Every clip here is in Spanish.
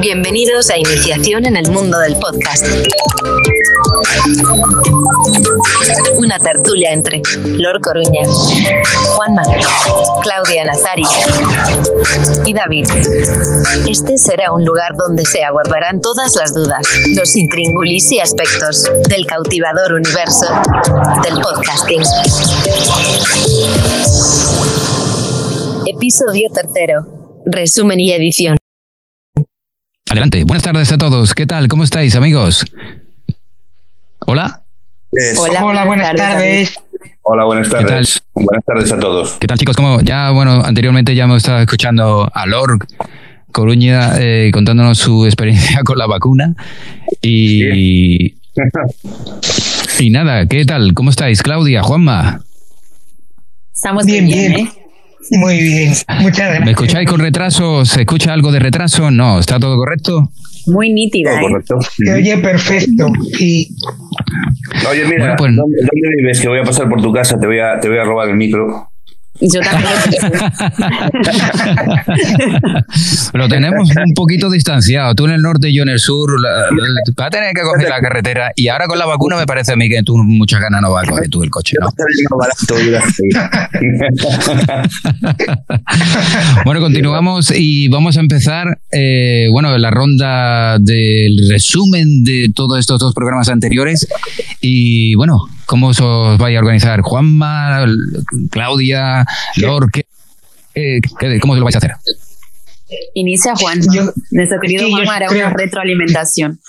Bienvenidos a Iniciación en el Mundo del Podcast. Una tertulia entre Lor Coruña, Juanma, Claudia Nazari y David. Este será un lugar donde se abordarán todas las dudas, los intríngulis y aspectos del cautivador universo del podcasting. Episodio tercero. Resumen y edición. Adelante. Buenas tardes a todos. ¿Qué tal? ¿Cómo estáis, amigos? Hola. Hola, Hola, buenas tardes. Hola, buenas tardes. Buenas tardes a todos. ¿Qué tal, chicos? Como ya, bueno, anteriormente ya hemos estado escuchando a Lord Coruña eh, contándonos su experiencia con la vacuna. Y. y nada, ¿qué tal? ¿Cómo estáis, Claudia, Juanma? Estamos bien, bien. ¿eh? Muy bien, muchas gracias. ¿Me escucháis con retraso? ¿Se escucha algo de retraso? No, ¿está todo correcto? Muy nítida. Todo ¿eh? correcto. Se oye perfecto. Y... Oye, mira, pues- ¿dónde, vives? Que voy a pasar por tu casa, te voy a, te voy a robar el micro. Yo también. Lo tenemos un poquito distanciado. Tú en el norte yo en el sur. vas a tener que coger la carretera. Y ahora con la vacuna me parece a mí que tú muchas ganas no vas a coger tú el coche, ¿no? bueno, continuamos y vamos a empezar, eh, bueno, la ronda del resumen de todos estos dos programas anteriores. Y bueno, ¿cómo os vais a organizar? Juanma, Claudia, Lor, eh, ¿cómo se lo vais a hacer? Inicia Juan. Nuestro querido Juan hará una retroalimentación.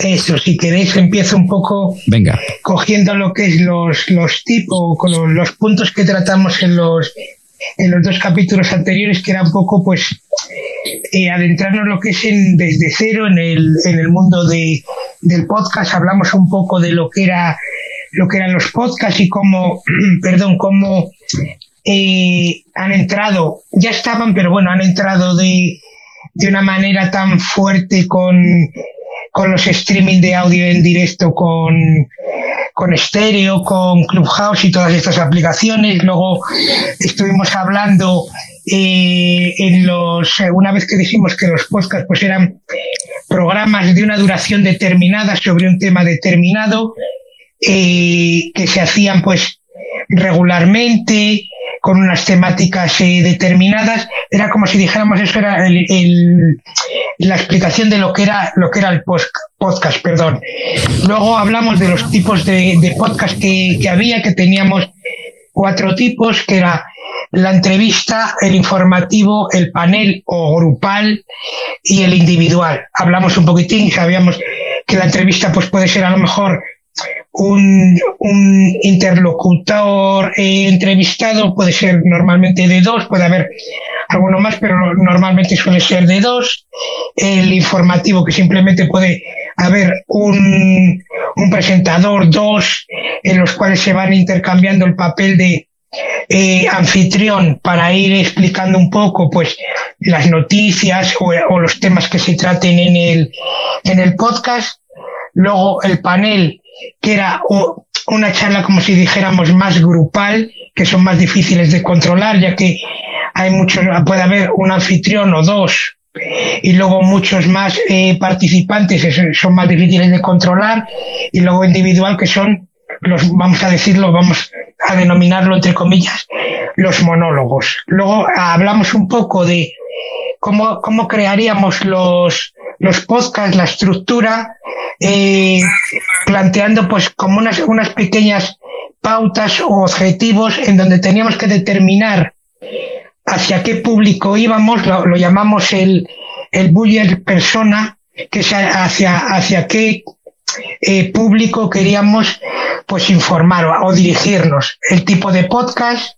Eso, si queréis, empiezo un poco Venga. cogiendo lo que es los, los tipos, con los, puntos que tratamos en los, en los dos capítulos anteriores, que era un poco, pues, eh, adentrarnos lo que es en, desde cero en el, en el mundo de, del podcast. Hablamos un poco de lo que era lo que eran los podcasts y cómo, perdón, cómo eh, han entrado, ya estaban, pero bueno, han entrado de, de una manera tan fuerte con, con los streaming de audio en directo, con, con estéreo, con Clubhouse y todas estas aplicaciones. Luego estuvimos hablando eh, en los, una vez que dijimos que los podcasts pues eran programas de una duración determinada sobre un tema determinado, eh, que se hacían pues regularmente con unas temáticas eh, determinadas era como si dijéramos eso era el, la explicación de lo que era lo que era el podcast perdón luego hablamos de los tipos de, de podcast que, que había que teníamos cuatro tipos que era la entrevista, el informativo, el panel o grupal y el individual. Hablamos un poquitín, sabíamos que la entrevista pues puede ser a lo mejor un, un interlocutor eh, entrevistado puede ser normalmente de dos, puede haber alguno más, pero normalmente suele ser de dos. El informativo que simplemente puede haber un, un presentador, dos, en los cuales se van intercambiando el papel de eh, anfitrión para ir explicando un poco pues las noticias o, o, los temas que se traten en el, en el podcast. Luego el panel que era una charla como si dijéramos más grupal, que son más difíciles de controlar, ya que hay muchos, puede haber un anfitrión o dos y luego muchos más eh, participantes son más difíciles de controlar y luego individual que son los vamos a decirlo vamos a denominarlo entre comillas los monólogos. Luego hablamos un poco de cómo cómo crearíamos los los podcasts la estructura eh, planteando pues como unas, unas pequeñas pautas o objetivos en donde teníamos que determinar hacia qué público íbamos, lo, llamamos el, el buyer persona, que es hacia, hacia qué eh, público queríamos pues informar o, dirigirnos, el tipo de podcast,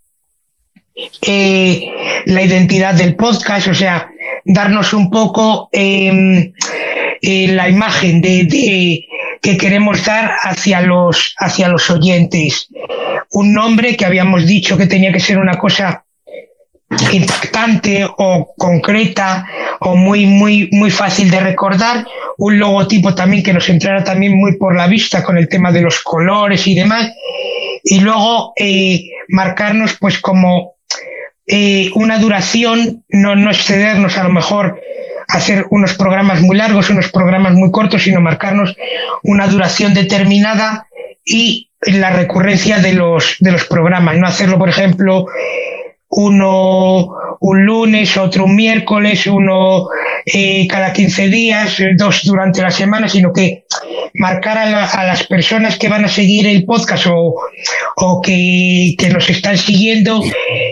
eh, la identidad del podcast, o sea, darnos un poco eh, eh, la imagen de, que queremos dar hacia los, hacia los oyentes. Un nombre que habíamos dicho que tenía que ser una cosa impactante o concreta o muy, muy, muy fácil de recordar. Un logotipo también que nos entrara también muy por la vista con el tema de los colores y demás. Y luego eh, marcarnos pues como eh, una duración, no, no excedernos a lo mejor hacer unos programas muy largos, unos programas muy cortos, sino marcarnos una duración determinada y la recurrencia de los, de los programas. No hacerlo, por ejemplo, uno un lunes, otro un miércoles, uno eh, cada 15 días, dos durante la semana, sino que marcar a, las personas que van a seguir el podcast o, o que, que, nos están siguiendo,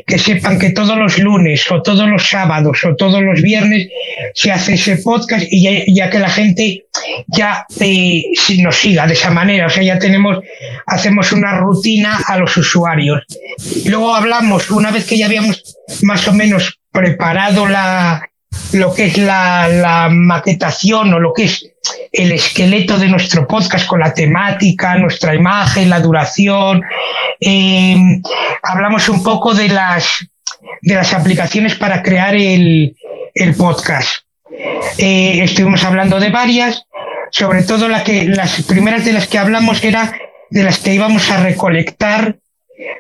que sepan que todos los lunes o todos los sábados o todos los viernes se hace ese podcast y ya, que la gente ya eh, nos siga de esa manera. O sea, ya tenemos, hacemos una rutina a los usuarios. Luego hablamos, una vez que ya habíamos más o menos preparado la, lo que es la, la, maquetación o lo que es el esqueleto de nuestro podcast con la temática, nuestra imagen, la duración. Eh, hablamos un poco de las, de las aplicaciones para crear el, el podcast. Eh, estuvimos hablando de varias, sobre todo la que, las primeras de las que hablamos era de las que íbamos a recolectar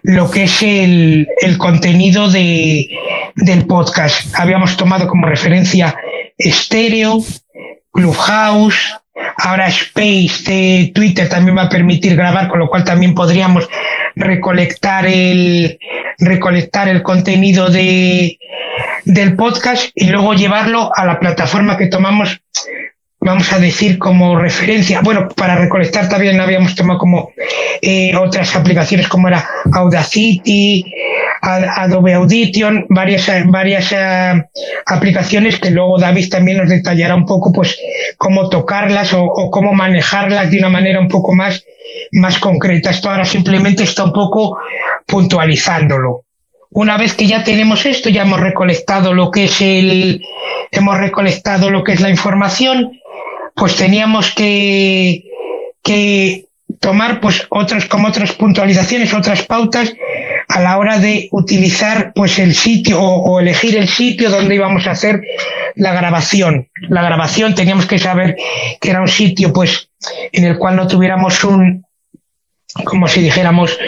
lo que es el, el contenido de, del podcast. Habíamos tomado como referencia Stereo, Clubhouse, ahora Space de Twitter también va a permitir grabar, con lo cual también podríamos recolectar el, recolectar el contenido de, del podcast y luego llevarlo a la plataforma que tomamos vamos a decir como referencia, bueno, para recolectar también habíamos tomado como eh, otras aplicaciones como era Audacity, Adobe Audition, varias, varias eh, aplicaciones que luego David también nos detallará un poco pues cómo tocarlas o, o, cómo manejarlas de una manera un poco más, más concreta. Esto ahora simplemente está un poco puntualizándolo. Una vez que ya tenemos esto, ya hemos recolectado lo que es el, hemos recolectado lo que es la información, pues teníamos que, que tomar pues otras como otras puntualizaciones, otras pautas a la hora de utilizar pues el sitio o, elegir el sitio donde íbamos a hacer la grabación. La grabación teníamos que saber que era un sitio pues en el cual no tuviéramos un como si dijéramos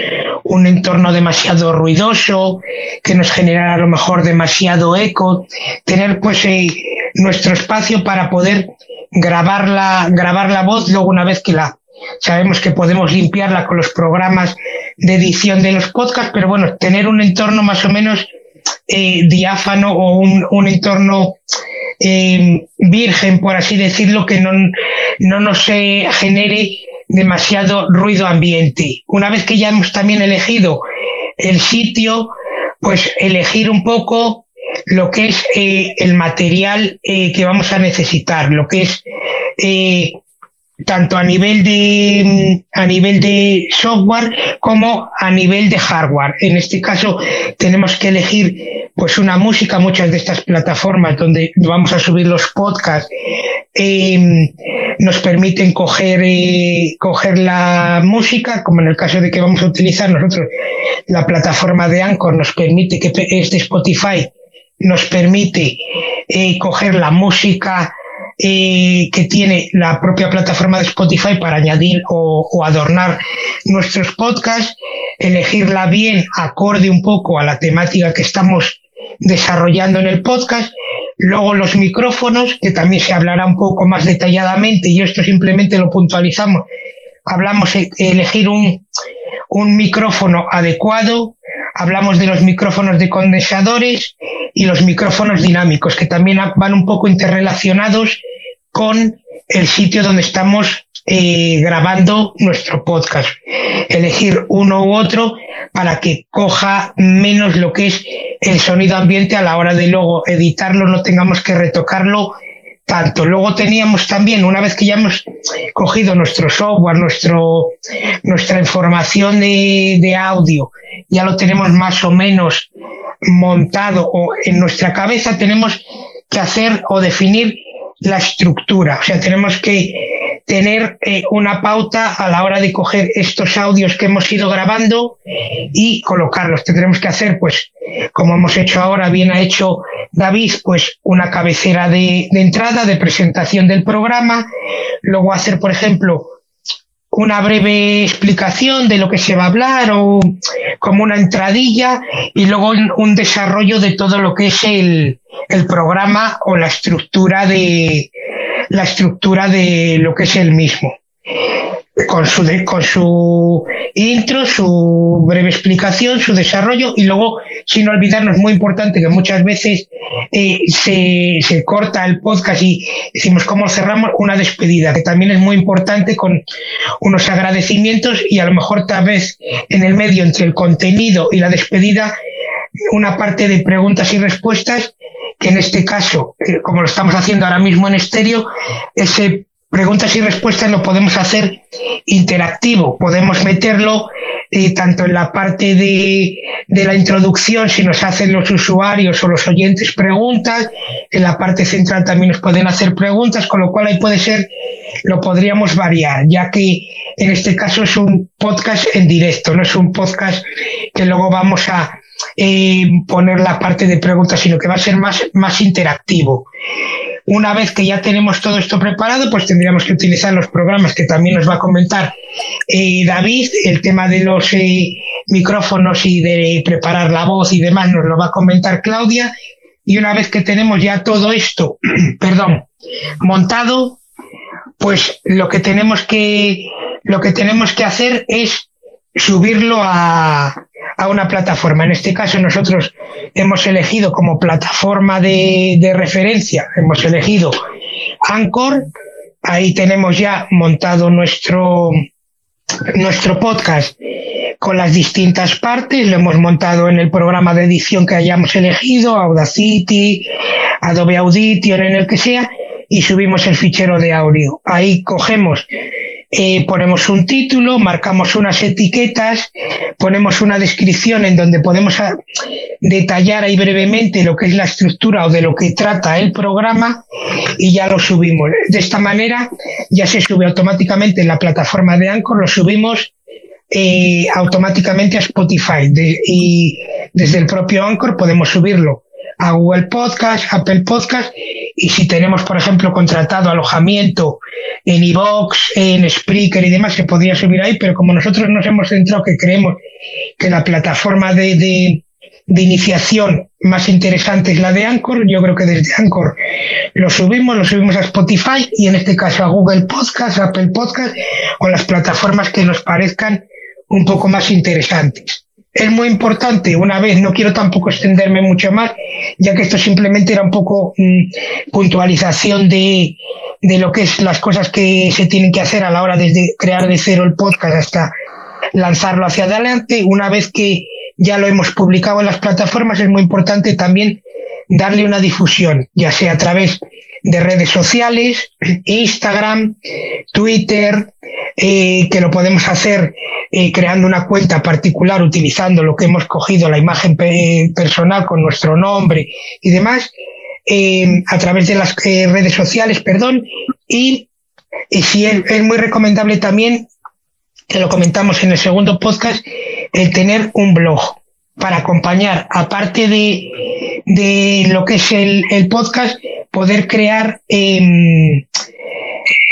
un entorno demasiado ruidoso, que nos generara a lo mejor demasiado eco, tener pues eh, nuestro espacio para poder grabar la, grabar la voz, luego una vez que la sabemos que podemos limpiarla con los programas de edición de los podcasts, pero bueno, tener un entorno más o menos eh, diáfano o un, un entorno eh, virgen, por así decirlo, que no, no nos eh, genere demasiado ruido ambiente. Una vez que ya hemos también elegido el sitio, pues elegir un poco lo que es eh, el material eh, que vamos a necesitar, lo que es tanto a nivel de a nivel de software como a nivel de hardware. En este caso tenemos que elegir pues una música, muchas de estas plataformas donde vamos a subir los podcasts nos permiten coger coger la música, como en el caso de que vamos a utilizar nosotros la plataforma de Anchor nos permite que este Spotify nos permite eh, coger la música eh, que tiene la propia plataforma de Spotify para añadir o, adornar nuestros podcasts, elegirla bien acorde un poco a la temática que estamos desarrollando en el podcast. Luego los micrófonos, que también se hablará un poco más detalladamente y esto simplemente lo puntualizamos. Hablamos de elegir un, un micrófono adecuado, hablamos de los micrófonos de condensadores y los micrófonos dinámicos, que también van un poco interrelacionados con el sitio donde estamos eh, grabando nuestro podcast. Elegir uno u otro para que coja menos lo que es el sonido ambiente a la hora de luego editarlo, no tengamos que retocarlo tanto. Luego teníamos también, una vez que ya hemos cogido nuestro software, nuestro, nuestra información de, de audio, ya lo tenemos más o menos montado o en nuestra cabeza tenemos que hacer o definir la estructura. O sea, tenemos que tener eh, una pauta a la hora de coger estos audios que hemos ido grabando y colocarlos. Tendremos que hacer, pues, como hemos hecho ahora, bien ha hecho David, pues una cabecera de, entrada, de presentación del programa. Luego hacer, por ejemplo, una breve explicación de lo que se va a hablar o como una entradilla y luego un desarrollo de todo lo que es el programa o la estructura de la estructura de lo que es el mismo. Con su, con su intro, su breve explicación, su desarrollo y luego, sin olvidarnos, muy importante que muchas veces eh, se, se, corta el podcast y decimos cómo cerramos una despedida, que también es muy importante con unos agradecimientos y a lo mejor tal vez en el medio entre el contenido y la despedida, una parte de preguntas y respuestas en este caso, eh, como lo estamos haciendo ahora mismo en estéreo, ese preguntas y respuestas lo podemos hacer interactivo, podemos meterlo eh, tanto en la parte de, de, la introducción, si nos hacen los usuarios o los oyentes preguntas, en la parte central también nos pueden hacer preguntas, con lo cual ahí puede ser, lo podríamos variar, ya que en este caso es un podcast en directo, no es un podcast que luego vamos a eh, poner la parte de preguntas, sino que va a ser más, más interactivo. Una vez que ya tenemos todo esto preparado, pues tendríamos que utilizar los programas que también nos va a comentar eh, David, el tema de los eh, micrófonos y de preparar la voz y demás nos lo va a comentar Claudia. Y una vez que tenemos ya todo esto, perdón, montado, pues lo que tenemos que, lo que tenemos que hacer es subirlo a, a una plataforma. En este caso nosotros hemos elegido como plataforma de, referencia, hemos elegido Anchor. Ahí tenemos ya montado nuestro, nuestro podcast con las distintas partes. Lo hemos montado en el programa de edición que hayamos elegido, Audacity, Adobe Audition, en el que sea, y subimos el fichero de audio. Ahí cogemos eh, ponemos un título, marcamos unas etiquetas, ponemos una descripción en donde podemos ah, detallar ahí brevemente lo que es la estructura o de lo que trata el programa y ya lo subimos. De esta manera ya se sube automáticamente en la plataforma de Anchor, lo subimos eh, automáticamente a Spotify y desde el propio Anchor podemos subirlo a Google Podcast, Apple Podcast y si tenemos, por ejemplo, contratado alojamiento en iVoox, en Spreaker y demás, se podría subir ahí, pero como nosotros nos hemos centrado que creemos que la plataforma de, de, de iniciación más interesante es la de Anchor, yo creo que desde Anchor lo subimos, lo subimos a Spotify y en este caso a Google Podcast, Apple Podcast o las plataformas que nos parezcan un poco más interesantes es muy importante, una vez, no quiero tampoco extenderme mucho más, ya que esto simplemente era un poco mm, puntualización de, de lo que es las cosas que se tienen que hacer a la hora de crear de cero el podcast hasta lanzarlo hacia adelante. Una vez que ya lo hemos publicado en las plataformas, es muy importante también darle una difusión, ya sea a través de redes sociales, Instagram, Twitter, eh, que lo podemos hacer eh, creando una cuenta particular utilizando lo que hemos cogido, la imagen personal con nuestro nombre y demás, eh, a través de las redes sociales, perdón, y, y si es, es muy recomendable también, que lo comentamos en el segundo podcast, el tener un blog para acompañar, aparte de, de lo que es el, el podcast, poder crear eh,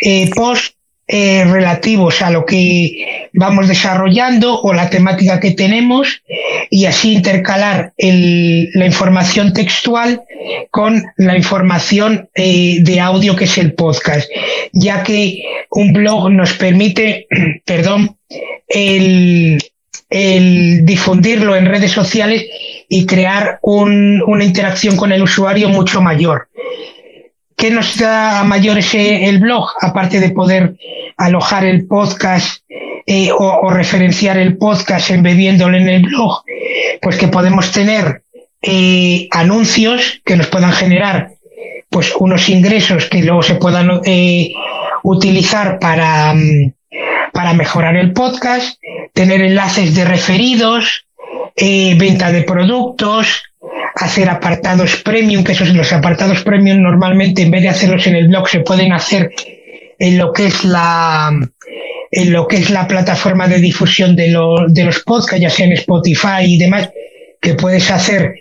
eh, posts eh, relativos a lo que vamos desarrollando o la temática que tenemos y así intercalar el, la información textual con la información eh, de audio que es el podcast, ya que un blog nos permite, perdón, el, el difundirlo en redes sociales y crear un, una interacción con el usuario mucho mayor. ¿Qué nos da a mayores el blog? Aparte de poder alojar el podcast eh, o, referenciar el podcast embebiéndolo en el blog, pues que podemos tener eh, anuncios que nos puedan generar pues unos ingresos que luego se puedan eh, utilizar para, mm, para mejorar el podcast, tener enlaces de referidos, venta de productos, hacer apartados premium, que esos los apartados premium normalmente en vez de hacerlos en el blog se pueden hacer en lo que es la en lo que es la plataforma de difusión de, de los podcasts, ya sea en Spotify y demás, que puedes hacer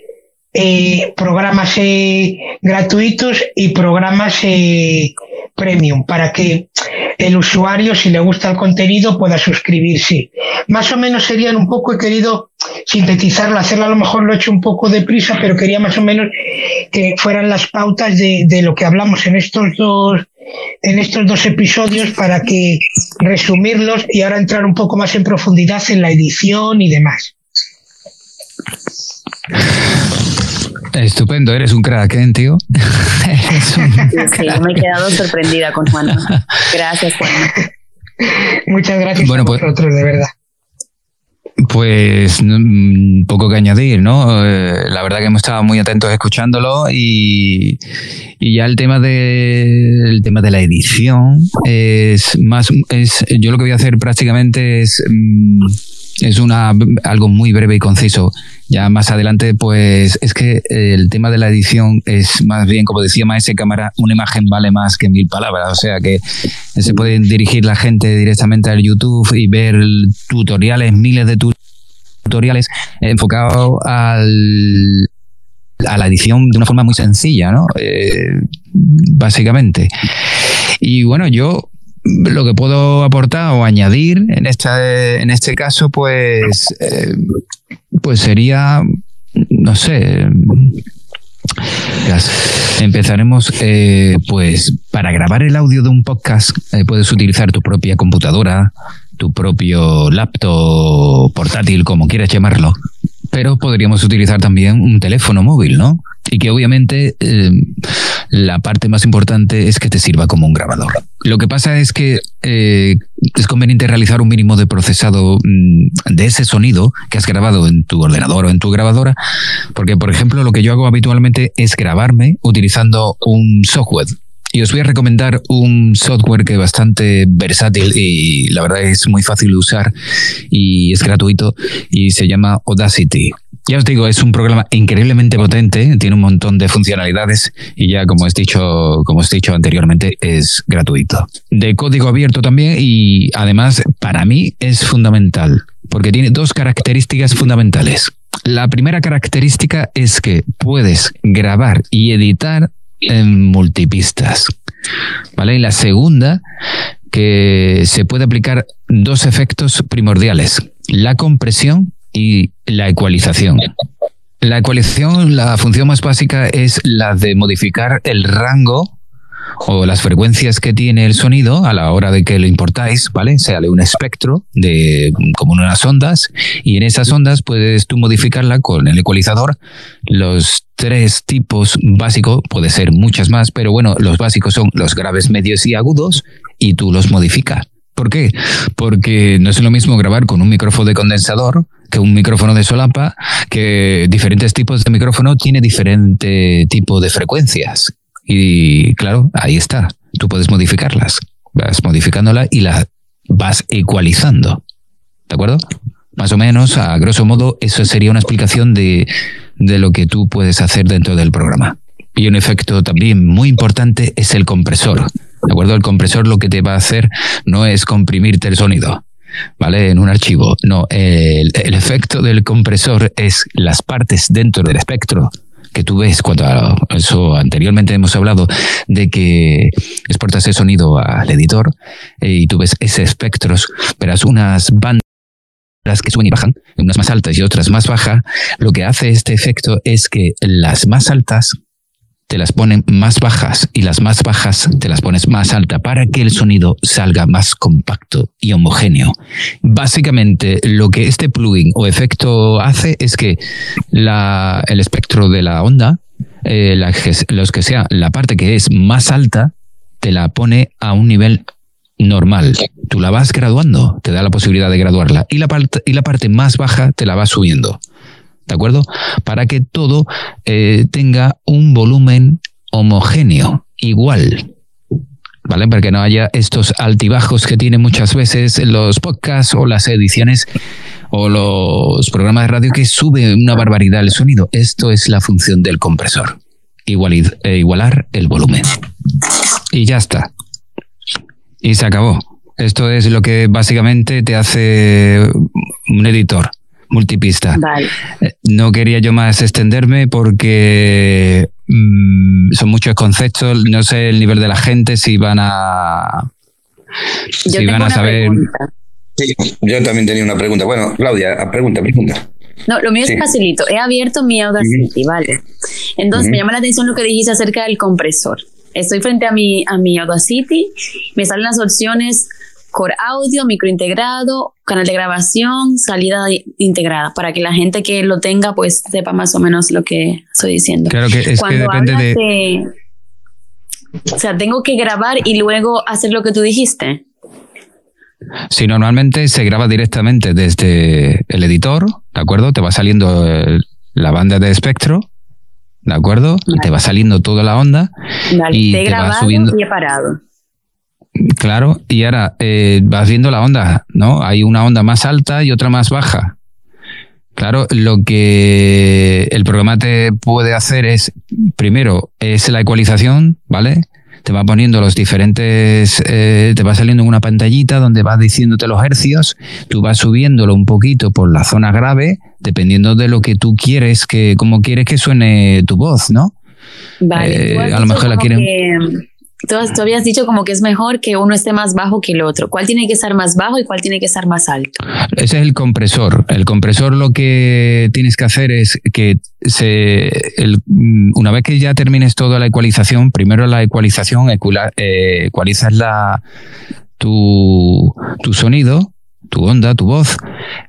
eh, programas eh, gratuitos y programas eh, premium para que el usuario, si le gusta el contenido, pueda suscribirse. Más o menos serían un poco, he querido sintetizarlo, hacerlo a lo mejor lo he hecho un poco deprisa, pero quería más o menos que fueran las pautas de, de lo que hablamos en estos dos en estos dos episodios para que resumirlos y ahora entrar un poco más en profundidad en la edición y demás. Estupendo, eres un crack, ¿eh, tío? Sí, me he quedado sorprendida con Juan. Gracias, Juan. Muchas gracias a pues- vosotros, de verdad. Pues mm, poco que añadir, ¿no? Eh, la verdad que hemos estado muy atentos escuchándolo y, ya el tema de el tema de la edición es más es yo lo que voy a hacer prácticamente es mm, es una, algo muy breve y conciso. Ya más adelante, pues es que el tema de la edición es más bien, como decía Maese Cámara, una imagen vale más que mil palabras. O sea que se pueden dirigir la gente directamente al YouTube y ver tutoriales, miles de tutoriales enfocados al, a la edición de una forma muy sencilla, ¿no? Eh, básicamente. Y bueno, yo lo que puedo aportar o añadir en, esta, en este caso, pues, eh, pues sería, no sé, Empezaremos, eh, pues, para grabar el audio de un podcast eh, puedes utilizar tu propia computadora, tu propio laptop portátil, como quieras llamarlo, pero podríamos utilizar también un teléfono móvil, ¿no? Y que obviamente eh, la parte más importante es que te sirva como un grabador. Lo que pasa es que eh, es conveniente realizar un mínimo de procesado mm, de ese sonido que has grabado en tu ordenador o en tu grabadora, porque por ejemplo lo que yo hago habitualmente es grabarme utilizando un software y os voy a recomendar un software que es bastante versátil y la verdad es muy fácil de usar y es gratuito y se llama Audacity. Ya os digo, es un programa increíblemente potente, tiene un montón de funcionalidades y ya como os dicho, como os he dicho anteriormente, es gratuito. De código abierto también y además para mí es fundamental porque tiene dos características fundamentales. La primera característica es que puedes grabar y editar en multipistas. ¿Vale? Y la segunda, que se puede aplicar dos efectos primordiales, la compresión y la ecualización. La ecualización, la función más básica es la de modificar el rango o las frecuencias que tiene el sonido a la hora de que lo importáis, ¿vale? Sale un espectro de como unas ondas y en esas ondas puedes tú modificarla con el ecualizador. Los tres tipos básicos, puede ser muchas más, pero bueno, los básicos son los graves, medios y agudos y tú los modificas. ¿Por qué? Porque no es lo mismo grabar con un micrófono de condensador que un micrófono de solapa, que diferentes tipos de micrófono tiene diferente tipo de frecuencias. Y claro, ahí está. Tú puedes modificarlas. Vas modificándola y la vas ecualizando. ¿De acuerdo? Más o menos, a grosso modo, eso sería una explicación de, de lo que tú puedes hacer dentro del programa. Y un efecto también muy importante es el compresor. ¿De acuerdo? El compresor lo que te va a hacer no es comprimirte el sonido, ¿vale? En un archivo. No, el efecto del compresor es las partes dentro del espectro que tú ves cuando eso anteriormente hemos hablado de que exportas ese sonido al editor eh, y tú ves ese espectros, verás unas bandas que suben y bajan, unas más altas y otras más bajas, lo que hace este efecto es que las más altas te las ponen más bajas y las más bajas te las pones más alta para que el sonido salga más compacto y homogéneo. Básicamente lo que este plugin o efecto hace es que el espectro de la onda, eh, los que sea la parte que es más alta, te la pone a un nivel normal. Tú la vas graduando, te da la posibilidad de graduarla y la, parte, y la parte más baja te la vas subiendo. ¿De acuerdo? Para que todo eh, tenga un volumen homogéneo, igual. ¿Vale? Para que no haya estos altibajos que tienen muchas veces los podcasts o las ediciones o los programas de radio que sube una barbaridad el sonido. Esto es la función del compresor. Eh, igualar el volumen. Y ya está. Y se acabó. Esto es lo que básicamente te hace un editor multipista. Eh, no quería yo más extenderme porque mm, son muchos conceptos, no sé el nivel de la gente, si van a si van a saber. Sí, yo también tenía una pregunta. Bueno, Claudia, pregunta, pregunta. No, lo mío es facilito. He abierto mi Audacity, ¿vale? Entonces me llama la atención lo que dijiste acerca del compresor. Estoy frente a mi, a mi Audacity, me salen las opciones Core Audio, micro integrado, canal de grabación, salida integrada, para que la gente que lo tenga pues sepa más o menos lo que estoy diciendo. Claro que es que depende de... O sea, tengo que grabar y luego hacer lo que tú dijiste. Sí, normalmente se graba directamente desde el editor, ¿de acuerdo? Te va saliendo la banda de espectro, ¿de acuerdo? Y te va saliendo toda la onda. y te, va subiendo. y he parado. Claro, y ahora eh, vas viendo la onda, ¿no? Hay una onda más alta y otra más baja. Claro, lo que el programa te puede hacer es, primero, es la ecualización, ¿vale? Te va poniendo los diferentes, eh, te va saliendo en una pantallita donde va diciéndote los hercios, tú vas subiéndolo un poquito por la zona grave, dependiendo de lo que tú quieres, que, cómo quieres que suene tu voz, ¿no? Vale, eh, a lo mejor la quieren tú, habías dicho como que es mejor que uno esté más bajo que el otro. ¿Cuál tiene que estar más bajo y cuál tiene que estar más alto? Ese es el compresor. El compresor lo que tienes que hacer es que se, una vez que ya termines toda la ecualización, primero la ecualización, eh, ecualizas la, tu, tu sonido, tu onda, tu voz.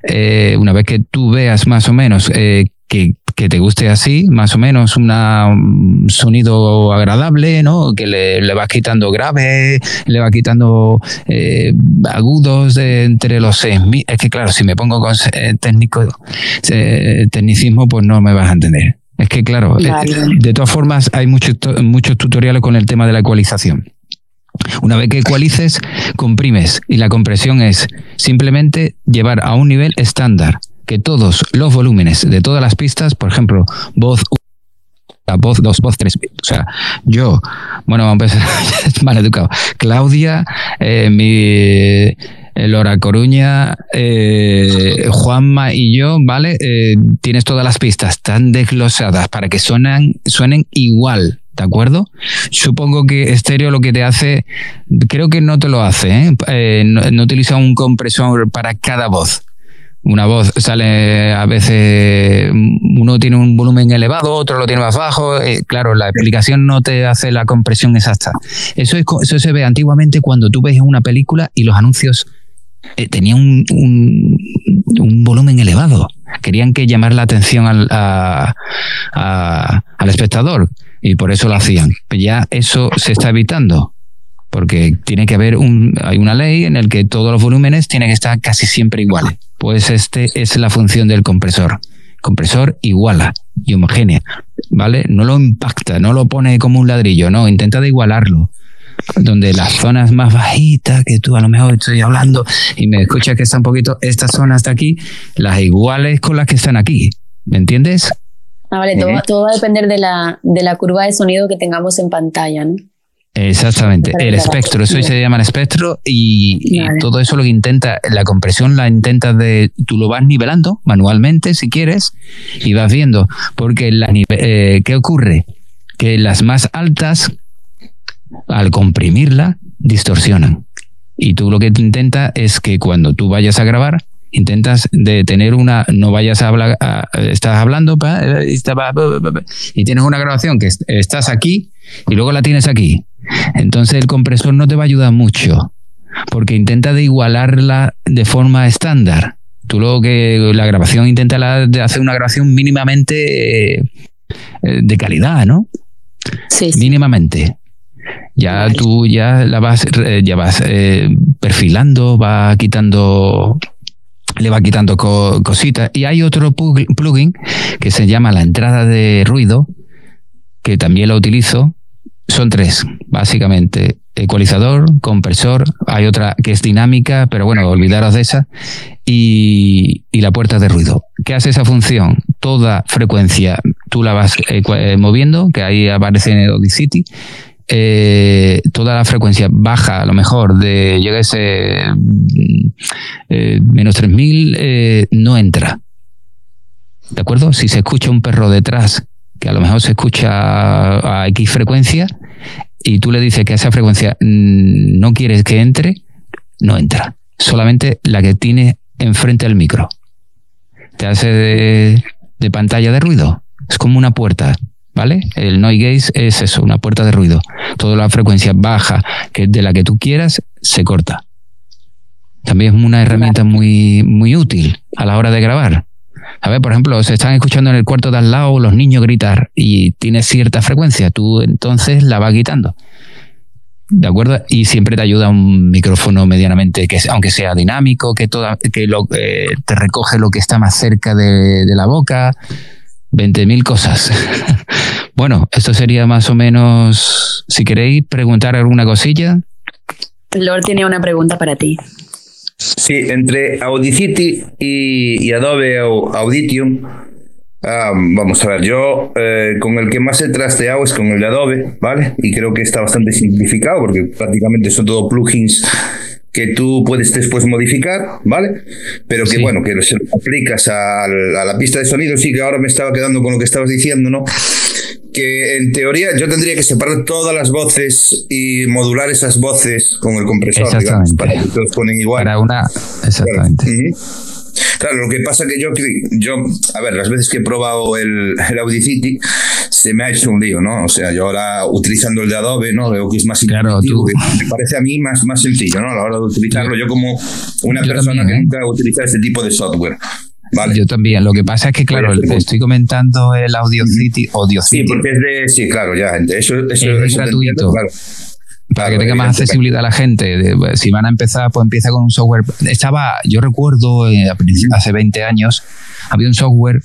Eh, una vez que tú veas más o menos eh, que que te guste así, más o menos un sonido agradable, ¿no? Que le, le vas quitando grave, le vas quitando eh, agudos de entre los seis Es que claro, si me pongo con eh, técnico, eh, tecnicismo, pues no me vas a entender. Es que claro, de todas formas hay muchos, muchos tutoriales con el tema de la ecualización. Una vez que ecualices, comprimes y la compresión es simplemente llevar a un nivel estándar que todos los volúmenes de todas las pistas, por ejemplo, voz 1, voz 2, voz 3, o sea, yo, bueno, vamos a empezar, mal educado, Claudia, eh, mi... Eh, Lora Coruña, eh, Juanma y yo, ¿vale? tienes todas las pistas tan desglosadas para que suenan, suenen igual, ¿de acuerdo? Supongo que estéreo lo que te hace, creo que no te lo hace, ¿eh? no, utiliza un compresor para cada voz una voz sale a veces, uno tiene un volumen elevado, otro lo tiene más bajo. Eh, claro, la explicación no te hace la compresión exacta. Eso, es, eso se ve antiguamente cuando tú ves una película y los anuncios eh, tenían un, un, volumen elevado. Querían que llamar la atención al, al espectador y por eso lo hacían. Ya eso se está evitando porque tiene que haber un, hay una ley en la que todos los volúmenes tienen que estar casi siempre iguales. Pues este es la función del compresor. Compresor iguala y homogénea, ¿vale? No lo impacta, no lo pone como un ladrillo, no, intenta de igualarlo. Donde las zonas más bajitas, que tú a lo mejor estoy hablando y me escuchas que está un poquito, esta zona está aquí, las iguales con las que están aquí. ¿Me entiendes? Ah, vale, todo, todo va a depender de la, de la curva de sonido que tengamos en pantalla, ¿no? Exactamente, el espectro, eso se llama el espectro y, todo eso lo que intenta, la compresión la intenta de, tú lo vas nivelando manualmente si quieres y vas viendo, porque la, eh, ¿qué ocurre? Que las más altas, al comprimirla, distorsionan. Y tú lo que intentas es que cuando tú vayas a grabar, intentas de tener una, no vayas a hablar, estás hablando y tienes una grabación que estás aquí y luego la tienes aquí. Entonces el compresor no te va a ayudar mucho porque intenta de igualarla de forma estándar. Tú luego que la grabación intenta de hacer una grabación mínimamente eh, de calidad, ¿no? Sí. Mínimamente. Ya tú ya la vas, ya vas eh, perfilando, va quitando le va quitando cositas. Y hay otro plugin que se llama la entrada de ruido, que también lo utilizo. Son tres, básicamente. Ecualizador, compresor, hay otra que es dinámica, pero bueno, olvidaros de esa. Y, la puerta de ruido. ¿Qué hace esa función? Toda frecuencia tú la vas eh, eh, moviendo, que ahí aparece en Audacity, eh, toda la frecuencia baja, a lo mejor de, llega ese eh, menos 3000, eh, no entra. ¿De acuerdo? Si se escucha un perro detrás, que a lo mejor se escucha a X frecuencia, y tú le dices que esa frecuencia mm, no quieres que entre, no entra. Solamente la que tiene enfrente del micro. Te hace de, de pantalla de ruido. Es como una puerta. ¿vale? El noise gate es eso, una puerta de ruido. Toda la frecuencia baja que de la que tú quieras se corta. También es una herramienta muy, muy útil a la hora de grabar. A ver, por ejemplo, se están escuchando en el cuarto de al lado los niños gritar y tiene cierta frecuencia, tú entonces la vas quitando. ¿De acuerdo? Y siempre te ayuda un micrófono medianamente, que aunque sea dinámico, que, toda, que lo, eh, te recoge lo que está más cerca de, la boca, 20.000 cosas. bueno, esto sería más o menos, si queréis preguntar alguna cosilla. Lord tiene una pregunta para ti. Sí, entre Audacity y, Adobe Audition, vamos a ver, yo eh, con el que más he trasteado es con el de Adobe, ¿vale? Y creo que está bastante simplificado porque prácticamente son todo plugins que tú puedes después modificar, ¿vale? Pero que bueno, que se lo aplicas a, la pista de sonido, sí que ahora me estaba quedando con lo que estabas diciendo, ¿no? Que en teoría yo tendría que separar todas las voces y modular esas voces con el compresor, digamos, para que todos ponen igual. Para una, exactamente. Claro, lo que pasa que yo, yo, a ver, las veces que he probado el, el Audacity, se me ha hecho un lío, ¿no? O sea, yo ahora utilizando el de Adobe, ¿no? Veo que es más claro, me parece a mí más, más sencillo, ¿no? A la hora de utilizarlo, yo como una persona que ¿eh? nunca utiliza este tipo de software. Vale. Yo también. Lo que pasa es que, claro, estoy comentando el Audio City, Sí, porque es de. Sí, claro, ya. Eso, eso, es gratuito. claro para que tenga más accesibilidad a la gente. Si van a empezar, pues empieza con un software. Estaba, yo recuerdo eh, hace 20 años, había un software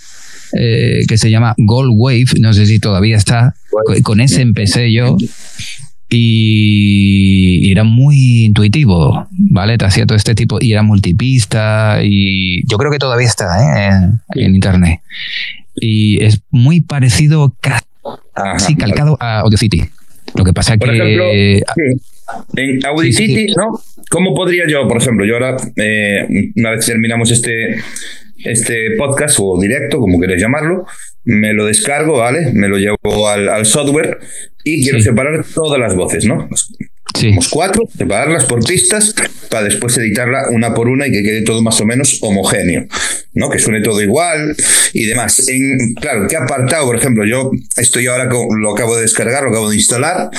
eh, que se llama Gold Wave, no sé si todavía está. Con ese empecé yo y era muy intuitivo, ¿vale? Te hacía todo este tipo y era multipista y yo creo que todavía está ¿eh? en, internet. Y es muy parecido, casi calcado a Audacity. Lo que pasa es que... en Audacity, ¿no? ¿Cómo podría yo, por ejemplo, yo ahora, eh, una vez terminamos este, este podcast o directo, como queréis llamarlo, me lo descargo, ¿vale? Me lo llevo al, software y quiero separar todas las voces, ¿no? Sí. cuatro, separarlas por pistas para después editarla una por una y que quede todo más o menos homogéneo, ¿no? Que suene todo igual y demás. En, claro, ¿qué apartado? Por ejemplo, yo estoy ahora con, lo acabo de descargar, lo acabo de instalar,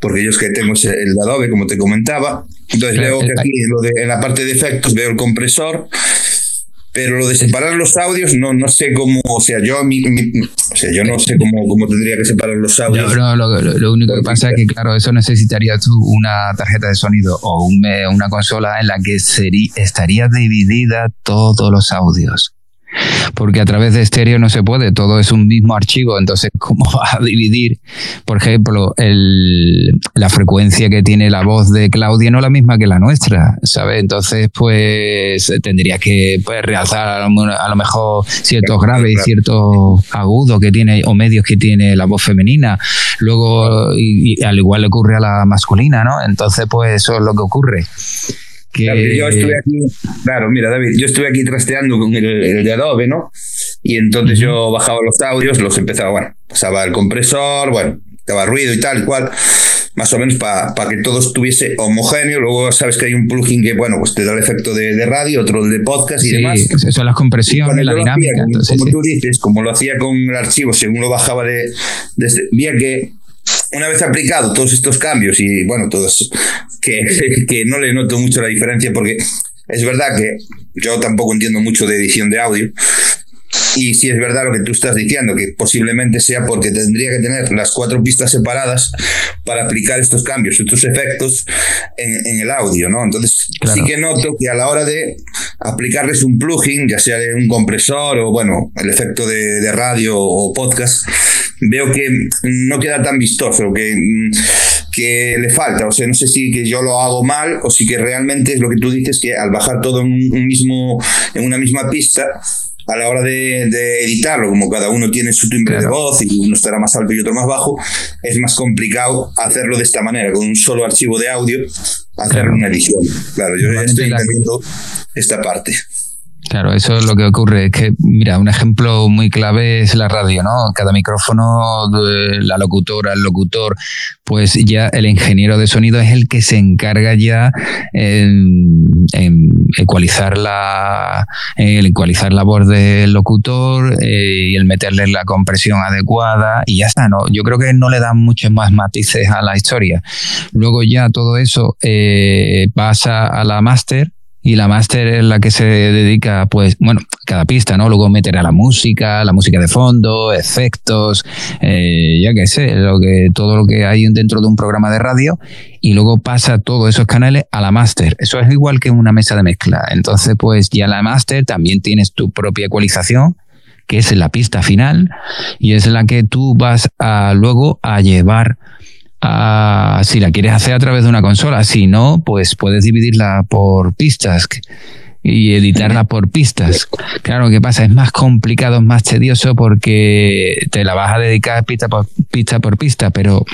porque yo es que tengo el de Adobe, como te comentaba. Entonces veo que aquí en la parte de efectos veo el compresor pero lo de separar los audios, no, no sé cómo, o sea, yo, o sea, yo no sé cómo, cómo tendría que separar los audios. No, lo, único que pasa es que, claro, eso necesitaría tú una tarjeta de sonido o una consola en la que sería, estaría dividida todos los audios porque a través de estéreo no se puede, todo es un mismo archivo, entonces ¿cómo vas a dividir, por ejemplo, el, la frecuencia que tiene la voz de Claudia no es la misma que la nuestra, ¿sabes? Entonces, pues tendría que pues, realzar a lo, mejor ciertos graves y ciertos agudos que tiene o medios que tiene la voz femenina, luego, y al igual le ocurre a la masculina, ¿no? Entonces, pues eso es lo que ocurre yo estuve aquí, claro, mira, David, yo estuve aquí trasteando con el, de Adobe, ¿no? Y entonces yo bajaba los audios, los empezaba, bueno, pasaba el compresor, bueno, daba ruido y tal cual, más o menos para que todo estuviese homogéneo. Luego sabes que hay un plugin que, bueno, pues te da el efecto de, radio, otro de podcast y sí, demás. Eso es la compresión y la dinámica. como, tú dices, como lo hacía con el archivo, según lo bajaba de, desde, que una vez aplicado todos estos cambios y bueno, todos que, que no le noto mucho la diferencia porque es verdad que yo tampoco entiendo mucho de edición de audio. Y si es verdad lo que tú estás diciendo, que posiblemente sea porque tendría que tener las cuatro pistas separadas para aplicar estos cambios, estos efectos en, el audio, ¿no? Entonces sí que noto que a la hora de aplicarles un plugin, ya sea de un compresor o bueno, el efecto de, de radio o podcast, veo que no queda tan vistoso, que, que le falta. O sea, no sé si que yo lo hago mal o si que realmente es lo que tú dices, que al bajar todo en, un mismo, en una misma pista, a la hora de, editarlo, como cada uno tiene su timbre de voz y uno estará más alto y otro más bajo, es más complicado hacerlo de esta manera, con un solo archivo de audio, hacer una edición. Claro, yo estoy entendiendo esta parte. Claro, eso es lo que ocurre. Es que, mira, un ejemplo muy clave es la radio, ¿no? Cada micrófono, la locutora, el locutor, pues ya el ingeniero de sonido es el que se encarga ya en, ecualizar la, el ecualizar la voz del locutor eh, y el meterle la compresión adecuada y ya está, ¿no? Yo creo que no le dan muchos más matices a la historia. Luego ya todo eso eh, pasa a la máster y la máster es la que se dedica, pues, bueno, cada pista, ¿no? Luego meter a la música, la música de fondo, efectos, eh, ya que sé, lo que, todo lo que hay dentro de un programa de radio y luego pasa todos esos canales a la máster. Eso es igual que una mesa de mezcla. Entonces, pues ya la máster también tienes tu propia ecualización que es la pista final y es la que tú vas a luego a llevar si la quieres hacer a través de una consola. Si no, pues puedes dividirla por pistas y editarla por pistas. Claro, que pasa? Es más complicado, es más tedioso porque te la vas a dedicar pista por pista, por pista pero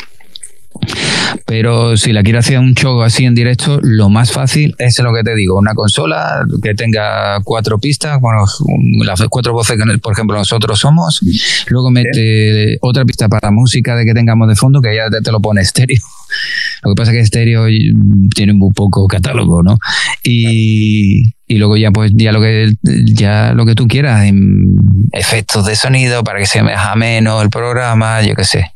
pero si la quiero hacer un show así en directo, lo más fácil es lo que te digo, una consola que tenga cuatro pistas, bueno, las cuatro voces que por ejemplo nosotros somos, luego mete otra pista para música de que tengamos de fondo, que ya te, lo pone estéreo. Lo que pasa es que estéreo tiene muy poco catálogo, ¿no? Y, y luego ya pues ya lo que ya lo que tú quieras efectos de sonido para que se me menos el programa yo qué sé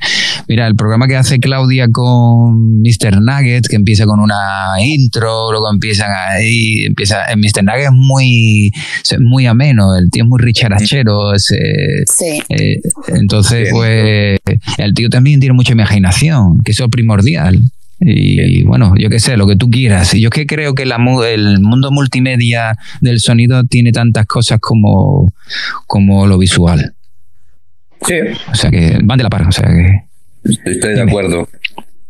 mira el programa que hace Claudia con Mr. Nugget que empieza con una intro luego empiezan ahí empieza en Mr. Nugget es muy muy ameno el tío es muy richarachero sí. Eh, entonces pues el tío también tiene mucha imaginación que eso es primordial y bueno, yo qué sé, lo que tú quieras. Y yo que creo que el mundo multimedia del sonido tiene tantas cosas como, como lo visual. Sí. O sea que van de la par, o sea que... Estoy de acuerdo.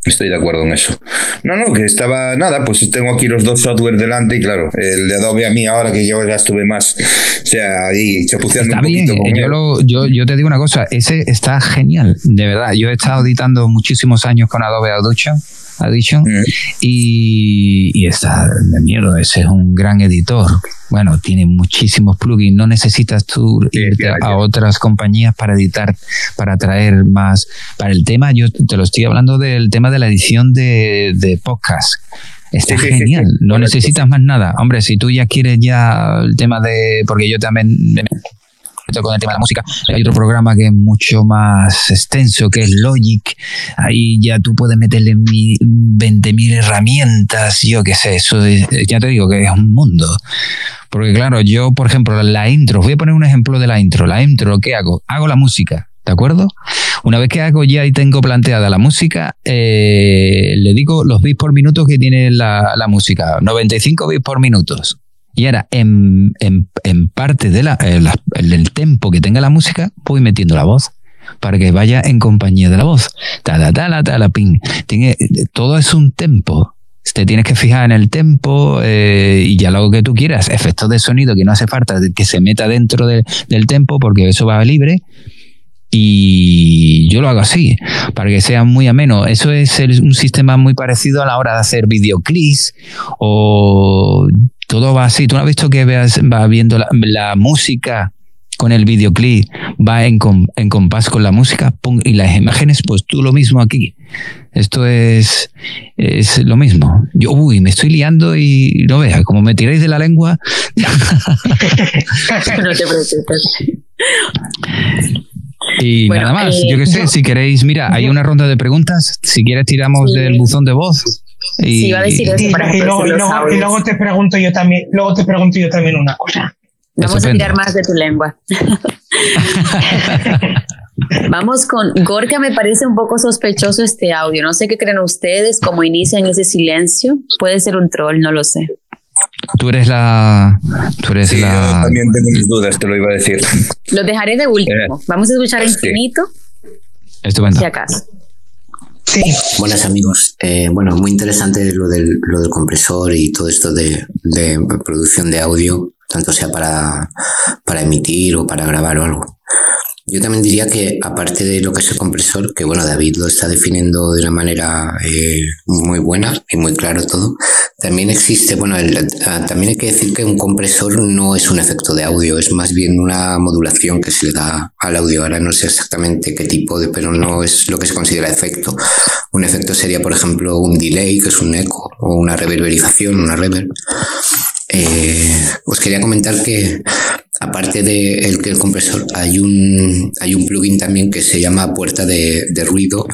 Estoy de acuerdo en eso. No, no, que estaba nada, pues tengo aquí los dos software delante y claro, el de Adobe a mí ahora que yo ya estuve más, o sea, ahí chapuceando un poquito. Con yo, yo, yo, te digo una cosa, ese está genial, de verdad. Yo he estado editando muchísimos años con Adobe Audition dicho, mm. y, y, está de mierda, ese es un gran editor. Bueno, tiene muchísimos plugins, no necesitas tú irte a otras compañías para editar, para traer más. Para el tema, yo te lo estoy hablando del tema de la edición de, de podcast. Está genial, no necesitas más nada. Hombre, si tú ya quieres ya el tema de, porque yo también con el tema de la música. Hay otro programa que es mucho más extenso, que es Logic. Ahí ya tú puedes meterle 20.000 herramientas, yo qué sé, eso ya te digo que es un mundo. Porque claro, yo, por ejemplo, la intro, voy a poner un ejemplo de la intro. La intro, ¿qué hago? Hago la música. ¿De acuerdo? Una vez que hago ya y tengo planteada la música, eh, le digo los bits por minuto que tiene la, la música. 95 bits por minutos. Y ahora, en, en, parte de la, eh, tempo que tenga la música, voy metiendo la voz para que vaya en compañía de la voz. Tala, tala, tala, ping. Tiene, todo es un tempo. Te tienes que fijar en el tempo eh, y ya lo que tú quieras. Efectos de sonido que no hace falta que se meta dentro del tempo porque eso va libre. Y yo lo hago así, para que sea muy ameno. Eso es un sistema muy parecido a la hora de hacer videoclips o todo va así. ¿Tú no has visto que veas, va viendo la, música con el videoclip, va en, en compás con la música y las imágenes, pues tú lo mismo aquí. Esto es, es lo mismo. Yo, uy, me estoy liando y no veas, como me tiráis de la lengua. no te preocupes. Y nada más, yo qué sé, eh, si queréis, mira, hay una ronda de preguntas. Si quieres, tiramos del buzón de voz. Y, a decir eso para y, luego, te pregunto yo también, luego te pregunto yo también una cosa. Vamos a tirar más de tu lengua. Vamos con Gorka, me parece un poco sospechoso este audio. No sé qué creen ustedes, cómo inician ese silencio. Puede ser un troll, no lo sé. Tú eres la. Tú eres la. también tengo mis dudas, te lo iba a decir. Lo dejaré de último. Eh, Vamos a escuchar infinito. Estupendo. Si acaso. Buenas amigos. Eh, bueno, muy interesante lo del, lo del compresor y todo esto de, producción de audio, tanto sea para emitir o para grabar o algo. Yo también diría que aparte de lo que es el compresor, que bueno, David lo está definiendo de una manera eh, muy buena y muy claro todo, también existe, bueno, ah, también hay que decir que un compresor no es un efecto de audio, es más bien una modulación que se le da al audio. Ahora no sé exactamente qué tipo de, pero no es lo que se considera efecto. Un efecto sería, por ejemplo, un delay, que es un eco, o una reverberización, una reverb. Eh, os quería comentar que aparte del el, el compresor, hay un, hay un plugin también que se llama puerta de, de ruido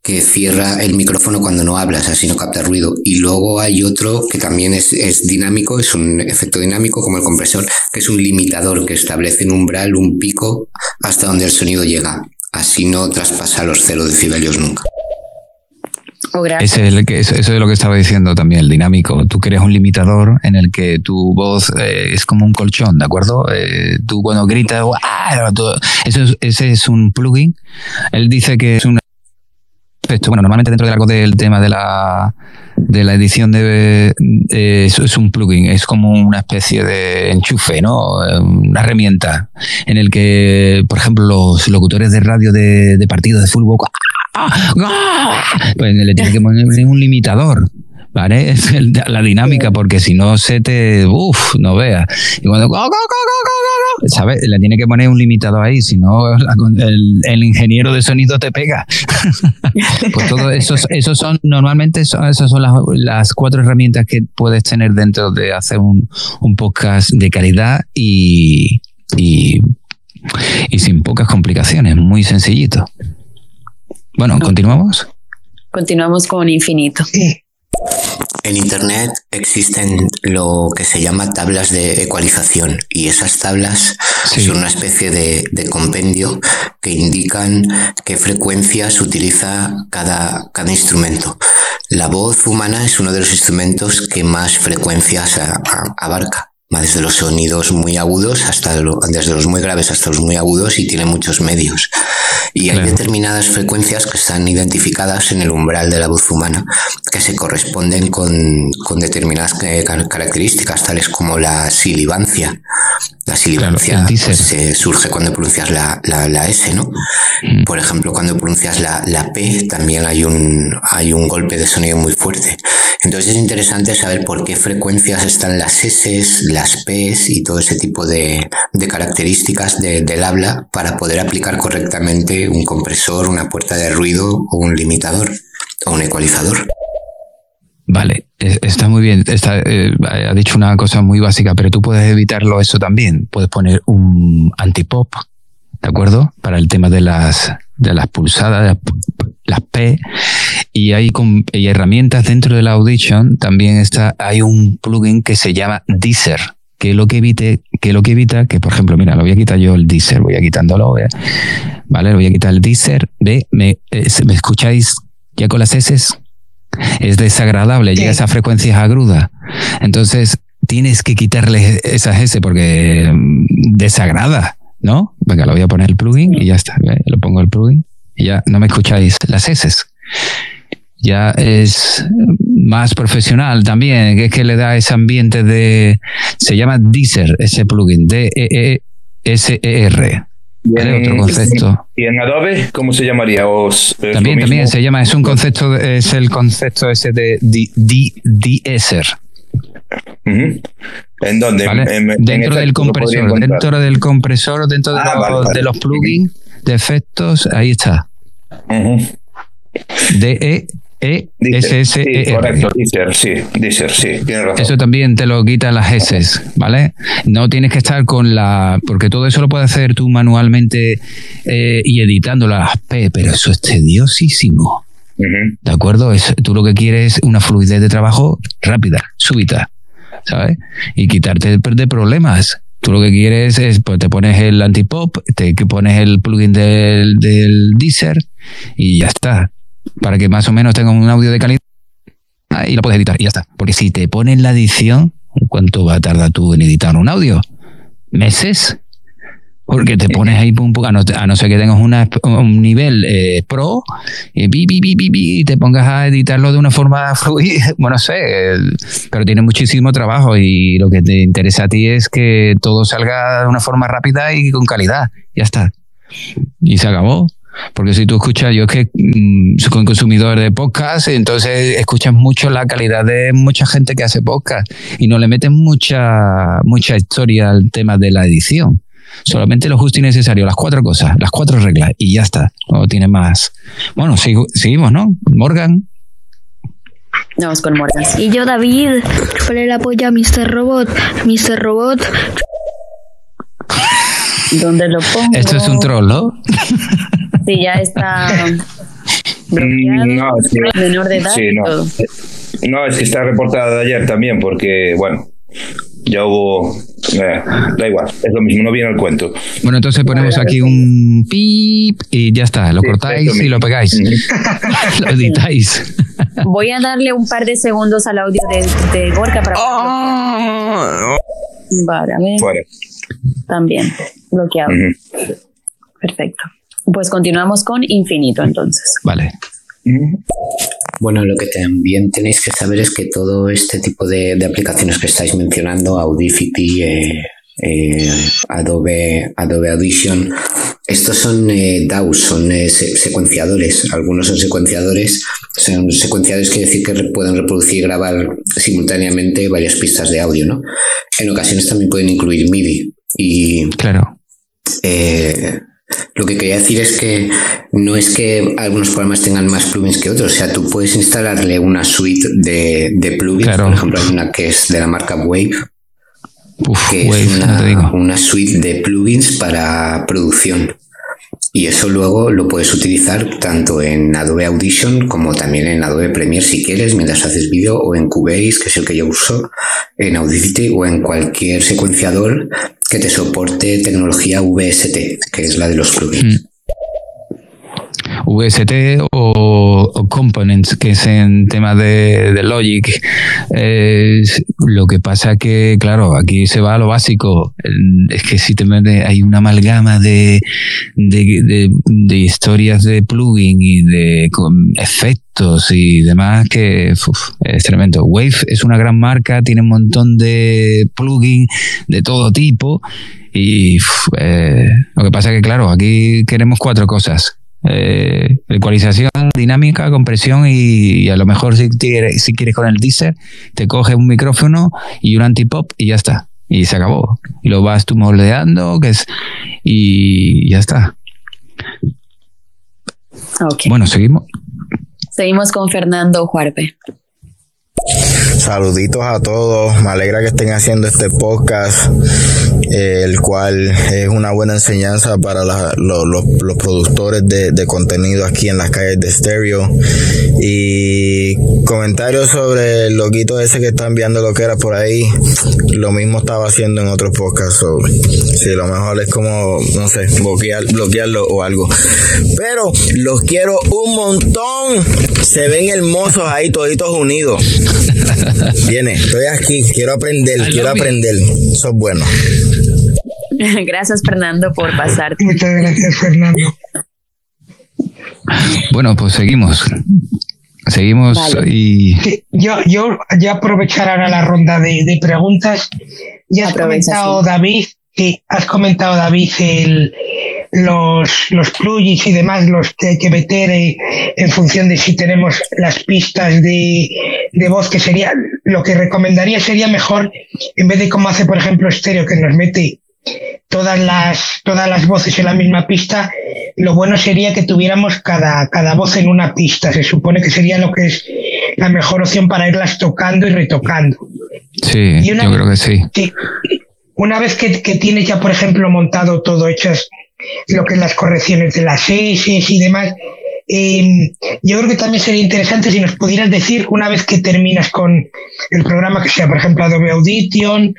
que cierra el micrófono cuando no hablas, así no capta ruido. Y luego hay otro que también es, es, dinámico, es un efecto dinámico como el compresor, que es un limitador que establece un umbral, un pico, hasta donde el sonido llega. Así no traspasa los 0 decibelios nunca. Es el que, eso es lo que estaba diciendo también, el dinámico. Tú creas un limitador en el que tu voz eh, es como un colchón, ¿de acuerdo? Eh, tú cuando gritas, eso es, ese es un plugin. Él dice que es un efecto, bueno, normalmente dentro del algo del tema de la, de la edición de eh, es un plugin, es como una especie de enchufe, ¿no? Una herramienta en el que, por ejemplo, los locutores de radio de, de partidos de fútbol pues le tiene que poner un limitador. ¿Vale? Es la dinámica, porque si no se te. Uff, no veas. Y cuando. ¿Sabes? Le tiene que poner un limitador ahí, si no, el, ingeniero de sonido te pega. pues todo eso, esos son, normalmente, esas son las, las, cuatro herramientas que puedes tener dentro de hacer un, un podcast de calidad y, y, y sin pocas complicaciones, muy sencillito. Bueno, ¿continuamos? Continuamos con infinito. En Internet existen lo que se llama tablas de ecualización y esas tablas son una especie de, de, compendio que indican qué frecuencias utiliza cada, cada instrumento. La voz humana es uno de los instrumentos que más frecuencias abarca desde los sonidos muy agudos hasta desde los muy graves hasta los muy agudos y tiene muchos medios. Y hay determinadas frecuencias que están identificadas en el umbral de la voz humana que se corresponden con, con determinadas características, tales como la silibancia. La silibancia pues, surge cuando pronuncias la, la, la S, ¿no? Mm. Por ejemplo, cuando pronuncias la, la P también hay un, hay un golpe de sonido muy fuerte. Entonces es interesante saber por qué frecuencias están las S, las P y todo ese tipo de, de características de, del habla para poder aplicar correctamente un compresor, una puerta de ruido o un limitador o un ecualizador. Vale, está muy bien. Eh, ha dicho una cosa muy básica, pero tú puedes evitarlo eso también. Puedes poner un antipop, ¿de acuerdo? Para el tema de las, de las pulsadas, las P. Y hay, hay herramientas dentro de la Audition. También está, hay un plugin que se llama Deezer, que lo que evite, que lo que evita, que por ejemplo, mira, lo voy a quitar yo el Deezer, voy a quitándolo, ¿eh? ¿vale? Voy a quitar el Deezer, ¿ve? ¿Me, eh, ¿me escucháis ya con las S? es desagradable, llega a frecuencias agrudas. Entonces, tienes que quitarle esas S porque mm, desagrada, ¿no? Venga, lo voy a poner el plugin y ya está. Lo pongo el plugin y ya no me escucháis las S. Ya es más profesional también, que es que le da ese ambiente de. Se llama Deezer, ese plugin, D-E-E-S-E-R. ¿Y en, otro concepto. ¿Y en Adobe cómo se llamaría? también, también se llama, es un concepto, es el concepto ese de de-esser. ¿En dónde? dentro del compresor, dentro del compresor, dentro de, ah, los, plugins de efectos, ahí está. D-E e s s e Sí, correcto, sí, Deezer, sí, tiene razón. Eso también te lo quita las S, ¿vale? No tienes que estar con la. Porque todo eso lo puedes hacer tú manualmente eh, y editando las P, pero eso es tediosísimo. ¿De acuerdo? Es, tú lo que quieres es una fluidez de trabajo rápida, súbita, ¿sabes? Y quitarte de problemas. Tú lo que quieres es, pues te pones el antipop, te pones el plugin del, del Deezer y ya está para que más o menos tenga un audio de calidad y lo puedes editar y ya está. Porque si te pones la edición, ¿cuánto va a tardar tú en editar un audio? ¿Meses? Porque te pones ahí, pum, a, no, ser que tengas un nivel eh, pro, y, y te pongas a editarlo de una forma fluida, bueno, no sé, pero tiene muchísimo trabajo y lo que te interesa a ti es que todo salga de una forma rápida y con calidad. Ya está. y se acabó. Porque si tú escuchas, yo es que mm, soy consumidor de podcast, entonces escuchas mucho la calidad de mucha gente que hace podcast y no le meten mucha, mucha historia al tema de la edición. Solamente lo justo y necesario, las cuatro cosas, las cuatro reglas y ya está. No tiene más. Bueno, seguimos, ¿no? Morgan. Vamos con Morgan. Y yo, David, le la polla a Mr. Robot. Mr. Robot. ¿Dónde lo pongo? Esto es un troll, ¿no? Sí, ya está bloqueado, Mm, No, sí. menor de edad Sí, no. todo. No, es que está reportada de ayer también, porque, bueno, ya hubo. eh, da igual, es lo mismo, no viene el cuento. Bueno, entonces ponemos aquí un pip y ya está. Lo Sí, cortáis y lo pegáis. Lo editáis. Voy a darle un par de segundos al audio de, de Gorka para. Oh. Vale, a ver. Fuera. También bloqueado. Perfecto. Pues continuamos con infinito entonces. Vale. Bueno, lo que también tenéis que saber es que todo este tipo de, de aplicaciones que estáis mencionando, Audacity, eh, eh, Adobe, Adobe Audition, estos son eh, DAWs, son eh, se- secuenciadores. Algunos son secuenciadores. Son secuenciadores quiere decir que re- pueden reproducir y grabar simultáneamente varias pistas de audio, ¿no? En ocasiones también pueden incluir MIDI. Y Claro. eh, lo que quería decir es que no es que algunos programas tengan más plugins que otros. O sea, tú puedes instalarle una suite de, de plugins. Claro. Por ejemplo, hay una que es de la marca Wave, Uf, que Wave, es no una, una suite de plugins para producción. Y eso luego lo puedes utilizar tanto en Adobe Audition como también en Adobe Premiere si quieres, mientras haces vídeo, o en Cubase, que es el que yo uso, en Audacity o en cualquier secuenciador que te soporte tecnología VST, que es la de los plugins. VST o, o Components, que es en tema de, Logic. Es- lo que pasa que, claro, aquí se va a lo básico. Es que si te metes, hay una amalgama de, de, de- historias de plugin y de con efectos y demás que es tremendo. Wave es una gran marca, tiene un montón de plugin de todo tipo. Y eh, lo que pasa que, claro, aquí queremos cuatro cosas. Eh, ecualización dinámica, compresión y, y a lo mejor si quieres, si quieres con el teaser, te coges un micrófono y un antipop y ya está. Y se acabó. Y lo vas tú moldeando que es, y ya está. Bueno, seguimos. Seguimos con Fernando Juarpe. Saluditos a todos, me alegra que estén haciendo este podcast, eh, el cual es una buena enseñanza para los, productores de, contenido aquí en las calles de Stereo. Y comentarios sobre el loquito ese que está enviando lo que era por ahí, lo mismo estaba haciendo en otros podcasts. So, sí, lo mejor es como, no sé, bloquear, bloquearlo o algo. Pero los quiero un montón, se ven hermosos ahí toditos unidos. Viene, estoy aquí, quiero aprender, I quiero aprender. Eso es bueno. Gracias, Fernando, por pasarte. Muchas gracias, Fernando. Bueno, pues seguimos. Seguimos Vale. y Sí, yo, yo ya aprovechar ahora la ronda de, de preguntas. Ya has Aprovecha, comentado, sí. David, sí, has comentado, David, el, los, los plugins y demás, los que hay que meter eh, en función de si tenemos las pistas de, de voz, que sería, lo que recomendaría sería mejor, en vez de como hace, por ejemplo, Stereo, que nos mete todas las, todas las voces en la misma pista, lo bueno sería que tuviéramos cada, cada voz en una pista. Se supone que sería lo que es la mejor opción para irlas tocando y retocando. sí, Y una yo vez- creo que sí. Sí. Una vez que, que tienes ya, por ejemplo, montado todo, hechas lo que es las correcciones de las S y demás, eh, yo creo que también sería interesante si nos pudieras decir, una vez que terminas con el programa que sea, por ejemplo, Adobe Audition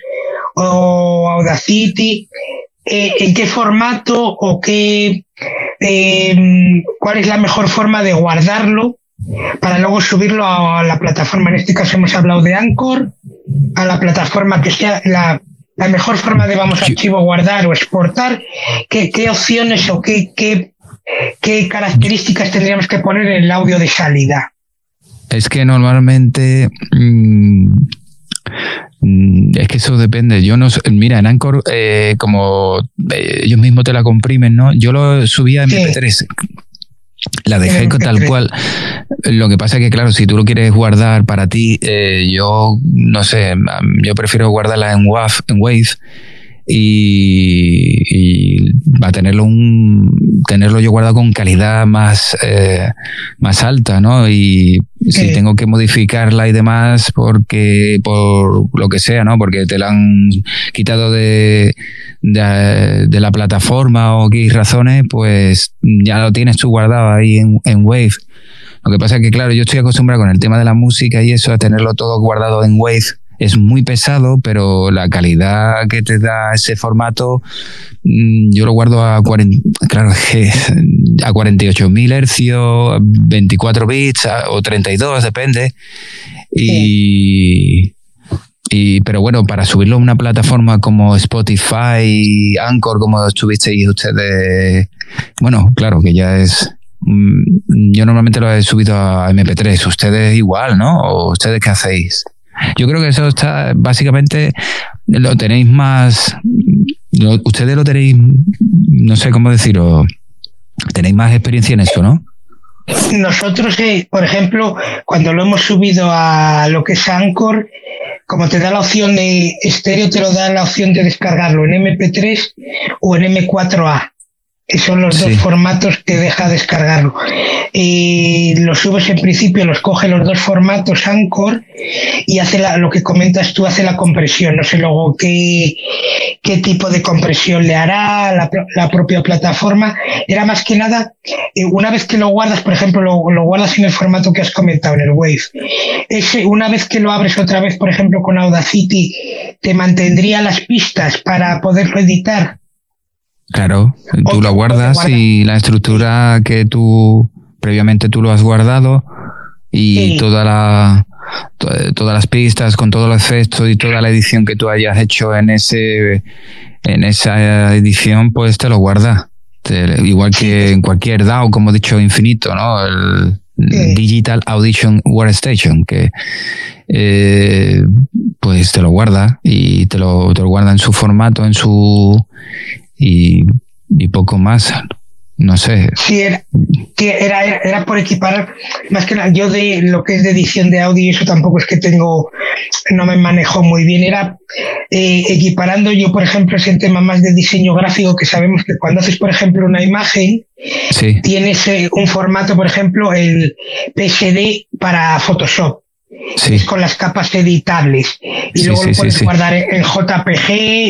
o Audacity, eh, en qué formato o qué, eh, cuál es la mejor forma de guardarlo para luego subirlo a la plataforma. En este caso hemos hablado de Anchor, a la plataforma que sea la, la mejor forma de vamos archivo guardar o exportar. ¿Qué, qué opciones o qué, qué, qué características tendríamos que poner en el audio de salida? Es que normalmente mm, es que eso depende. Yo no mira, en Anchor, eh, como eh, ellos mismos te la comprimen, ¿no? Yo lo subía en MP3. La dejé tal cual. Lo que pasa es que, claro, si tú lo quieres guardar para ti, eh, yo no sé, yo prefiero guardarla en WAV, en Wave y, y va a tenerlo un tenerlo yo guardado con calidad más eh, más alta no y si tengo que modificarla y demás porque por lo que sea no porque te la han quitado de de, la plataforma o qué razones pues ya lo tienes tú guardado ahí en, en Wave lo que pasa es que claro yo estoy acostumbrado con el tema de la música y eso a tenerlo todo guardado en Wave es muy pesado, pero la calidad que te da ese formato, mm, yo lo guardo a, 40, claro, a 48.000 hercios, 24 bits o 32, depende. Y, y, pero bueno, para subirlo a una plataforma como Spotify, Anchor, como estuvisteis ustedes, bueno, claro que ya es mm, yo normalmente lo he subido a MP3. Ustedes igual, ¿no? ¿O ustedes qué hacéis? Yo creo que eso está básicamente lo tenéis más. ustedes lo tenéis, no sé cómo decirlo, tenéis más experiencia en eso, ¿no? Nosotros, eh, por ejemplo, cuando lo hemos subido a lo que es Anchor, como te da la opción de estéreo, te lo da la opción de descargarlo en MP3 o en M4A son los dos formatos que deja descargarlo. Y los subes en principio, los coge los dos formatos Anchor y hace lo que comentas tú, hace la compresión. No sé luego qué, qué tipo de compresión le hará la, la propia plataforma. Era más que nada, eh, una vez que lo guardas, por ejemplo, lo, lo, guardas en el formato que has comentado, en el Wave. Ese, una vez que lo abres otra vez, por ejemplo, con Audacity, te mantendría las pistas para poderlo editar Claro, tú lo guardas y la estructura que tú previamente tú lo has guardado y toda la todas las pistas con todo el efecto y toda la edición que tú hayas hecho en ese en esa edición pues te lo guarda. Igual que en cualquier DAO como he dicho infinito no el Digital Audition Workstation que eh, pues te lo guarda y te lo, te lo guarda en su formato en su y, poco más. No sé. Sí, era, era, era, por equiparar, más que nada, yo de lo que es de edición de audio, eso tampoco es que tengo, no me manejo muy bien, era eh, equiparando yo, por ejemplo, ese tema más de diseño gráfico, que sabemos que cuando haces, por ejemplo, una imagen, tienes eh, un formato, por ejemplo, el PSD para Photoshop con las capas editables. Y luego lo puedes guardar en JPG,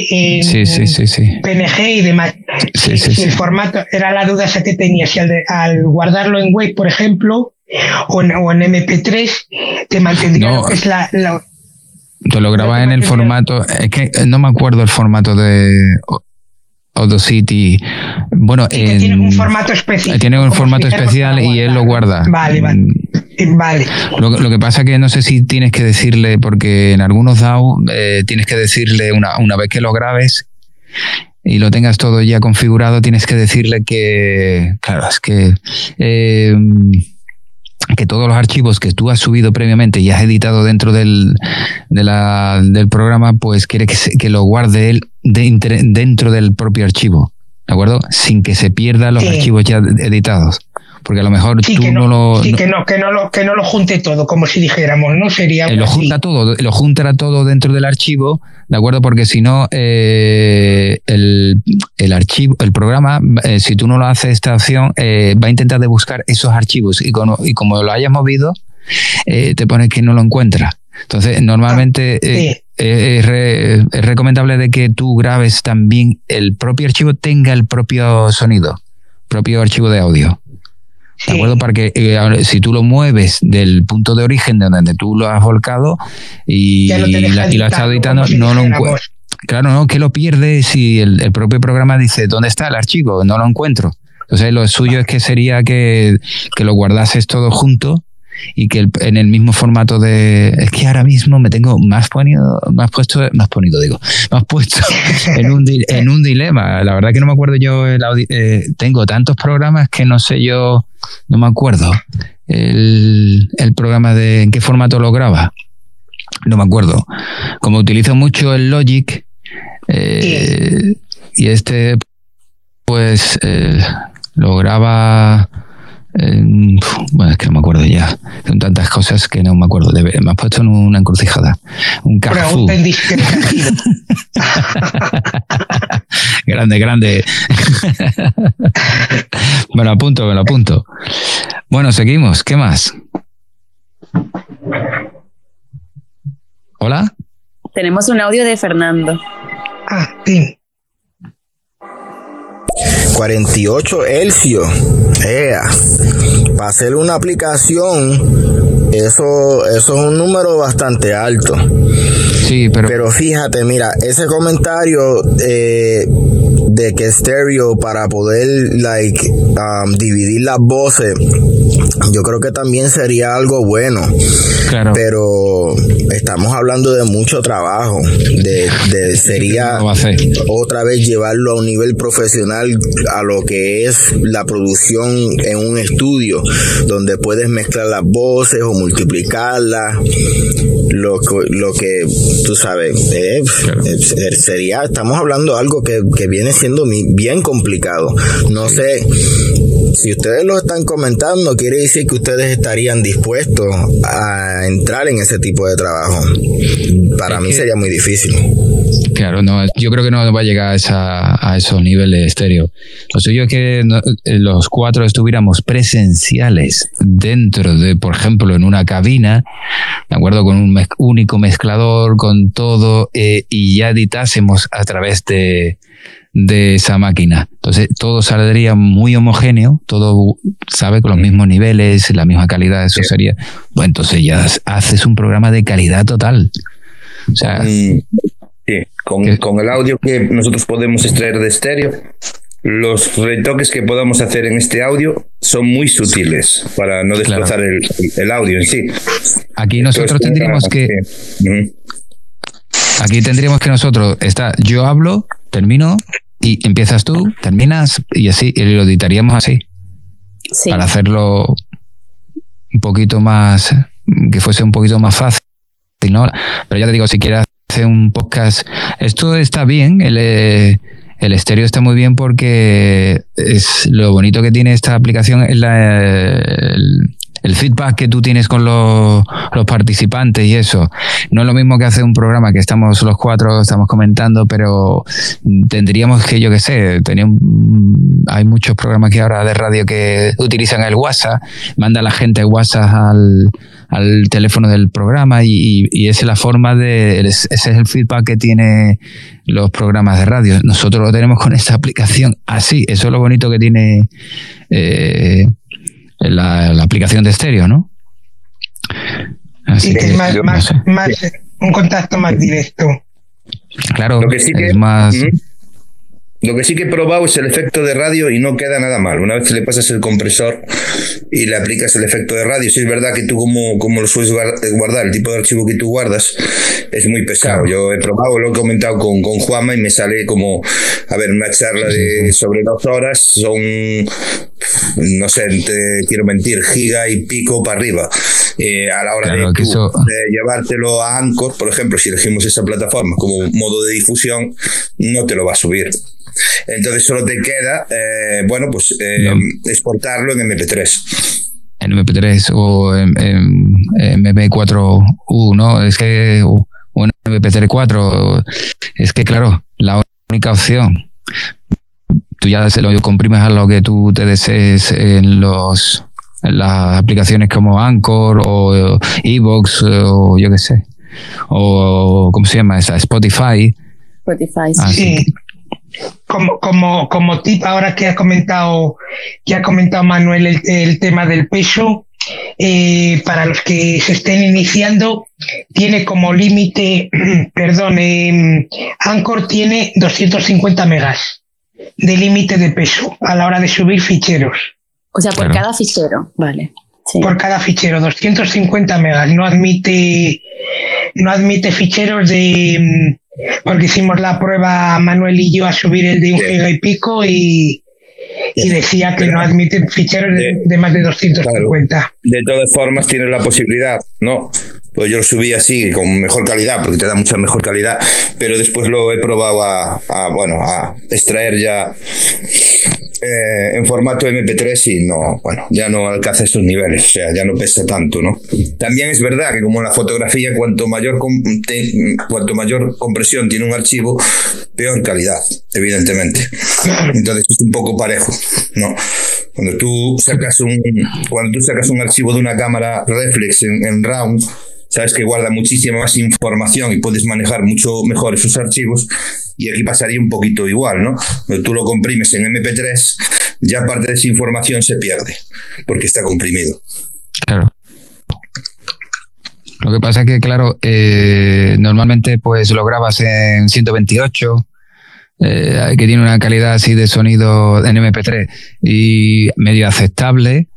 en PNG y demás. Si, el formato era la duda esa que tenía, si al, guardarlo en web, por ejemplo, o en, MP3, te mantendría es la, Te lo grabas en el formato, es que no me acuerdo el formato de City Bueno, tiene un formato especial. Tiene un formato especial y él lo guarda. Vale, vale. Mm. Vale. Lo, que pasa que no sé si tienes que decirle, porque en algunos DAO eh, tienes que decirle una, una vez que lo grabes y lo tengas todo ya configurado, tienes que decirle que, claro, es que eh, que todos los archivos que tú has subido previamente y has editado dentro del, del programa, pues quiere que, que lo guarde él dentro del propio archivo, ¿de acuerdo? Sin que se pierdan los archivos ya editados porque a lo mejor tú no, lo sí, que no que no lo que no lo junte todo como si dijéramos no sería lo junta todo lo juntará todo dentro del archivo de acuerdo porque si no eh, el, el, archivo el programa eh, si tú no lo haces esta opción eh, va a intentar de buscar esos archivos. Y, y como lo hayas movido te pone que no lo encuentra. Entonces normalmente ah, es, es recomendable de que tú grabes también el propio archivo tenga el propio sonido propio archivo de audio ¿De acuerdo? Para que eh, si tú lo mueves del punto de origen de donde tú lo has volcado y, lo, has estado editando, no lo encuentro. Claro, no, que lo pierdes si el, propio programa dice, ¿dónde está el archivo? No lo encuentro. Entonces, lo suyo es que sería que, que lo guardases todo junto y que en el mismo formato de es que ahora mismo me tengo más ponido más puesto más ponido digo más puesto en un en un dilema la verdad que no me acuerdo yo eh, tengo tantos programas que no sé yo no me acuerdo el, el programa de en qué formato lo graba no me acuerdo. Como utilizo mucho el Logic, eh, y este, pues, eh, lo graba. Bueno, es que no me acuerdo ya. Son tantas cosas que no me acuerdo. me has puesto en una encrucijada. Un carfu. grande, grande. me lo apunto, me lo apunto. Bueno, seguimos. ¿Qué más? Hola. Tenemos un audio de Fernando. Ah, sí. 48 Elcio. Para hacer una aplicación, eso, eso es un número bastante alto. Sí, pero. Pero fíjate, mira, ese comentario eh, de que Stereo para poder, like, um, dividir las voces, yo creo que también sería algo bueno. Claro. Pero estamos hablando de mucho trabajo. De, de sería otra vez llevarlo a un nivel profesional a lo que es la producción en un estudio, donde puedes mezclar las voces o multiplicarlas. Lo, lo que tú sabes, eh, eh, sería, estamos hablando de algo que, que viene siendo bien complicado. No sé si ustedes lo están comentando, quiere decir que ustedes estarían dispuestos a entrar en ese tipo de trabajo. Para mí sería muy difícil. Claro, no, yo creo que no va a llegar a, esos niveles estéreo. Lo suyo es que eh, los cuatro estuviéramos presenciales dentro de, por ejemplo, en una cabina, de acuerdo, con un único mezclador, con todo, eh, y ya editásemos a través de, de esa máquina. Entonces todo saldría muy homogéneo, todo sabe con los mismos niveles, la misma calidad, eso sería. Bueno, entonces ya haces un programa de calidad total. O sea, mm, sí, con, con el audio que nosotros podemos extraer de estéreo, los retoques que podamos hacer en este audio son muy sutiles para no desplazar el, audio en sí. Aquí nosotros tendríamos que. Aquí tendríamos que nosotros, está, yo hablo, termino, y empiezas tú, terminas y así, y lo editaríamos así. Sí. Para hacerlo un poquito más, que fuese un poquito más fácil, ¿no? Pero ya te digo, si quieres hacer un podcast, esto está bien, el, el estéreo está muy bien porque es lo bonito que tiene esta aplicación es la, el, el feedback que tú tienes con los, participantes y eso. No es lo mismo que hacer un programa que estamos los cuatro, estamos comentando, pero tendríamos que, yo qué sé, tenía hay muchos programas que ahora de radio que utilizan el WhatsApp, manda la gente WhatsApp al, al teléfono del programa y, y, esa es la forma de, ese es el feedback que tiene los programas de radio. Nosotros lo tenemos con esta aplicación así, eso es lo bonito que tiene eh, la, aplicación de estéreo, ¿no? Así que, más, un contacto más directo. Claro, lo que sí que, es más... Lo que sí que he probado es el efecto de radio y no queda nada mal. Una vez que le pasas el compresor y le aplicas el efecto de radio, si es verdad que tú como, como lo sueles guardar, el tipo de archivo que tú guardas es muy pesado. Yo he probado, lo he comentado con, con Juama y me sale como, a ver, una charla de sobre dos horas son, no sé, te quiero mentir, giga y pico para arriba. Eh, a la hora de, de, llevártelo a Anchor, por ejemplo, si elegimos esa plataforma como modo de difusión, no te lo va a subir. Entonces solo te queda, eh, bueno, pues eh, exportarlo en MP3. En MP3 o en, MP4U, ¿no? Es que, o en MP3 es que claro, la única opción, tú ya se lo comprimes a lo que tú te desees en los las aplicaciones como Anchor o Evox o yo qué sé o cómo se llama esa Spotify Spotify sí como, como, como tip, ahora que ha comentado, que ha comentado Manuel el, tema del peso, eh, para los que se estén iniciando, tiene como límite, perdón, eh, Anchor tiene 250 megas de límite de peso a la hora de subir ficheros. O sea, por cada fichero, vale. Por cada fichero, 250 megas. No admite, no admite ficheros de, porque hicimos la prueba Manuel y yo a subir el de un giga y pico y, y decía que no admiten ficheros de, más de 250. de todas formas, tienes la posibilidad, ¿no? Pues yo lo subí así, con mejor calidad, porque te da mucha mejor calidad, pero después lo he probado a, bueno, a extraer ya eh, en formato MP3 y no, bueno, ya no alcanza estos niveles, o sea, ya no pesa tanto, ¿no? También es verdad que como en la fotografía, cuanto mayor, cuanto mayor compresión tiene un archivo, peor calidad, evidentemente. Entonces es un poco parejo, ¿no? Cuando tú sacas un, cuando tú sacas un archivo de una cámara reflex en, en RAW, sabes que guarda muchísima más información y puedes manejar mucho mejor esos archivos. Y aquí pasaría un poquito igual, ¿no? Tú lo comprimes en MP3, ya parte de esa información se pierde, porque está comprimido. Claro. Lo que pasa es que, claro, eh, normalmente pues lo grabas en 128, eh, que tiene una calidad así de sonido en MP3 y medio aceptable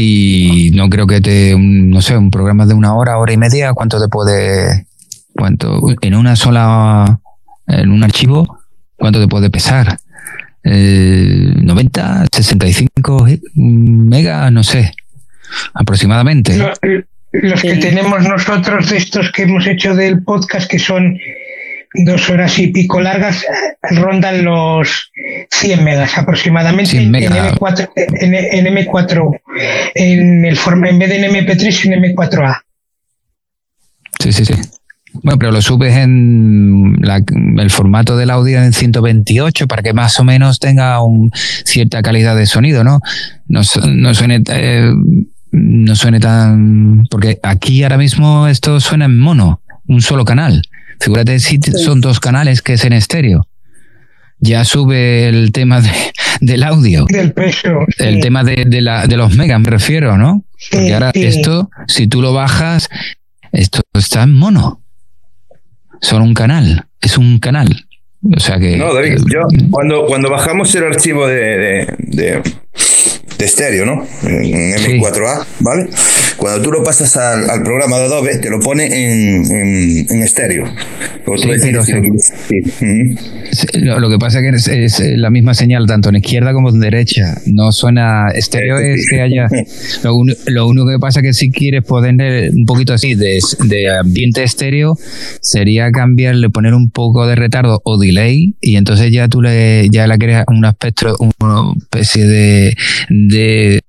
y no creo que te, no sé, un programa de una hora, hora y media, ¿cuánto te puede, cuánto, en una sola, en un archivo, cuánto te puede pesar? Eh, 90, 65 megas, no sé, aproximadamente. Los que tenemos nosotros de estos que hemos hecho del podcast, que son dos horas y pico largas, rondan los 100 megas aproximadamente En, M4, en, M4, en, el en vez de en MP3 en M4A. Sí, sí, sí. Bueno, pero lo subes en el formato del audio en 128 para que más o menos tenga un, cierta calidad de sonido, ¿no? No, no suene... Eh, no suene tan... Porque aquí ahora mismo esto suena en mono, un solo canal. Figúrate si son dos canales que es en estéreo. Ya sube el tema del audio. Del peso. El tema de, la, de los megas, me refiero, ¿no? Porque ahora esto, si tú lo bajas, esto está en mono. Son un canal, es un canal. O sea que. No, David, yo cuando, cuando bajamos el archivo de, de de estéreo, ¿no? En M4A, ¿vale? Cuando tú lo pasas al, programa de Adobe, te lo pone en, en, estéreo. lo, que pasa es que es, la misma señal tanto en izquierda como en derecha. No suena estéreo, es que haya. Lo, único que pasa es que si quieres poner un poquito así de, de ambiente estéreo, sería cambiarle, poner un poco de retardo o delay, y entonces ya tú le ya la creas un espectro, una especie de de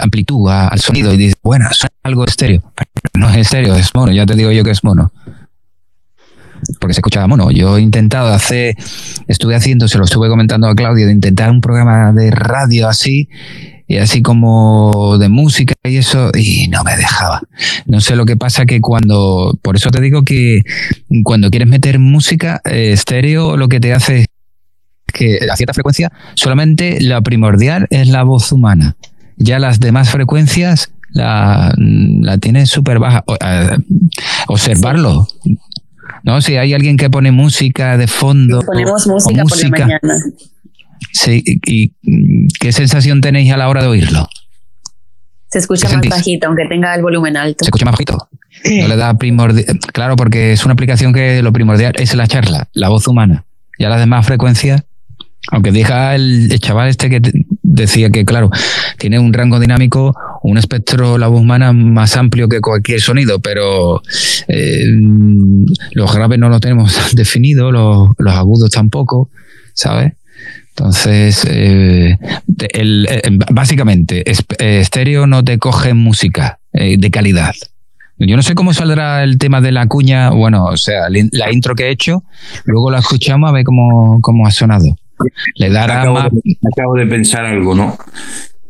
amplitud al sonido y dices, bueno, es algo estéreo. No es estéreo, es mono, ya te digo yo que es mono. Porque se escuchaba mono. Yo he intentado hacer, estuve haciendo, se lo estuve comentando a Claudio, de intentar un programa de radio así, y así como de música y eso, y no me dejaba. No sé lo que pasa que cuando, por eso te digo que cuando quieres meter música eh, estéreo, lo que te hace que a cierta frecuencia solamente la primordial es la voz humana. Ya las demás frecuencias la, la tiene súper baja. Eh, observarlo. ¿No? Si hay alguien que pone música de fondo. Ponemos música, por la mañana. Sí, y, ¿qué sensación tenéis a la hora de oírlo? Se escucha más bajito, aunque tenga el volumen alto. Se escucha más bajito. No le da primordial. Claro, porque es una aplicación que lo primordial es la charla, la voz humana. Ya las demás frecuencias aunque diga el, chaval este que decía que, claro, tiene un rango dinámico, un espectro, la voz humana más amplio que cualquier sonido, pero eh, los graves no los tenemos definidos, los, agudos tampoco, ¿sabes? Entonces, eh, el, eh, básicamente, estéreo no te coge música de calidad. Yo no sé cómo saldrá el tema de la cuña, bueno, o sea, la intro que he hecho, luego la escuchamos a ver cómo, cómo ha sonado. Le dará acabo, de, acabo de pensar algo, ¿no?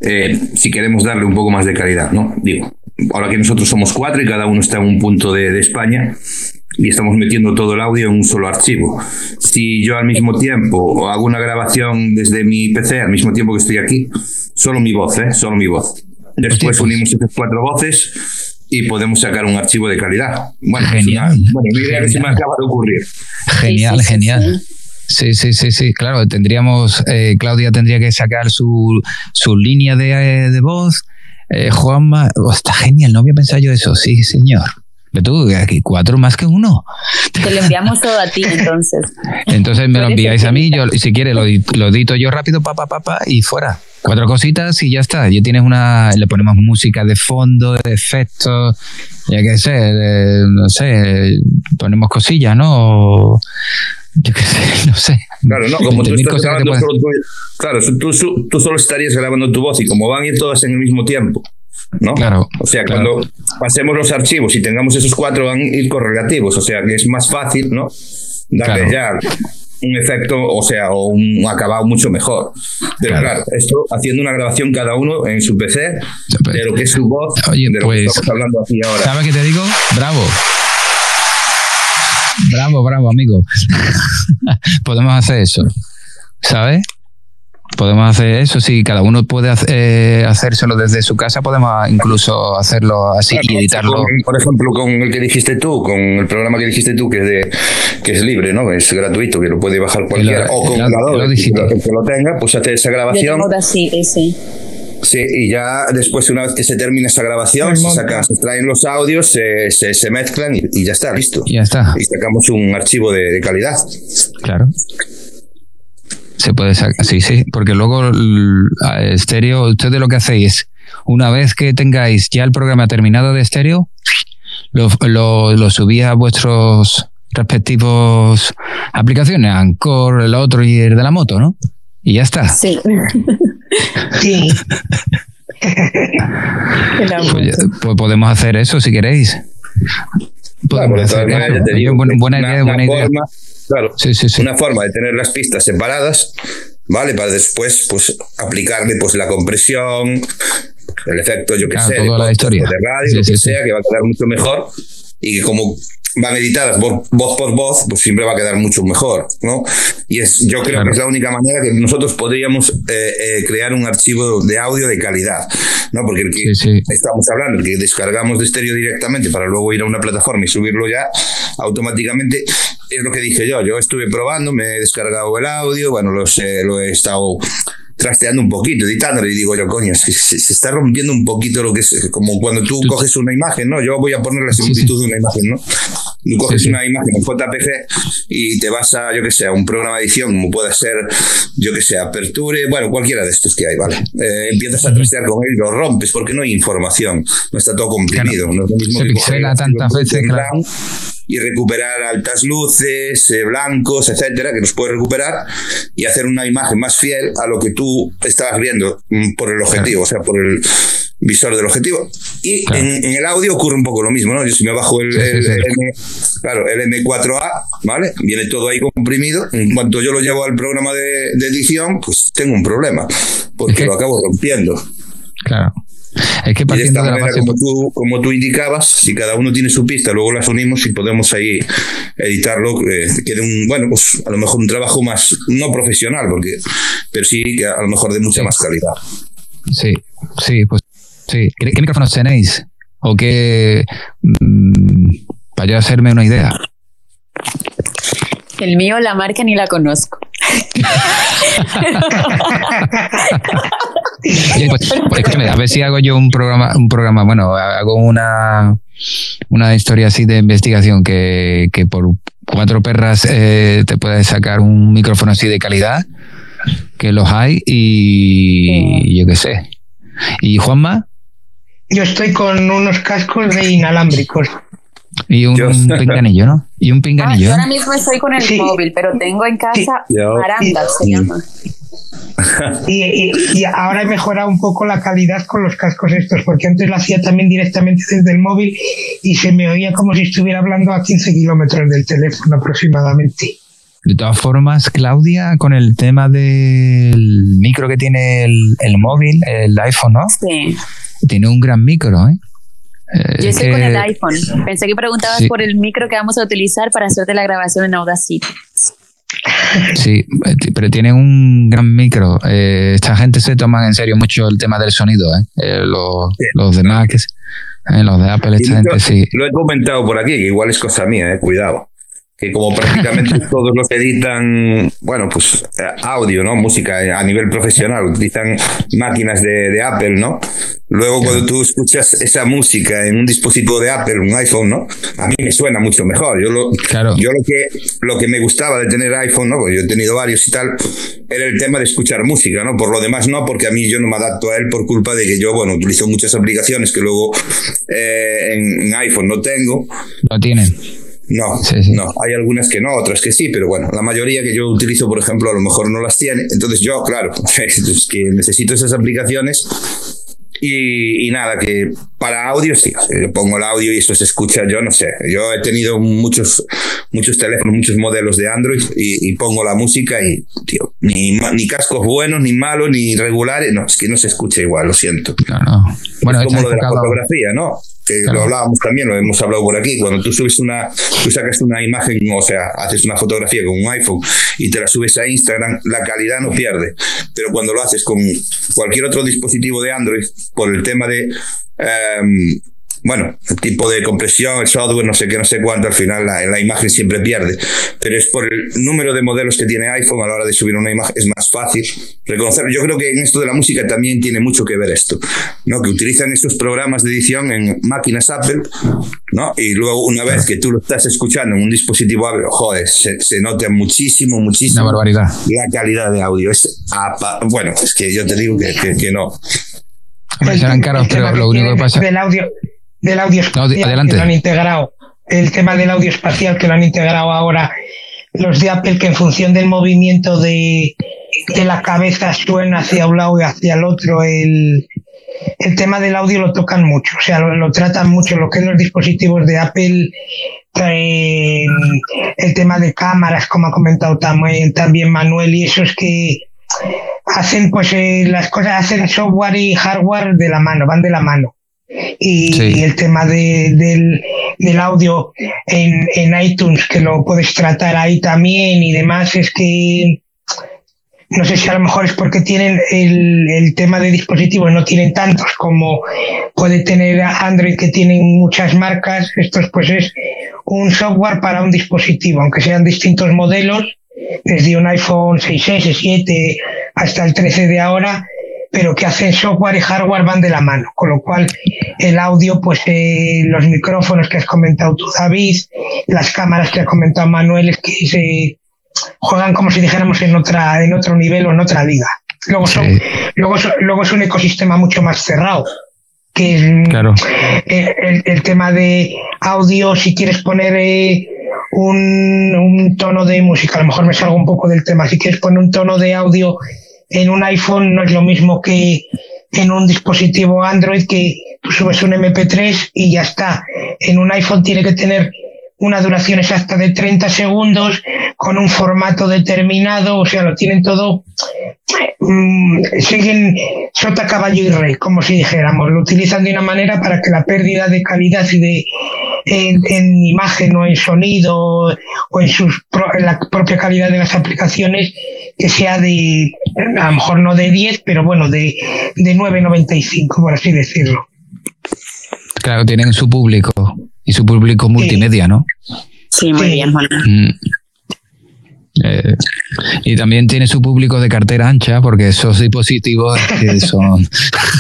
Eh, si queremos darle un poco más de calidad, ¿no? Digo, ahora que nosotros somos cuatro y cada uno está en un punto de, España y estamos metiendo todo el audio en un solo archivo. Si yo al mismo tiempo hago una grabación desde mi PC, al mismo tiempo que estoy aquí, solo mi voz, ¿eh? Solo mi voz. Después unimos esas cuatro voces y podemos sacar un archivo de calidad. Bueno, genial. bueno, mi idea que se me acaba de ocurrir. Genial, genial. Sí, sí, sí, sí, claro, tendríamos, eh, Claudia tendría que sacar su, su línea de, de voz, eh, Juanma, oh, está genial, no había pensado yo eso, sí, señor. Ve tú, aquí cuatro más que uno. Te lo enviamos todo a ti, entonces. Entonces me lo enviáis a mí, yo si quieres lo, lo edito yo rápido, papá, papá, y fuera. Cuatro cositas y ya está. Ya tienes una, le ponemos música de fondo, de efectos, ya que sé, no sé, ponemos cosillas, ¿no? Yo qué sé, no sé. Claro, no, como tú estás grabando solo tú, claro, tú, tú, solo estarías grabando tu voz y como van a ir todas en el mismo tiempo, ¿no? Claro. O sea, cuando pasemos los archivos y tengamos esos cuatro van a ir correlativos, o sea, que es más fácil, ¿no? Darle ya un efecto, o sea, o un acabado mucho mejor. Pero claro. esto haciendo una grabación cada uno en su PC de lo que es su voz, Oye, de lo pues, que estamos hablando aquí ahora. ¿Sabes qué te digo? Bravo. Bravo, bravo, amigo. Podemos hacer eso. ¿Sabes? Podemos hacer eso, si cada uno puede eh, hacérselo desde su casa, podemos incluso hacerlo así y editarlo. por ejemplo, con el que dijiste tú, con el programa que dijiste tú, que es, de, que es libre, ¿no? Es gratuito, que lo puede bajar cualquiera. o con un que, lo tenga, pues hace esa grabación. sí, sí. Sí, y ya después, una vez que se termina esa grabación, se, sacan, se traen los audios, se, se, mezclan y, ya está, listo. Ya está. Y sacamos un archivo de, de calidad. Claro. Se puede sacar, sí, sí, porque luego el estéreo, ustedes lo que hacéis, una vez que tengáis ya el programa terminado de estéreo, lo, lo, lo subís a vuestros respectivos aplicaciones, Anchor, el otro y el de la moto, ¿no? Y ya está. Sí. sí. pues, pues, podemos hacer eso si queréis. Podemos hacer eso. buena, buena idea, buena idea. Claro, una forma de tener las pistas separadas, ¿vale? Para después, pues, aplicarle pues la compresión, el efecto, yo que sé, de, la historia. de radio, lo que sea, que va a quedar mucho mejor y que van editadas voz, por voz, pues siempre va a quedar mucho mejor, ¿no? Y es, yo creo que es la única manera que nosotros podríamos eh, eh, crear un archivo de audio de calidad, ¿no? Porque el que estamos hablando, el que descargamos de estéreo directamente para luego ir a una plataforma y subirlo ya automáticamente, es lo que dije yo. Yo estuve probando, me he descargado el audio, bueno, lo, lo he estado trasteando un poquito, editándolo, y digo yo, coño, se, se, está rompiendo un poquito lo que es, como cuando tú coges una imagen, ¿no? Yo voy a poner la similitud de una imagen, ¿no? Tú coges una imagen en JPG y te vas a, yo que sé, a un programa de edición, como puede ser, yo que sé, Aperture, bueno, cualquiera de estos que hay, ¿vale? Eh, empiezas a trastear con él y lo rompes porque no hay información, no está todo comprimido. No es lo mismo se pixela tantas veces, claro y recuperar altas luces, eh, blancos, etcétera, que los puedes recuperar y hacer una imagen más fiel a lo que tú estabas viendo mm, por el objetivo, o sea, por el visor del objetivo. Y en, el audio ocurre un poco lo mismo, ¿no? Yo si me bajo el, M, claro, el M4A, ¿vale? Viene todo ahí comprimido. En cuanto yo lo llevo al programa de, edición, pues tengo un problema, porque lo acabo rompiendo. Claro. Es que partiendo de, esta manera, como, tú, como tú indicabas, si cada uno tiene su pista, luego las unimos y podemos ahí editarlo, eh, quede un, bueno, pues a lo mejor un trabajo más, no profesional, porque, pero sí que a lo mejor de mucha más calidad. Sí, sí, pues sí. ¿Qué, micrófonos tenéis? ¿O qué? Mm, para yo hacerme una idea. El mío, la marca ni la conozco. Pues, a ver si hago yo un programa, un programa, bueno, hago una, una historia así de investigación que, que por cuatro perras eh, te puedes sacar un micrófono así de calidad, que los hay, y yo qué sé. ¿Y Juanma? Yo estoy con unos cascos de inalámbricos. Y un, pinganillo, ¿no? Y un pinganillo. Ah, ahora mismo estoy con el móvil, pero tengo en casa Aranda, se llama. Y, y, ahora he mejorado un poco la calidad con los cascos estos, porque antes lo hacía también directamente desde el móvil y se me oía como si estuviera hablando a 15 kilómetros del teléfono aproximadamente. De todas formas, Claudia, con el tema del micro que tiene el, el móvil, el iPhone, ¿no? Sí. Tiene un gran micro, ¿eh? Yo estoy con el iPhone. Pensé que preguntabas por el micro que vamos a utilizar para hacerte la grabación en Audacity. Sí, pero tiene un gran micro. Eh, esta gente se toma en serio mucho el tema del sonido. ¿eh? eh los, los de Mac, eh, los de Apple, esta gente sí. Lo he comentado por aquí, que igual es cosa mía, cuidado. Que como prácticamente todos los editan, bueno, pues eh, audio, ¿no? Música a nivel profesional, utilizan máquinas de, de Apple, ¿no? Luego cuando tú escuchas esa música en un dispositivo de Apple, un iPhone, ¿no? A mí me suena mucho mejor. Yo lo, Claro. yo lo que, lo que me gustaba de tener iPhone, ¿no? Porque yo he tenido varios y tal, era el tema de escuchar música, ¿no? Por lo demás no, porque a mí yo no me adapto a él por culpa de que yo, bueno, utilizo muchas aplicaciones que luego eh, en, en iPhone no tengo. Lo tienen. No, Sí, sí. no. Hay algunas que no, otras que sí, pero bueno, la mayoría que yo utilizo, por ejemplo, a lo mejor no las tiene. Entonces yo, claro, es que necesito esas aplicaciones y, y nada, que para audio sí, yo pongo el audio y eso se escucha, yo no sé, yo he tenido muchos, muchos teléfonos, muchos modelos de Android y, y pongo la música y, tío, ni, ni cascos buenos, ni malos, ni regulares, no, es que no se escucha igual, lo siento. Claro. Bueno, es como lo de la fotografía, ¿no? Que Claro. lo hablábamos también, lo hemos hablado por aquí. Cuando tú subes una, tú sacas una imagen, o sea, haces una fotografía con un iPhone y te la subes a Instagram, la calidad no pierde. Pero cuando lo haces con cualquier otro dispositivo de Android, por el tema de, em, bueno, el tipo de compresión, el software, no sé qué, no sé cuánto, al final la, la imagen siempre pierde. Pero es por el número de modelos que tiene iPhone a la hora de subir una imagen, es más fácil reconocerlo. Yo creo que en esto de la música también tiene mucho que ver esto, ¿no? Que utilizan esos programas de edición en máquinas Apple, ¿no? Y luego una vez que tú lo estás escuchando en un dispositivo Apple, joder, se, se nota muchísimo, muchísimo Una barbaridad. la calidad de audio. Es bueno, es que yo te digo que, que, que no. Serán caros, pero lo único que pasa. Del audio, del audio espacial que lo han integrado. El tema del audio espacial que lo han integrado ahora los de Apple, que en función del movimiento de, de la cabeza suena hacia un lado y hacia el otro. El, el tema del audio lo tocan mucho, o sea, lo, lo tratan mucho. Lo que es los dispositivos de Apple traen el tema de cámaras, como ha comentado también, también Manuel, y eso es que hacen pues eh, las cosas, hacen software y hardware de la mano, van de la mano. Y, Sí. y el tema de, del, del audio en, en iTunes, que lo puedes tratar ahí también y demás, es que no sé si a lo mejor es porque tienen el, el tema de dispositivos, no tienen tantos como puede tener Android que tienen muchas marcas. Esto es, pues es un software para un dispositivo, aunque sean distintos modelos, desde un iPhone 6S, 7 hasta el 13 de ahora, pero que hacen software y hardware van de la mano, con lo cual el audio, pues eh, los micrófonos que has comentado tú, David, las cámaras que ha comentado Manuel, es que se juegan como si dijéramos en otra, en otro nivel o en otra liga. Luego son, Sí. luego, luego es un ecosistema mucho más cerrado, que es Claro. el, el tema de audio, si quieres poner eh, un, un tono de música, a lo mejor me salgo un poco del tema, si quieres poner un tono de audio en un iPhone no es lo mismo que en un dispositivo Android que tú subes un MP3 y ya está. En un iPhone tiene que tener una duración exacta de 30 segundos con un formato determinado, o sea, lo tienen todo, mm, siguen sota, caballo y rey, como si dijéramos, lo utilizan de una manera para que la pérdida de calidad y de en, en imagen o en sonido o en, sus, en la propia calidad de las aplicaciones que sea de, a lo mejor no de 10, pero bueno, de, de 9,95, por así decirlo. Claro, tienen su público y su público multimedia, ¿no? Sí, muy Sí. bien, Juan. Mm. Eh, y también tiene su público de cartera ancha porque esos dispositivos que son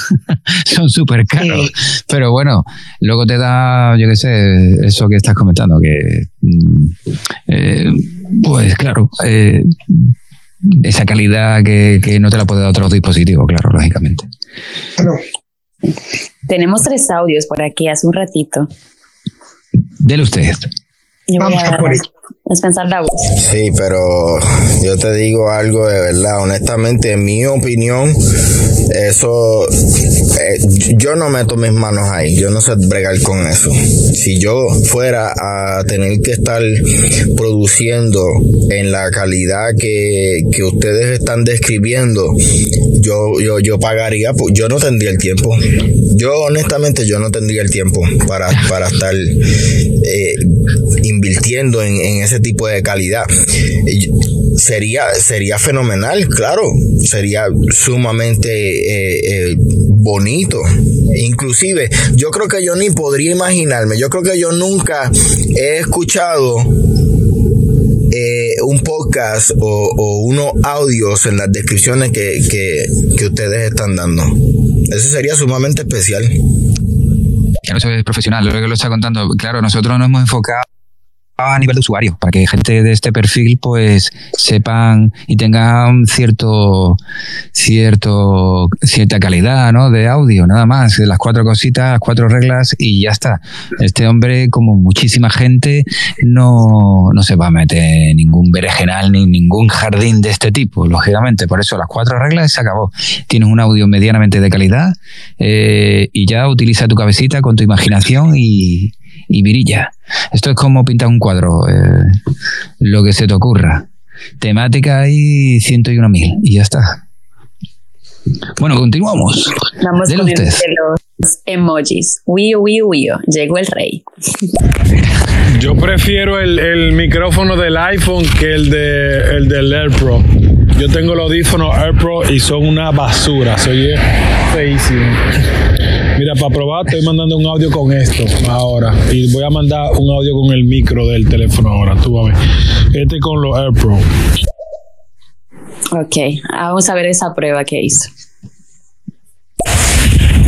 son súper caros. Pero bueno, luego te da, yo qué sé, eso que estás comentando, que mm, eh, pues claro, eh, esa calidad que, que no te la puede dar otro dispositivo, claro, lógicamente. Claro. Tenemos tres audios por aquí hace un ratito. Dele usted. Yo voy Vamos a por ello. dispensar la voz. Sí, pero yo te digo algo de verdad, honestamente, en mi opinión, eso, eh, yo no meto mis manos ahí, yo no sé bregar con eso. Si yo fuera a tener que estar produciendo en la calidad que, que ustedes están describiendo, yo, yo, yo pagaría, pues, yo no tendría el tiempo. Yo honestamente yo no tendría el tiempo para, para estar eh, invirtiendo en, en ese tipo de calidad. Sería, sería fenomenal, claro, sería sumamente eh, eh, bonito. Inclusive, yo creo que yo ni podría imaginarme, yo creo que yo nunca he escuchado un podcast o, unos audios en las descripciones que, que, ustedes están dando. Eso sería sumamente especial. Eso es profesional, lo que lo está contando. Claro, nosotros nos hemos enfocado a nivel de usuario, para que gente de este perfil pues sepan y tengan cierto, cierto, cierta calidad ¿no? de audio, nada más, las cuatro cositas, las cuatro reglas y ya está. Este hombre, como muchísima gente, no, no se va a meter en ningún berenjenal ni ningún jardín de este tipo, lógicamente. Por eso las cuatro reglas se acabó. Tienes un audio medianamente de calidad eh, y ya utiliza tu cabecita con tu imaginación y, y virilla. Esto es como pintar un cuadro, eh, lo que se te ocurra. Temática y 101.000 y ya está. Bueno, continuamos. Vamos con los emojis. Wii, Wii, Wii. Llegó el rey. Yo prefiero el, micrófono del iPhone que el, de, el del AirPro. Yo tengo los audífonos AirPro y son una basura. Se oye feísimo. Mira, para probar estoy mandando un audio con esto ahora. Y voy a mandar un audio con el micro del teléfono ahora. Tú a ver. Este con los AirPro. Ok, vamos a ver esa prueba que hizo.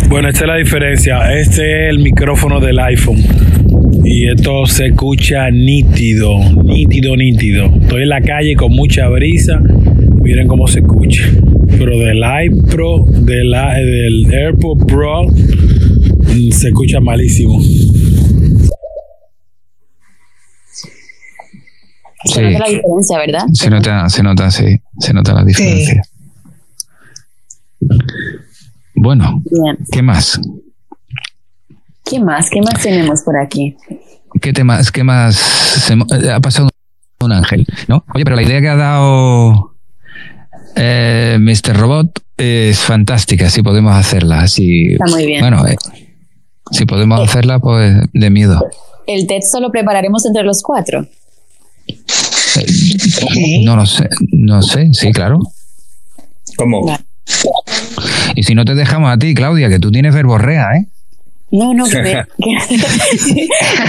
Bueno, esta es la diferencia. Este es el micrófono del iPhone. Y esto se escucha nítido, nítido, nítido. Estoy en la calle con mucha brisa. Miren cómo se escucha. Pero del iPro, del, del AirPod Pro, mm, se escucha malísimo. Se nota la diferencia, ¿verdad? Se nota, se nota, sí. Se nota la diferencia. Bueno, ¿qué más? ¿Qué más? ¿Qué más tenemos por aquí? ¿Qué temas? ¿Qué más? ha pasado un ángel, ¿no? Oye, pero la idea que ha dado eh, Mr. Robot es fantástica, si podemos hacerla. así. Está muy bien. Bueno, eh, si podemos eh. hacerla, pues de miedo. ¿El texto lo prepararemos entre los cuatro? no lo sé, no sé, sí, claro. ¿Cómo? Y si no te dejamos a ti, Claudia, que tú tienes verborrea, ¿eh? No, no, que me,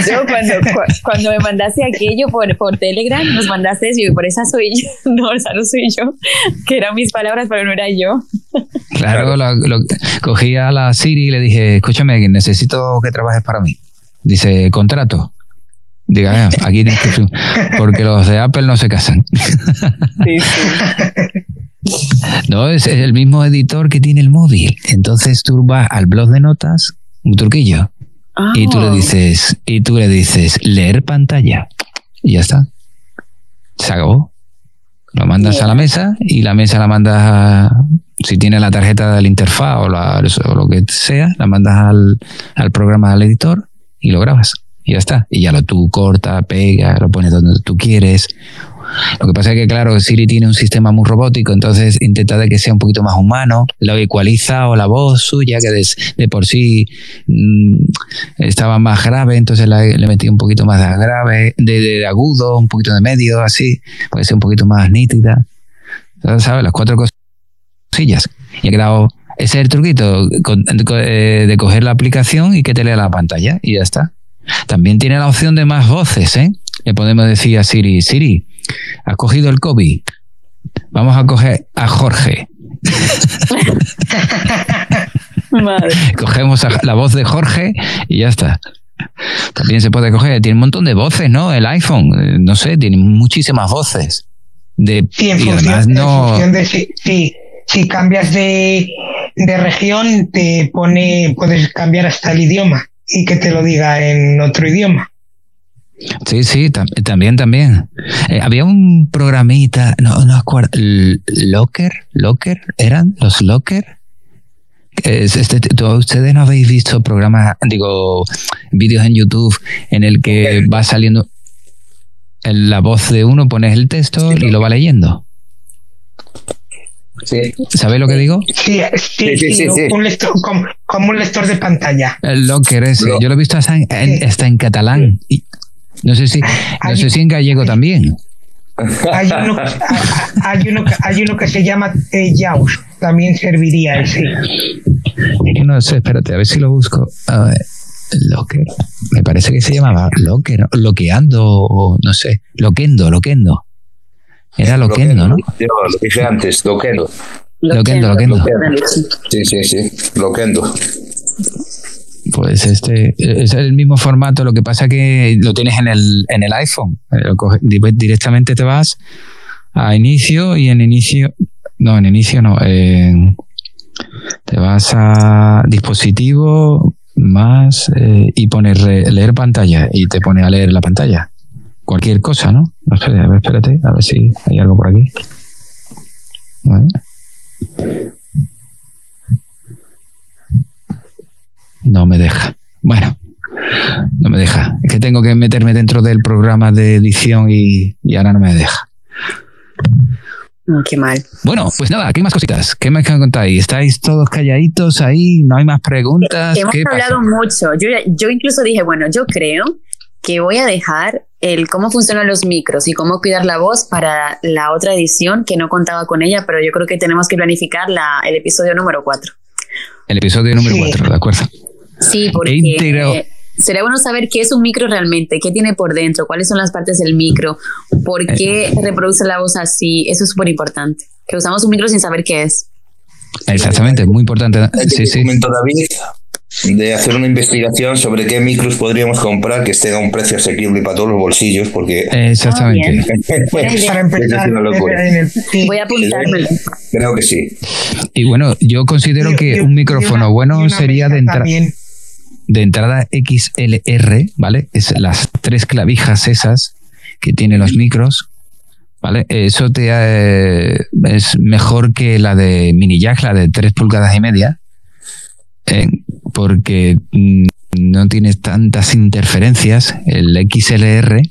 yo cuando, cuando me mandaste aquello por, por Telegram, nos mandaste eso y por esa soy yo, no, esa no soy yo, que eran mis palabras, pero no era yo. Claro, lo, cogí a la Siri y le dije, escúchame, necesito que trabajes para mí. Dice, contrato. Diga, aquí tienes que... Porque los de Apple no se casan. Sí, sí. No, es el mismo editor que tiene el móvil. Entonces tú vas al blog de notas un truquillo. Y tú le ah. dices, y tú le dices, leer pantalla. Y ya está. Se acabó. Lo mandas a la mesa y la mesa la mandas a, si tiene la tarjeta del interfaz o, lo que sea, la mandas al, al programa del editor y lo grabas. Y ya está. Y ya lo tú corta, pega, lo pones donde tú quieres. Lo que pasa es que, claro, Siri tiene un sistema muy robótico, entonces intenta de que sea un poquito más humano, lo ecualiza o la voz suya, que de, por sí mm, estaba más grave, entonces le metí un poquito más de grave, de, agudo, un poquito de medio, así, puede ser un poquito más nítida. ¿Sabes? Las cuatro cosillas. Y he quedado ese es el truquito eh, de coger la aplicación y que te lea la pantalla y ya está. También tiene la opción de más voces, ¿eh? Le podemos decir a Siri, Siri, has cogido el COVID. Vamos a coger a Jorge. Cogemos la voz de Jorge y ya está. También se puede coger, tiene un montón de voces, ¿no? El iPhone, eh, no sé, tiene muchísimas voces. De, sí, en función, de si, si, cambias de, de región, te pone, puedes cambiar hasta el idioma y que te lo diga en otro idioma. Sí, sí, también, también. Eh, había un programita, no, no acuerdo, Locker, Locker, ¿eran los Locker? Este, ustedes no habéis visto programas, digo, vídeos en YouTube en el que va saliendo la voz de uno, pones el texto y lo va leyendo. Sí. ¿Sabes lo que digo? Sí, sí, sí, un lector, como, un lector de pantalla. El Locker ese. Yo lo he visto hasta en, en catalán. No sé si, no sé si en gallego también. Hay uno, hay uno, hay uno que se llama eh, también serviría ese. No sé, espérate, a ver si lo busco. A ver, Locker, me parece que se llamaba Locker, Loqueando, o no sé, Loquendo, Loquendo. Era Loquendo, ¿no? Yo lo dije antes, Loquendo. Loquendo, Loquendo. Sí, sí, sí, Loquendo. Pues este es el mismo formato, lo que pasa que lo tienes en el, en el iPhone. Eh, di- directamente te vas a inicio y en inicio, no, en inicio no, te vas a dispositivo más eh, y pones re- leer pantalla y te pone a leer la pantalla. Cualquier cosa, ¿no? No sé, a ver, espérate, a ver si hay algo por aquí. Vale. No me deja. Bueno, no me deja. Es que tengo que meterme dentro del programa de edición y, y ahora no me deja. Qué mal. Bueno, pues nada, ¿qué más cositas? ¿Qué más contáis? ¿Estáis todos calladitos ahí? ¿No hay más preguntas? Hemos hablado mucho. Yo, yo incluso dije, bueno, yo creo que voy a dejar el cómo funcionan los micros y cómo cuidar la voz para la otra edición que no contaba con ella, pero yo creo que tenemos que planificar la, el episodio número 4. El episodio número 4, ¿de acuerdo? Sí, porque He integrado- eh, sería bueno saber qué es un micro realmente, qué tiene por dentro, cuáles son las partes del micro, por qué reproduce la voz así. Eso es súper importante. Que usamos un micro sin saber qué es. Exactamente, muy importante. Sí, sí. David de hacer una investigación sobre qué micros podríamos comprar que estén a un precio asequible para todos los bolsillos, porque Exactamente. Ah. Para empezar. Voy a apuntármelo. creo que sí. Y bueno, yo considero que un micrófono una- bueno sería de, mesa entra- también. De entrada XLR, ¿vale? Es las tres clavijas esas que tienen los micros, ¿vale? Eso te eh, es mejor que la de mini jack, la de 3 pulgadas y media, eh, porque mm, no tienes tantas interferencias. El XLR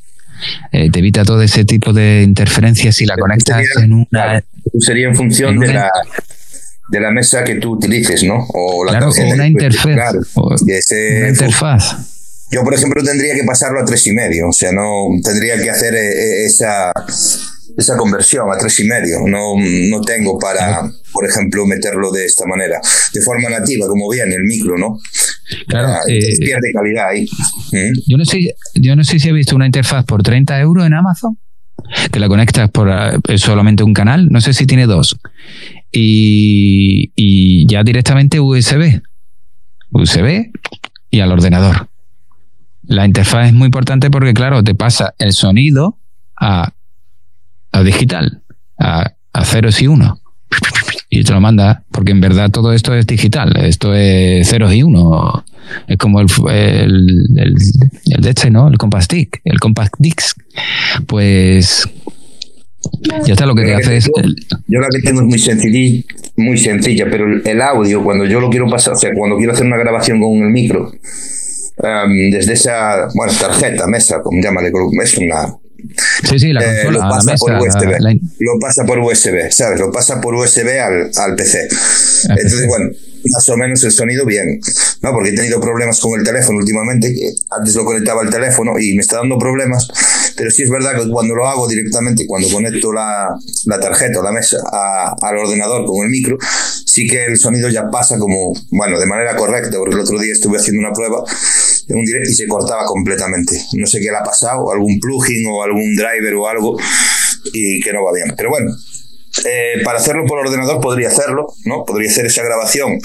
eh, te evita todo ese tipo de interferencias si la conectas en una sería en función en de una- la de la mesa que tú utilices, ¿no? O la Claro, o una interfaz. Claro. Una interfaz. Yo, por ejemplo, tendría que pasarlo a tres y medio. O sea, no tendría que hacer eh, eh, esa, esa conversión a tres y medio. No, no tengo para, por ejemplo, meterlo de esta manera. De forma nativa, como viene el micro, ¿no? Claro, Ah, eh, pierde calidad ahí. ¿Mm? Yo no sé, yo no sé si he visto una interfaz por 30 euros en Amazon, que la conectas por solamente un canal, no sé si tiene dos. Y, ya directamente USB. USB y al ordenador. La interfaz es muy importante porque, claro, te pasa el sonido a, a digital, a, a ceros y uno. Y te lo manda, porque en verdad todo esto es digital, esto es ceros y uno. Es como el, el, el, el de este, ¿no? El Compact Disc. El Compact Disc. Pues ya está, lo que te hace es. yo- el- Yo la que tengo es muy sencilla, muy sencilla, pero el, audio, cuando yo lo quiero pasar, o sea, cuando quiero hacer una grabación con el micro, em, desde esa, bueno, tarjeta, mesa, como llámale, es una, sí, sí, la eh, consola, lo la pasa por. USB. la- Lo pasa por USB, ¿sabes? Lo pasa por USB al, al PC. Entonces, bueno, más o menos el sonido bien, ¿no? Porque he tenido problemas con el teléfono últimamente, que antes lo conectaba al teléfono y me está dando problemas, pero sí es verdad que cuando lo hago directamente, cuando conecto la, la tarjeta o la mesa a- al ordenador con el micro, sí que el sonido ya pasa como, bueno, de manera correcta, porque el otro día estuve haciendo una prueba en un direct y se cortaba completamente. No sé qué le ha pasado, algún plugin o algún driver o algo, y que no va bien. Pero bueno, eh, para hacerlo por ordenador podría hacerlo, ¿no? Podría hacer esa grabación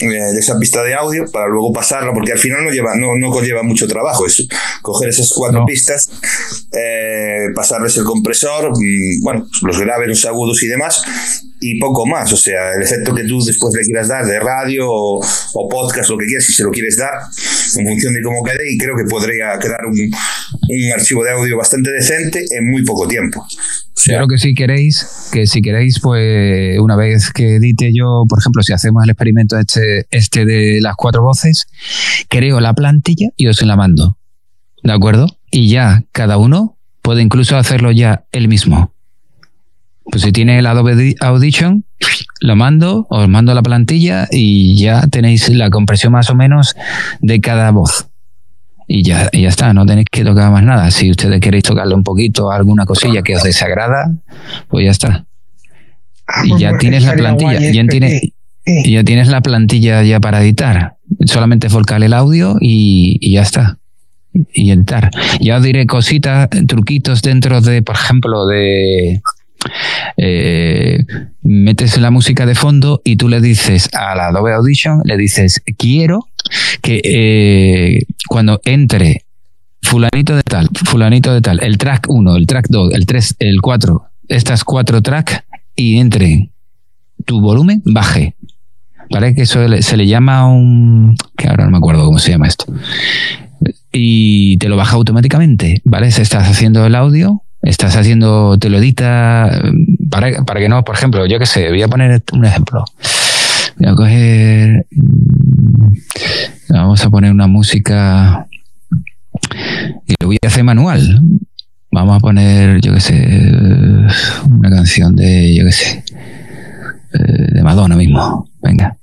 eh, de esa pista de audio para luego pasarla, porque al final no lleva, no, no conlleva mucho trabajo, es coger esas cuatro No. pistas, eh, pasarles el compresor, mm, bueno, los graves, los agudos y demás, y poco más, o sea, el efecto que tú después le quieras dar de radio o, o podcast, lo que quieras, si se lo quieres dar, en función de cómo quede, y creo que podría quedar un, un archivo de audio bastante decente en muy poco tiempo. O sea, Yo creo que si queréis, que si queréis, pues una vez que edite yo, por ejemplo, si hacemos el experimento este, este de las cuatro voces, creo la plantilla y os la mando. ¿De acuerdo? Y ya cada uno puede incluso hacerlo ya él mismo. Pues si tiene el Adobe Di- Audition, lo mando, os mando la plantilla y ya tenéis la compresión más o menos de cada voz. Y ya, y ya está, no tenéis que tocar más nada. Si ustedes queréis tocarle un poquito alguna cosilla que os desagrada, pues ya está. Ah, Y pues ya tienes la plantilla, ya esto, tienes, sí, ya tienes la plantilla ya para editar. Solamente volcar el audio y, y ya está. Y editar. Ya os diré cositas, truquitos dentro de, por ejemplo, de eh, metes la música de fondo y tú le dices a la Adobe Audition, le dices, quiero que eh, cuando entre fulanito de tal, fulanito de tal, el track 1, el track 2, el 3, el 4, estas cuatro tracks y entre tu volumen, baje. ¿Vale? Que eso se le llama un... que ahora no me acuerdo cómo se llama esto. Y te lo baja automáticamente, ¿vale? Si estás haciendo el audio, estás haciendo, te lo edita, para, para que no, por ejemplo, yo qué sé, voy a poner un ejemplo. Voy a coger... Mm, vamos a poner una música y lo voy a hacer manual. Vamos a poner, yo qué sé, una canción de, yo qué sé, eh, de Madonna mismo. Venga.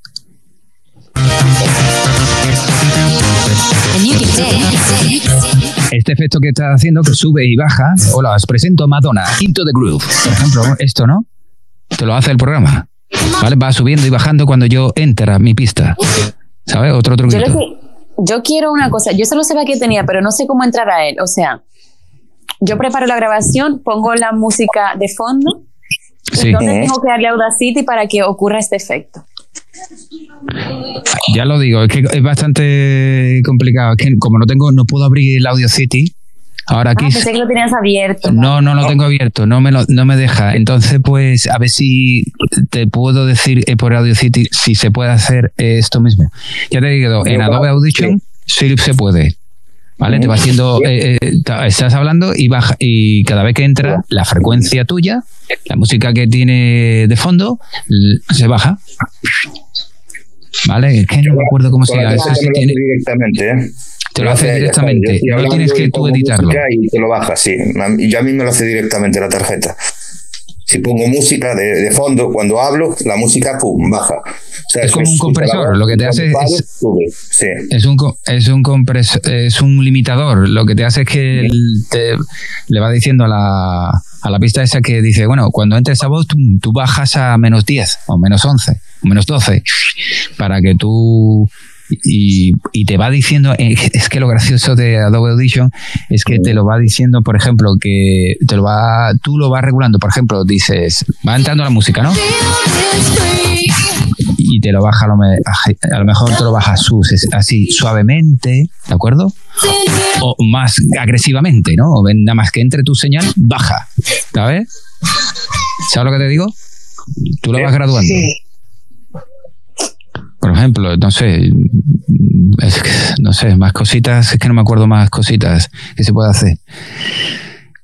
Este efecto que está haciendo, que sube y baja. Hola, os presento Madonna, Into the Groove. Por ejemplo, esto, ¿no? Te lo hace el programa. ¿Vale? Va subiendo y bajando cuando yo entra mi pista. ¿Sabes? Otro truquito. Yo, yo quiero una cosa. Yo solo sabía que tenía, pero no sé cómo entrar a él. O sea, yo preparo la grabación, pongo la música de fondo. Sí. Entonces tengo que darle Audacity para que ocurra este efecto. Ya lo digo, es que es bastante complicado. Es que como no tengo, no puedo abrir el Audacity. Ahora aquí. Ah, pensé que lo tenías abierto. No, no lo tengo abierto, no me, lo, no me deja. Entonces, pues, a ver si te puedo decir eh, por Audacity si se puede hacer esto mismo. Ya te digo, en Adobe Audition sí se puede. ¿Vale? Te va haciendo, eh, eh, estás hablando y baja, y cada vez que entra la frecuencia tuya, la música que tiene de fondo, se baja. ¿Vale? Es que no me acuerdo cómo se llama. Eso sí tiene... directamente, ¿eh? Te lo hace directamente. No tienes que tú editarlo. Y te lo baja, sí. Y ya a mí me lo hace directamente la tarjeta. Si pongo música de, de fondo, cuando hablo, la música, pum, baja. O sea, es como un compresor, lo que te hace es, sí. es un es un compresor, es un limitador, lo que te hace es que te, le va diciendo a la, a la pista esa que dice, bueno, cuando entre esa voz tú, tú, bajas a menos 10 o menos 11 o menos 12 para que tú y, y, te va diciendo, es que lo gracioso de Adobe Audition es que te lo va diciendo, por ejemplo, que te lo va, tú lo vas regulando, por ejemplo, dices, va entrando la música, ¿no? Y te lo baja, a lo mejor te lo baja así suavemente, ¿de acuerdo? O más agresivamente, ¿no? O nada más que entre tu señal, baja, ¿sabes? ¿Sabes lo que te digo? Tú lo vas graduando. Sí. Por ejemplo, no sé, es no sé, más cositas, es que no me acuerdo más cositas que se puede hacer.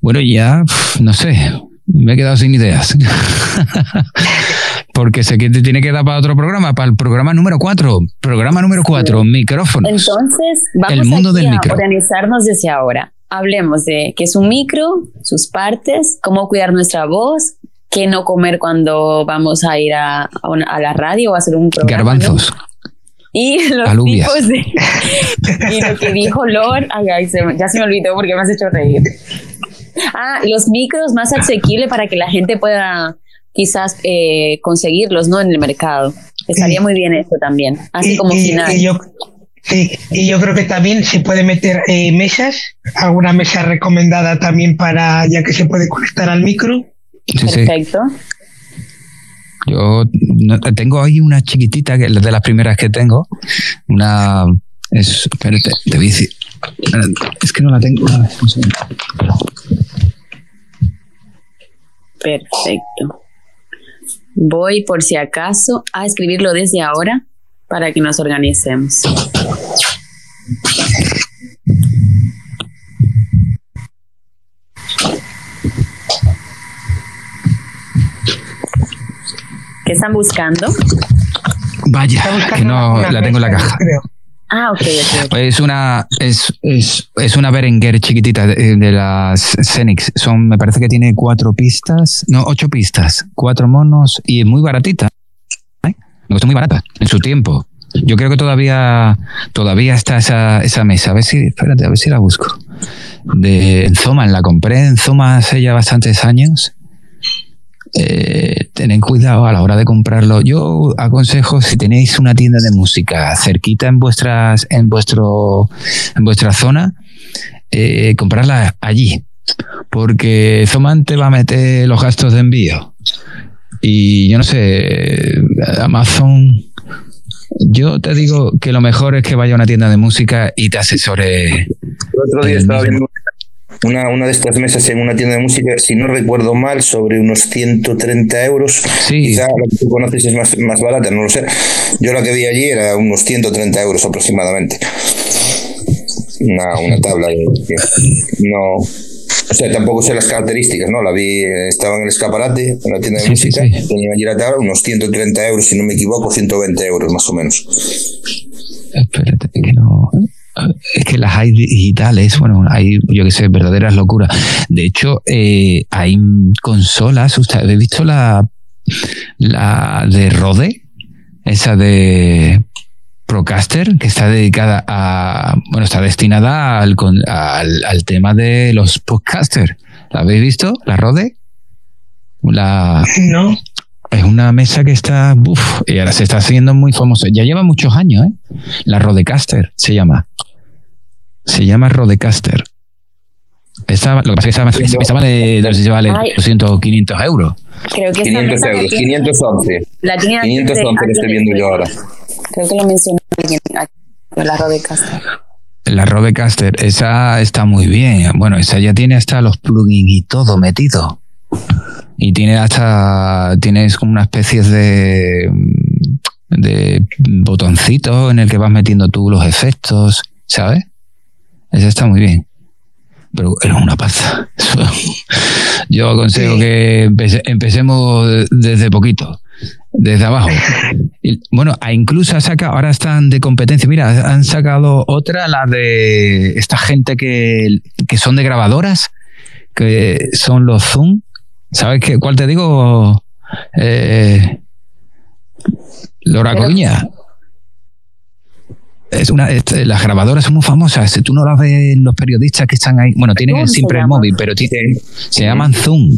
Bueno, ya, no sé, me he quedado sin ideas. Porque sé que te tiene que dar para otro programa, para el programa número 4. Programa número 4, micrófonos. Entonces, vamos el mundo del a organizarnos desde ahora. Hablemos de qué es un micro, sus partes, cómo cuidar nuestra voz, qué no comer cuando vamos a ir a, a, una, a la radio o a hacer un programa. Garbanzos. ¿no? Y los Alubias. tipos de. y lo que dijo Lord. Ay, ay, se, ya se me olvidó porque me has hecho reír. Ah, los micros más asequibles para que la gente pueda quizás eh, conseguirlos, ¿no? En el mercado. Estaría muy bien eso también. Así y, como y, final. Y yo, sí, y yo creo que también se puede meter eh, mesas, alguna mesa recomendada también para, ya que se puede conectar al micro. Sí, Perfecto. Sí. Yo tengo ahí una chiquitita, que es de las primeras que tengo. Una. Es, espérate, te voy a decir. Es que no la tengo. Perfecto. Voy por si acaso a escribirlo desde ahora para que nos organicemos. ¿Qué están buscando? Vaya, que no la tengo en la caja. Ah, ok, ok. Es una, es, es, es una Berenguer chiquitita de, de, las Xenix. Son, me parece que tiene cuatro pistas, no, ocho pistas, cuatro monos y es muy baratita. ¿eh? Me costó muy barata en su tiempo. Yo creo que todavía, todavía está esa, esa mesa. A ver si, espérate, a ver si la busco. De en Zoman, la compré en Zoma hace ya bastantes años. Eh, tened cuidado a la hora de comprarlo. Yo aconsejo si tenéis una tienda de música cerquita en vuestras, en vuestro, en vuestra zona, eh, comprarla allí. porque Zoman te va a meter los gastos de envío. Y yo no sé, Amazon, yo te digo que lo mejor es que vaya a una tienda de música y te asesore. El otro día estaba viendo una, una de estas mesas en una tienda de música, si no recuerdo mal, sobre unos 130 euros. Sí. Quizá la que tú conoces es más, más barata, no lo sé. Yo la que vi allí era unos 130 euros aproximadamente. Una, una tabla de, no. O sea, tampoco sé las características, ¿no? La vi, eh, estaba en el escaparate, en la tienda de Sí, sí, música, sí. tenía allí la tabla, unos 130 euros, si no me equivoco, 120 euros más o menos. Espérate, que no. Es que las hay digitales, bueno, hay, yo que sé, verdaderas locuras. De hecho, eh, hay consolas. ¿Usted habéis visto la, la de Rode? Esa de Procaster, que está dedicada a. Bueno, está destinada al, con- al, al tema de los podcasters. ¿La habéis visto? ¿La Rode? La, No, es una mesa que está. Uf, y ahora se está haciendo muy famosa. Ya lleva muchos años, ¿eh? La Rodecaster se llama. Se llama Rodecaster. Esta, lo que pasa es que esta, esta vale, no sé si vale Ay. 200 o 500 euros. Creo que esta 500 mesa euros, tiene- 511. La tiene antes 511 de- lo estoy de- viendo yo ahora. Creo que lo mencionó alguien la Rodecaster. La Rodecaster, esa está muy bien. Bueno, esa ya tiene hasta los plugins y todo metido. Y tiene hasta. Tienes como una especie de. de botoncito en el que vas metiendo tú los efectos, ¿sabes? Esa está muy bien. Pero es una pasta. Yo aconsejo que empece- empecemos desde poquito, desde abajo. Y, bueno, incluso ha sacado, ahora están de competencia. Mira, han sacado otra, la de esta gente que, que son de grabadoras, que son los Zoom. ¿Sabes qué? ¿Cuál te digo? Eh, Pero- Coruña. Es una, este, las grabadoras son muy famosas. Tú no las ves en los periodistas que están ahí, bueno, tienen ¿Cómo se siempre el móvil, pero tienen, Sí. se llaman Zoom.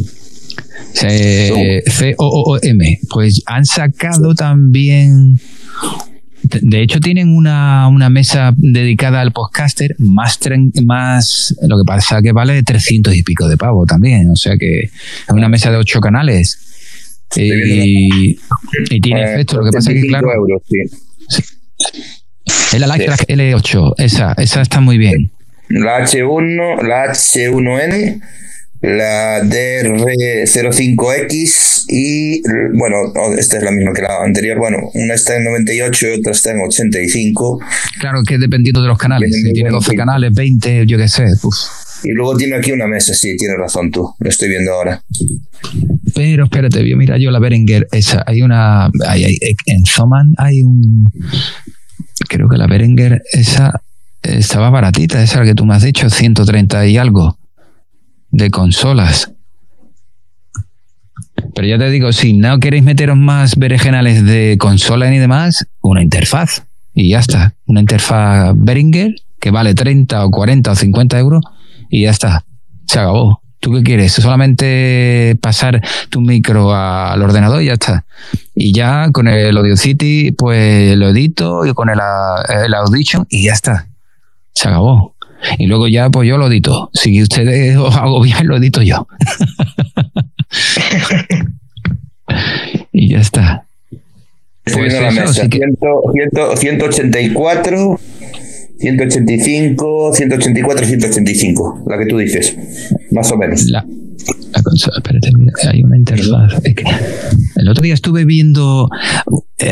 C-O-O-M. Pues han sacado también. De hecho, tienen una, una mesa dedicada al podcaster más, tren- más. Lo que pasa que vale 300 y pico de pavo también. O sea que es una mesa de ocho canales. Y, y tiene Eh, efectos. Lo que pasa es que, 75 claro, euros, sí. Es la Lighttrack L8. Esa, esa está muy bien. La H1, la H1N, la DR05X y, bueno, esta es la misma que la anterior. Bueno, una está en 98 y otra está en 85. Claro que dependiendo de los canales. Tiene Si muy tiene buen 12 feed. canales, 20, yo qué sé. uf. Y luego tiene aquí una mesa, sí, tienes razón tú, lo estoy viendo ahora. Pero espérate, mira yo la Berenger, esa, hay una, hay- hay- en Zoman hay un, creo que la Berenger, esa estaba baratita, esa que tú me has dicho, 130 y algo de consolas. Pero ya te digo, si no queréis meteros más berenjenales de consola ni demás, una interfaz. Y ya está. Una interfaz Behringer que vale 30 o 40 o 50 euros y ya está. Se acabó. ¿Tú qué quieres? Solamente pasar tu micro al ordenador y ya está. Y ya con el Audacity, pues lo edito y con el, a- el Audition y ya está. Se acabó. Y luego ya, pues yo lo edito. Si ustedes os agobian, lo edito yo. y ya está. Pues eso, mesa. que- 100, 100, 184, 185, 184, 185. La que tú dices. Más o menos. La, la consola, espérate, mira, hay una interfaz. El otro día estuve viendo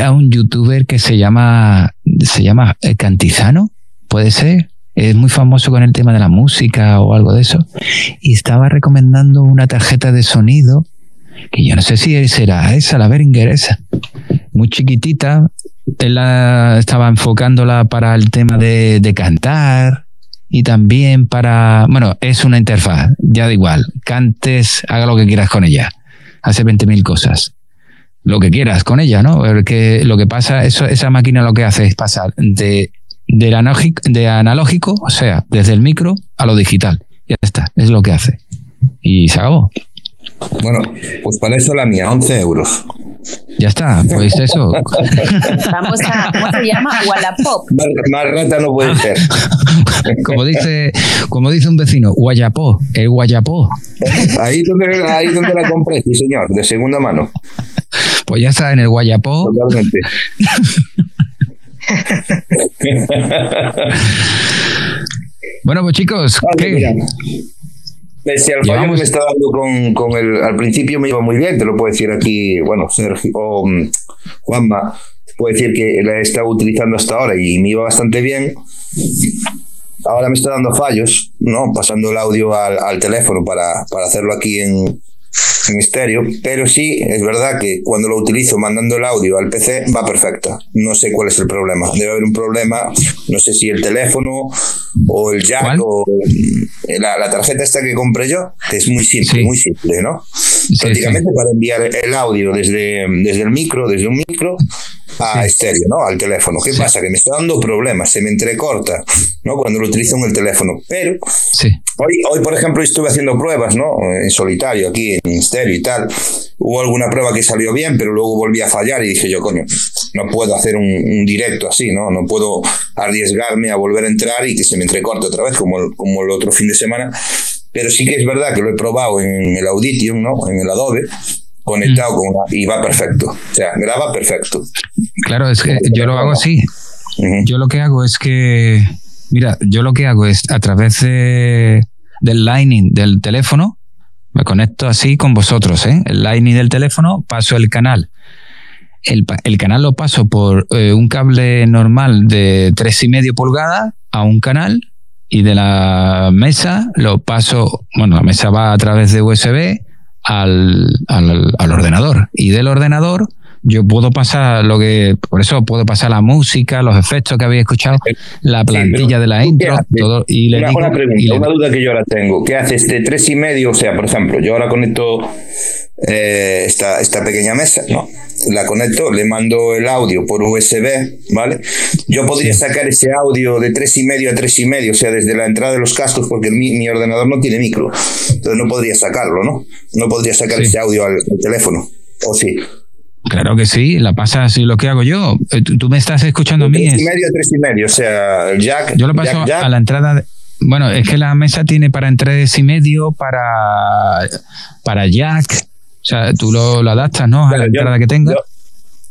a un youtuber que se llama, se llama eh, Cantizano, puede ser. Es muy famoso con el tema de la música o algo de eso. Y estaba recomendando una tarjeta de sonido que yo no sé si será esa, la Behringer esa. Muy chiquitita. Él la, estaba enfocándola para el tema de, de cantar y también para, bueno, es una interfaz, ya da igual, cantes, haga lo que quieras con ella, hace 20.000 cosas, lo que quieras con ella, ¿no? Porque lo que pasa, eso, esa máquina lo que hace es pasar de, analógico, de analógico, o sea, desde el micro a lo digital, ya está, es lo que hace. Y se acabó. Bueno, pues para eso la mía, 11 euros. Ya está, pues eso. Vamos a, ¿cómo se llama? Wallapop. Más, rata no puede ser. Como dice, como dice un vecino, Guayapó, el Guayapó. Ahí donde, ahí donde la compré, sí señor, de segunda mano. Pues ya está en el Guayapó. Totalmente. Bueno, pues chicos, Vale, mira. ¿qué? Pese al fallo que me está dando con, con el. Al principio me iba muy bien, te lo puedo decir aquí, bueno, Sergio o mm, Juanma, puede decir que la he estado utilizando hasta ahora y me iba bastante bien. Ahora me está dando fallos, ¿no? Pasando el audio al, al teléfono para, para hacerlo aquí en, en estéreo, pero sí, es verdad que cuando lo utilizo mandando el audio al PC va perfecta. No sé cuál es el problema. Debe haber un problema, no sé si el teléfono o el jack ¿Cuál? o mm, la, la tarjeta esta que compré yo, que es muy simple, Sí. muy simple, ¿no? Sí, Prácticamente para enviar el audio desde, desde el micro, desde un micro a estéreo, ¿no? Al teléfono. ¿Qué Sí. pasa? Que me está dando problemas, se me entrecorta, ¿no? Cuando lo utilizo en el teléfono. Pero Sí, Hoy, hoy, por ejemplo, estuve haciendo pruebas, ¿no? En solitario, aquí en estéreo y tal. Hubo alguna prueba que salió bien, pero luego volví a fallar y dije yo, coño, no puedo hacer un, un directo así, ¿no? No puedo arriesgarme a volver a entrar y que se me entrecorte otra vez, como el, como el otro fin de semana. Pero sí que es verdad que lo he probado en el Audition, ¿no? En el Adobe, conectado con una, y va perfecto. O sea, graba perfecto. claro, es que yo lo hago así. Yo lo que hago es que, mira, yo lo que hago es a través de, del Lightning del teléfono, me conecto así con vosotros, ¿eh? El Lightning del teléfono, paso el canal. El, el canal lo paso por eh, un cable normal de tres y medio pulgadas a un canal y de la mesa lo paso, bueno, la mesa va a través de USB al, al, al ordenador. Y del ordenador yo puedo pasar lo que, por eso puedo pasar la música, los efectos que había escuchado, la plantilla de la ¿tú qué intro, haces? todo, y le una, digo, una y pregunta, le- una duda que yo ahora tengo. ¿Qué hace este tres y medio? O sea, por ejemplo, yo ahora conecto eh, esta, esta pequeña mesa, ¿no? La conecto, le mando el audio por USB, ¿vale? Yo podría sacar ese audio de tres y medio a tres y medio, o sea, desde la entrada de los cascos, porque mi, mi ordenador no tiene micro. Entonces no podría sacarlo, ¿no? No podría sacar Sí. ese audio al, al teléfono. ¿O sí? Claro que sí, la pasas lo que hago yo. Eh, Tú, tú me estás escuchando a mí, Tres es- y medio tres y medio, o sea, el jack. yo lo paso jack, jack, a la entrada. de- bueno, es que la mesa tiene para tres y medio, para, para jack. O sea, tú lo, lo adaptas, ¿no? a la yo- entrada que tenga. yo-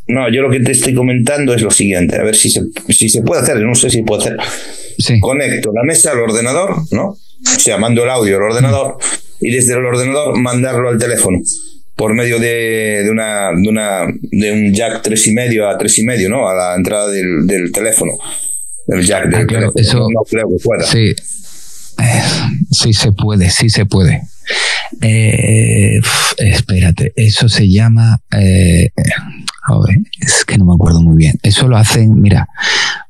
no, yo lo que te estoy comentando es lo siguiente, a ver si se, si se puede hacer, no sé si puede hacer. sí. Conecto la mesa al ordenador, ¿no? O sea, mando el audio al ordenador y desde el ordenador mandarlo al teléfono por medio de, de una, de una de un jack tres y medio a tres y medio, ¿no? A la entrada del, del teléfono. El jack del Ah, claro, teléfono. eso- no creo que pueda. Sí. Eh, sí se puede, sí se puede. Eh, espérate, eso se llama. eh, joder, es que no me acuerdo muy bien. Eso lo hacen, mira,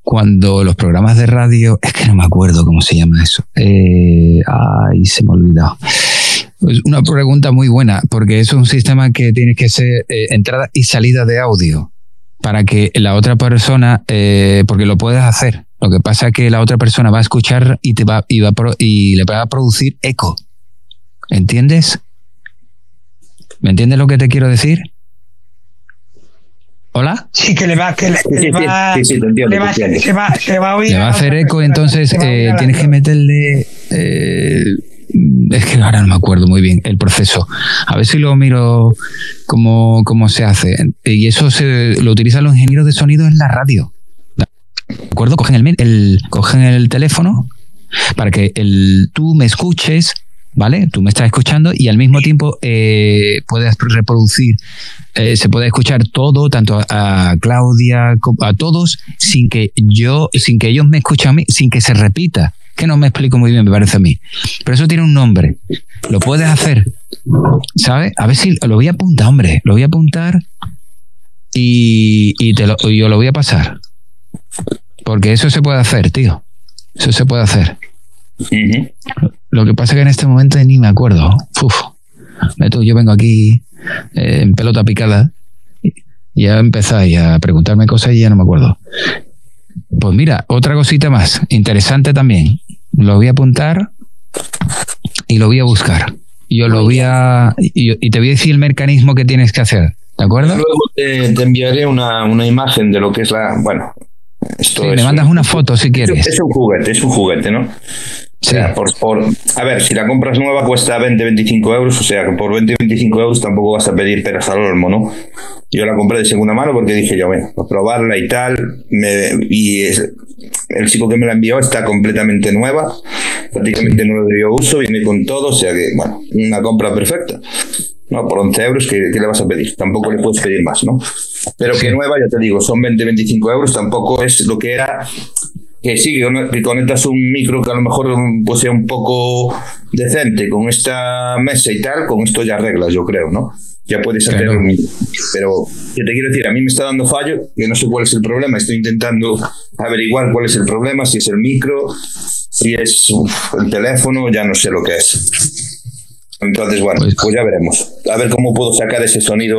cuando los programas de radio. Es que no me acuerdo cómo se llama eso. Eh, ay, se me ha olvidado. Pues una pregunta muy buena, porque eso es un sistema que tiene que ser eh, entrada y salida de audio para que la otra persona, eh, porque lo puedes hacer. Lo que pasa es que la otra persona va a escuchar y te va y va a pro- y le va a producir eco. ¿Entiendes? ¿Me entiendes lo que te quiero decir? ¿Hola? Sí, que le va, que le, Sí, que sí, le va, le va- te entiendo. se, va, se va a oír. Le va a la hacer eco, entonces eh, tienes que meterle. eh, es que ahora no me acuerdo muy bien el proceso. A ver si lo miro cómo, cómo se hace. Y eso se, lo utilizan los ingenieros de sonido en la radio. ¿De acuerdo? Cogen el, cogen el teléfono para que el, tú me escuches, ¿vale? Tú me estás escuchando y al mismo tiempo eh, puedes reproducir, eh, se puede escuchar todo, tanto a, a Claudia, como a todos, sin que yo, sin que ellos me escuchen a mí, sin que se repita. Que no me explico muy bien, me parece a mí. Pero eso tiene un nombre. Lo puedes hacer, ¿sabes? A ver si lo voy a apuntar, hombre. Lo voy a apuntar y, y te lo, yo lo voy a pasar. Porque eso se puede hacer, tío. Eso se puede hacer. Lo que pasa es que en este momento ni me acuerdo. Uf. Yo vengo aquí eh, en pelota picada y ya empezáis a preguntarme cosas y ya no me acuerdo. Pues mira, otra cosita más, interesante también. Lo voy a apuntar y lo voy a buscar. Yo lo voy a. Y, y te voy a decir el mecanismo que tienes que hacer. ¿De acuerdo? Luego te, te enviaré una, una imagen de lo que es la. Bueno, esto Sí, es me mandas un- una foto si quieres. Es un juguete, es un juguete, ¿no? O sea, por, por, a ver, si la compras nueva cuesta 20, 25 euros, o sea que por 20, 25 euros tampoco vas a pedir peras al olmo, ¿no? Yo la compré de segunda mano porque dije yo, bueno, a probarla y tal, me, y es- el chico que me la envió está completamente nueva, prácticamente no le dio uso, viene con todo, o sea que, bueno, una compra perfecta. No, por 11 euros, ¿qué, qué le vas a pedir? Tampoco le puedes pedir más, ¿no? Pero que nueva, ya te digo, son 20, 25 euros, tampoco es lo que era que sí, que con- que conectas un micro que a lo mejor mm, pues sea un poco decente con esta mesa y tal, con esto ya arreglas, yo creo, ¿no? Ya puedes hacer Claro. un Pero, ¿qué te quiero decir? A mí me está dando fallo, que no sé cuál es el problema, estoy intentando averiguar cuál es el problema, si es el micro, si es uf, el teléfono, ya no sé lo que es. Entonces, bueno, Pues- pues, ya veremos. A ver cómo puedo sacar ese sonido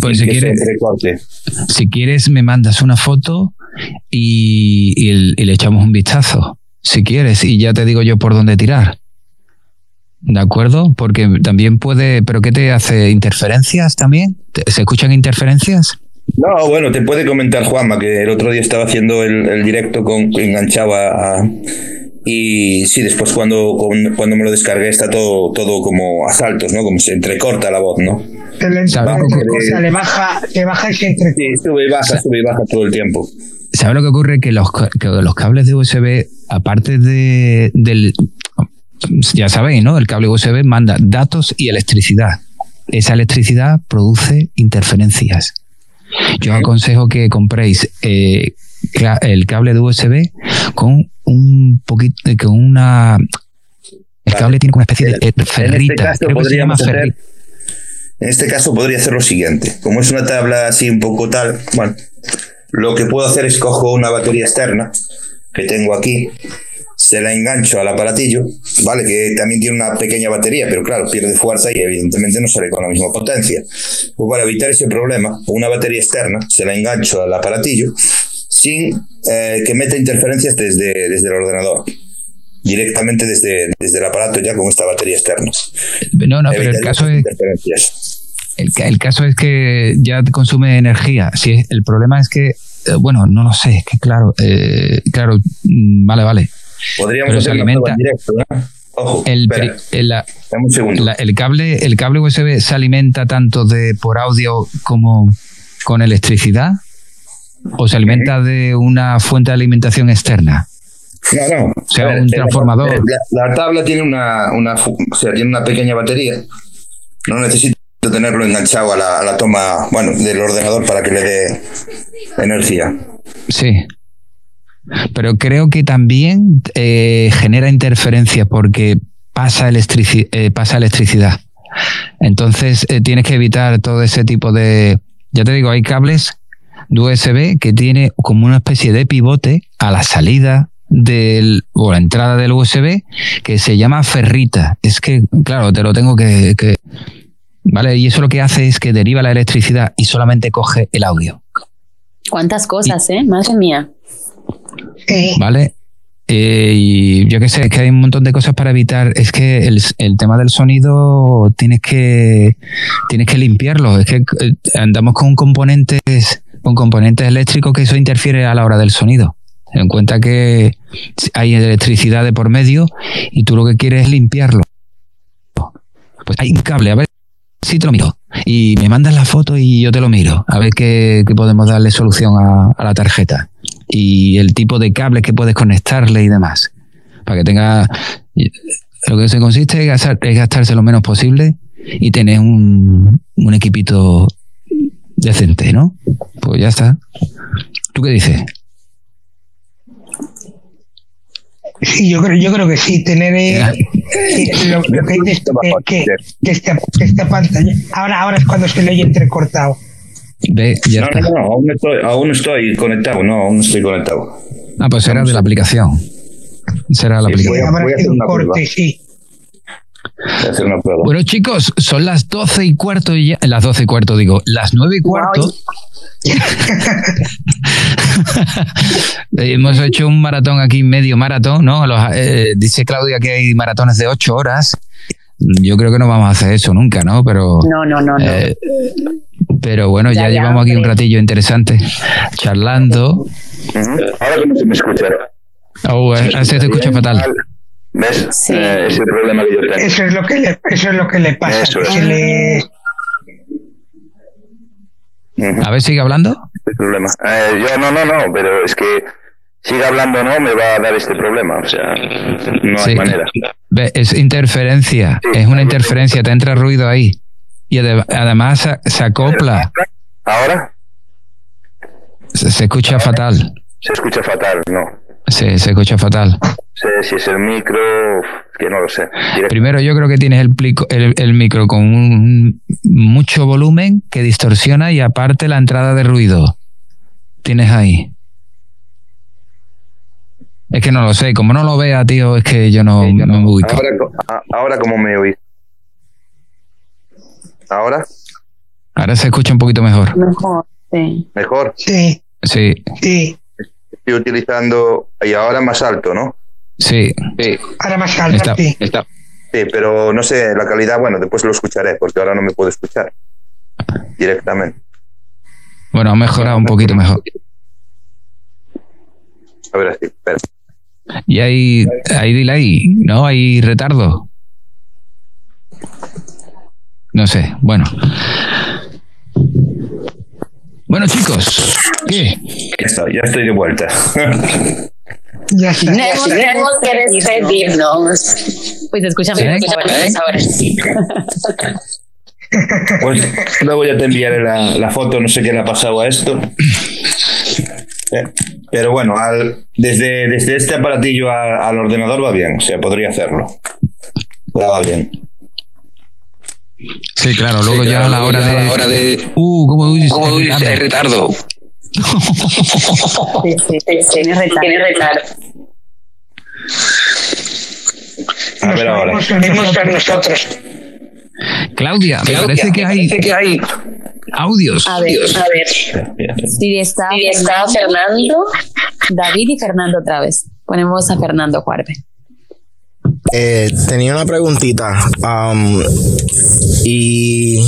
Pues si quieres, si quieres me mandas una foto y, y el- y le echamos un vistazo, si quieres, y ya te digo yo por dónde tirar. ¿De acuerdo? Porque también puede, pero ¿qué te hace? ¿Interferencias también? ¿Te- ¿Se escuchan interferencias? No, bueno, te puede comentar Juanma que el otro día estaba haciendo el, el directo con enganchaba a, y sí, después cuando, cuando me lo descargué está todo, todo como a saltos, ¿no? Como se entrecorta la voz, ¿no? Se le, ¿Sabes se lo que- entrecorta, le baja, le baja y se entrecorta. Sí, sube y baja, sube y baja todo el tiempo. ¿Sabes lo que ocurre? Que los, que los cables de USB, aparte de, del... Ya sabéis, ¿no? El cable USB manda datos y electricidad. Esa electricidad produce interferencias. Yo aconsejo que compréis eh, el cable de USB con un poquito, con una... El Vale. cable tiene una especie de En este ferrita. caso Creo que se llama hacer- ferrita. En este caso podría hacer lo siguiente. Como es una tabla así un poco tal, bueno, lo que puedo hacer es cojo una batería externa que tengo aquí, se la engancho al aparatillo, ¿vale? Que también tiene una pequeña batería, pero claro, pierde fuerza y evidentemente no sale con la misma potencia. Pues para evitar ese problema, una batería externa se la engancho al aparatillo sin eh, que meta interferencias desde, desde el ordenador. Directamente desde, desde el aparato ya con esta batería externa. No, no, pero el caso es... El, el caso es que ya te consume energía. Si es- el problema es que, eh, bueno, no lo sé, es que claro, eh, claro, mm, vale, vale. Podríamos Pero se hacer prueba alimenta- en directo, ¿no? Ojo, El, espera, el- la- dame un segundo. la- el cable, el cable USB se alimenta tanto de por audio como con electricidad o se alimenta de una fuente de alimentación externa. No, no. O sea, ver, un eh, transformador. La, la tabla tiene una, una, o sea, tiene una pequeña batería. No tenerlo enganchado a la, toma, bueno, del ordenador para que le dé energía. Sí. Pero creo que también eh, genera interferencias porque pasa, electrici- eh, pasa electricidad. Entonces eh, tienes que evitar todo ese tipo de... Ya te digo, hay cables de USB que tiene como una especie de pivote a la salida del, o la entrada del USB que se llama ferrita. Es que, claro, te lo tengo que- ¿Vale? Y eso lo que hace es que deriva la electricidad y solamente coge el audio. ¿Cuántas cosas, eh? Madre mía. ¿Vale? Eh, y yo qué sé, es que hay un montón de cosas para evitar. Es que el, el tema del sonido tienes que tienes que limpiarlo. Es que eh, andamos con componentes con componentes eléctricos que eso interfiere a la hora del sonido. Ten en cuenta que hay electricidad de por medio y tú lo que quieres es limpiarlo. Pues hay un cable, a ver si te lo miro. Y me mandas la foto y yo te lo miro. A ver qué, podemos darle solución a, a la tarjeta. Y el tipo de cables que puedes conectarle y demás. Para que tenga. Lo que se consiste es, gastar- es gastarse lo menos posible y tener un, un equipito decente, ¿no? Pues ya está. ¿Tú qué dices? Sí, yo creo, yo creo que sí, tener eh, sí, lo, lo que dices tú, que, que, que esta, que esta pantalla. Ahora, ahora es cuando se le oye entrecortado. Ve, ya No, está. no, no, aún no estoy, aún no estoy conectado, no, aún no estoy conectado. Ah, pues será de la aplicación. Será la Sí, aplicación. voy a- Habrá voy a hacer un corte, sí. Voy a hacer una prueba. Bueno, chicos, son las doce y cuarto y ya. Las doce y cuarto, digo. Las nueve y cuarto. Hemos hecho un maratón aquí, medio maratón, ¿no? Los, eh, dice Claudia que hay maratones de ocho horas. Yo creo que no vamos a hacer eso nunca, ¿no? Pero. No, no, no, no. eh, Pero bueno, ya, Ya, ya, llevamos aquí un ratillo interesante charlando. Ahora cómo se me escucha. Oh, eh, se te escucha fatal. ¿Ves? Sí. Eh, ese es el problema que yo tengo. Eso es lo que le, eso es lo que le pasa. Eso es. que le- Ujú. A ver, sigue hablando. Este problema. Eh, yo no, no, no, pero es que siga hablando o no me va a dar este problema. O sea, no hay manera. Es interferencia, es una interferencia, te entra ruido ahí. Y ade- además se, acopla, Ahora se, se escucha fatal. se escucha fatal, no. Sí, se escucha fatal. Sé si es el micro, que no lo sé. Direct- Primero, yo creo que tienes el, plico- el, el micro con un- mucho volumen que distorsiona y aparte la entrada de ruido. Tienes ahí. Es que no lo sé, como no lo vea, tío, es que yo no, no me ubico. Ahora, ahora cómo me oís. Ahora, Ahora se escucha un poquito mejor. Mejor, sí. mejor. Sí, Sí, sí. Estoy utilizando y ahora más alto, ¿no? sí. Ahora más alto, Está, sí. está. Sí, pero no sé, la calidad, bueno, después lo escucharé, porque ahora no me puedo escuchar directamente. Bueno, ha mejorado un poquito mejor. A ver, así, espera. Y hay, hay delay, ¿no? Hay retardo. No sé, bueno. Bueno, chicos, ¿qué? Ya estoy, ya estoy de vuelta. Ya está. Tenemos, tenemos que despedirnos. Pues escúchame, ¿Sí? escúchame ahora sí. Pues luego ya te enviaré la, la foto, no sé qué le ha pasado a esto. Eh, Pero bueno, al- desde, desde este aparatillo a- al ordenador va bien, o sea, podría hacerlo. Va bien. Sí, claro, luego ya a la hora de... Uh, ¿cómo dices? retardo. Sí, sí, sí, tiene retardo. Tiene retardo. A ver ahora. Nos unimos a nosotros. Claudia, me parece que hay, audios. A ver, a ver. Espera, espera. Sí, está, está Fernando, David y Fernando otra vez. Ponemos a Fernando Cuarve. Eh, tenía una preguntita. am, y.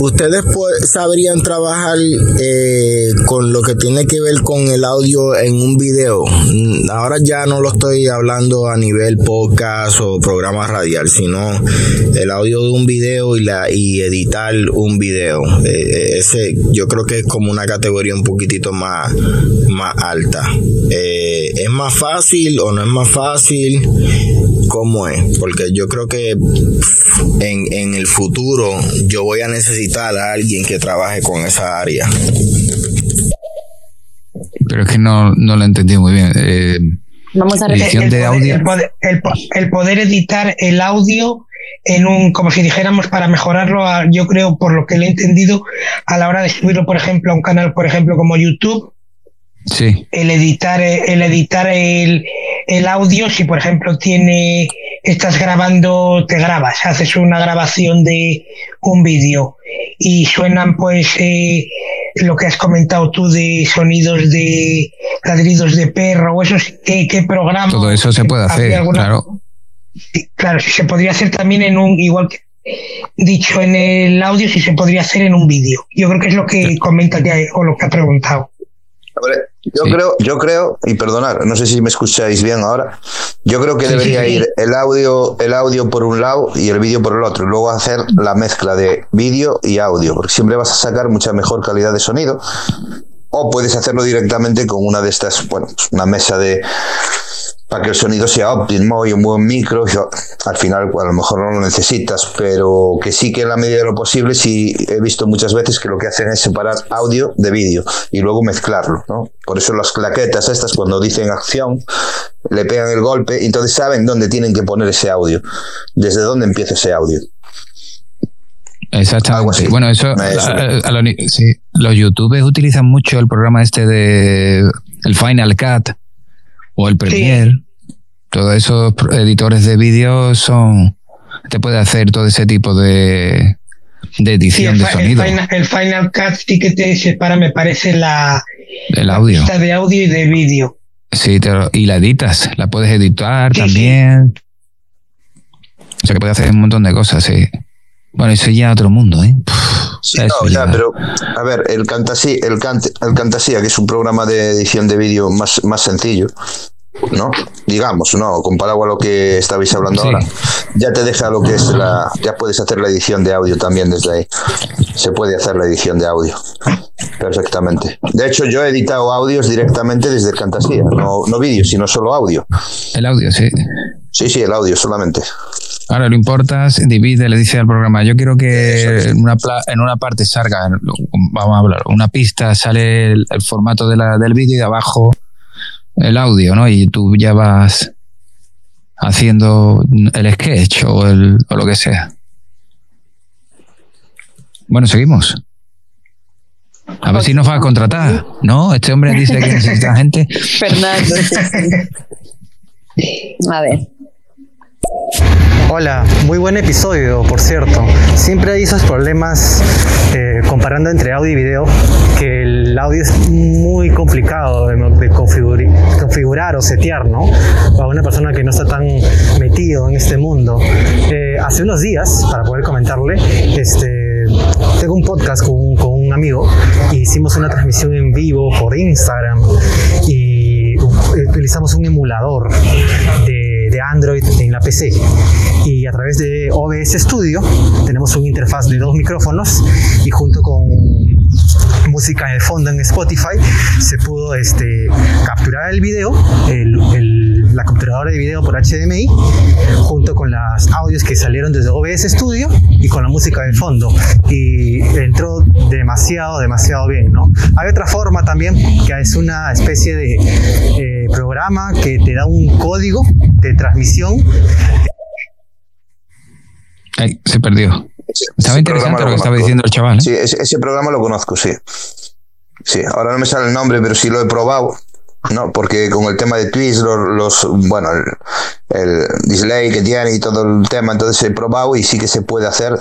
¿Ustedes sabrían trabajar eh, con lo que tiene que ver con el audio en un video? Mm, Ahora ya no lo estoy hablando a nivel podcast o programa radial, sino el audio de un video y, la, y editar un video. Eh, ese yo creo que es como una categoría un poquitito más, más alta. Eh, ¿Es más fácil o no es más fácil? ¿Cómo es? Porque yo creo que en, en el futuro yo voy a necesitar a alguien que trabaje con esa área. Pero es que no, no lo entendí muy bien. Eh, Vamos a Edición repetir. el, de poder, audio. el poder- el po- el poder editar el audio en un, como si dijéramos, para mejorarlo, a- yo creo, por lo que le he entendido, a la hora de subirlo, por ejemplo, a un canal, por ejemplo, como YouTube, sí, el editar, eh, el editar el, el audio, si por ejemplo tiene, estás grabando, te grabas, haces una grabación de un vídeo y suenan pues eh, lo que has comentado tú de sonidos de ladridos de perro o eso, ¿qué, qué programa? todo eso se puede ¿Habría hacer, alguna- claro. Sí, claro, si se podría hacer también en un, igual que dicho en el audio, si se podría hacer en un vídeo. Yo creo que es lo que comenta que, o lo que ha preguntado. Ver, yo Sí. creo, yo creo, y perdonad, no sé si me escucháis bien ahora. Yo creo que Sí, debería sí. ir el audio, el audio por un lado y el vídeo por el otro. Y luego hacer la mezcla de vídeo y audio, porque siempre vas a sacar mucha mejor calidad de sonido. O puedes hacerlo directamente con una de estas, bueno, pues una mesa de para que el sonido sea óptimo y un buen micro. Yo, al final, a lo mejor no lo necesitas, pero que sí que en la medida de lo posible, sí he visto muchas veces que lo que hacen es separar audio de vídeo y luego mezclarlo, ¿no? Por eso las claquetas estas, cuando dicen acción, le pegan el golpe y entonces saben dónde tienen que poner ese audio, desde dónde empieza ese audio. Algo Exactamente. así. Bueno, eso, a- a los, sí, los youtubers utilizan mucho el programa este de el Final Cut o el Premiere. Todos esos editores de vídeo son te puede hacer todo ese tipo de, de Sí, edición el, de fi- el sonido, final, el Final Cut sí que te separa, me parece, la el audio. pista de audio y de vídeo. Sí, te lo- y la editas, la puedes editar Sí, también. O sea que puedes hacer un montón de cosas, sí. Bueno, eso ya otro mundo, ¿eh? Sí, no, ya, pero a ver, el Fantasía, el, el Fantasía, que es un programa de edición de vídeo más, más sencillo, ¿no? Digamos, ¿no? Comparado a lo que estabais hablando ahora, ya te deja lo que es la. Ya puedes hacer la edición de audio también desde ahí. Se puede hacer la edición de audio perfectamente. De hecho, yo he editado audios directamente desde el Fantasía, no, no vídeos, sino solo audio. El audio, sí. Sí, sí, el audio solamente. Ahora lo importas, divide, le dice al programa, yo quiero que en una, en una parte salga, vamos a hablar, una pista, sale el, formato de la, del vídeo y de abajo el audio, ¿no? Y tú ya vas haciendo el sketch o, el, o lo que sea. Bueno, seguimos. A ver si nos va a contratar, ¿no? Este hombre dice que necesita gente. Fernando. A ver. Hola, muy buen episodio, por cierto. Siempre hay esos problemas eh, comparando entre audio y video, que el audio es muy complicado de, configurar o setear, ¿no? Para una persona que no está tan metido en este mundo. Eh, hace unos días, para poder comentarle, este, tengo un podcast con, un amigo y hicimos una transmisión en vivo por Instagram y utilizamos un emulador de Android en la PC. Y a través de OBS Studio tenemos una interfaz de dos micrófonos y junto con música de fondo en Spotify se pudo este, capturar el video, la capturadora de video por HDMI, junto con los audios que salieron desde OBS Studio y con la música de fondo. Y entró demasiado, demasiado bien. ¿no? Hay otra forma también que es una especie de eh, programa que te da un código de transmisión. se perdió. Estaba interesante lo, que estaba diciendo el chaval. ¿eh? Sí, ese, programa lo conozco, sí. Sí, ahora no me sale el nombre, pero sí lo he probado. No, porque con el tema de Twitch, los, bueno, el, display que tiene y todo el tema, entonces he probado y sí que se puede hacer.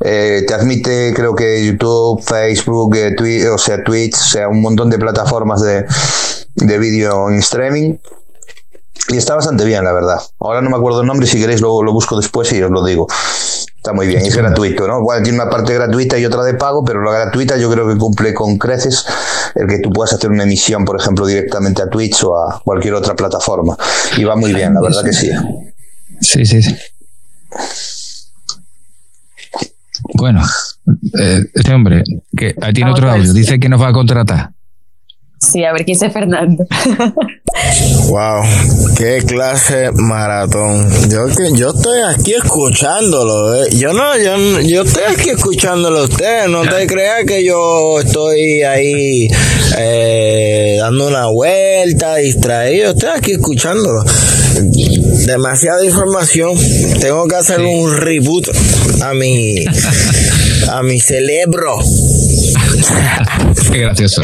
Eh, te admite, creo que YouTube, Facebook, eh, o sea, Twitch, o sea, un montón de plataformas de, de vídeo en streaming y está bastante bien, la verdad. Ahora no me acuerdo el nombre, si queréis lo, lo busco después y os lo digo. Está muy bien, es gratuito, ¿no? Igual tiene una parte gratuita y otra de pago, pero la gratuita yo creo que cumple con creces el que tú puedas hacer una emisión, por ejemplo, directamente a Twitch o a cualquier otra plataforma. Y va muy bien, la verdad que sí. Sí, sí, sí. Bueno, eh, este hombre, que tiene otro audio, dice que nos va a contratar. Sí, a ver qué dice Fernando. wow, qué clase maratón. Yo que yo estoy aquí escuchándolo. ¿eh? Yo no, yo, yo estoy aquí escuchándolo a ustedes. No te creas que yo estoy ahí eh, dando una vuelta, distraído. Estoy aquí escuchándolo. Demasiada información. Tengo que hacer un reboot a mi a mi cerebro. Qué gracioso.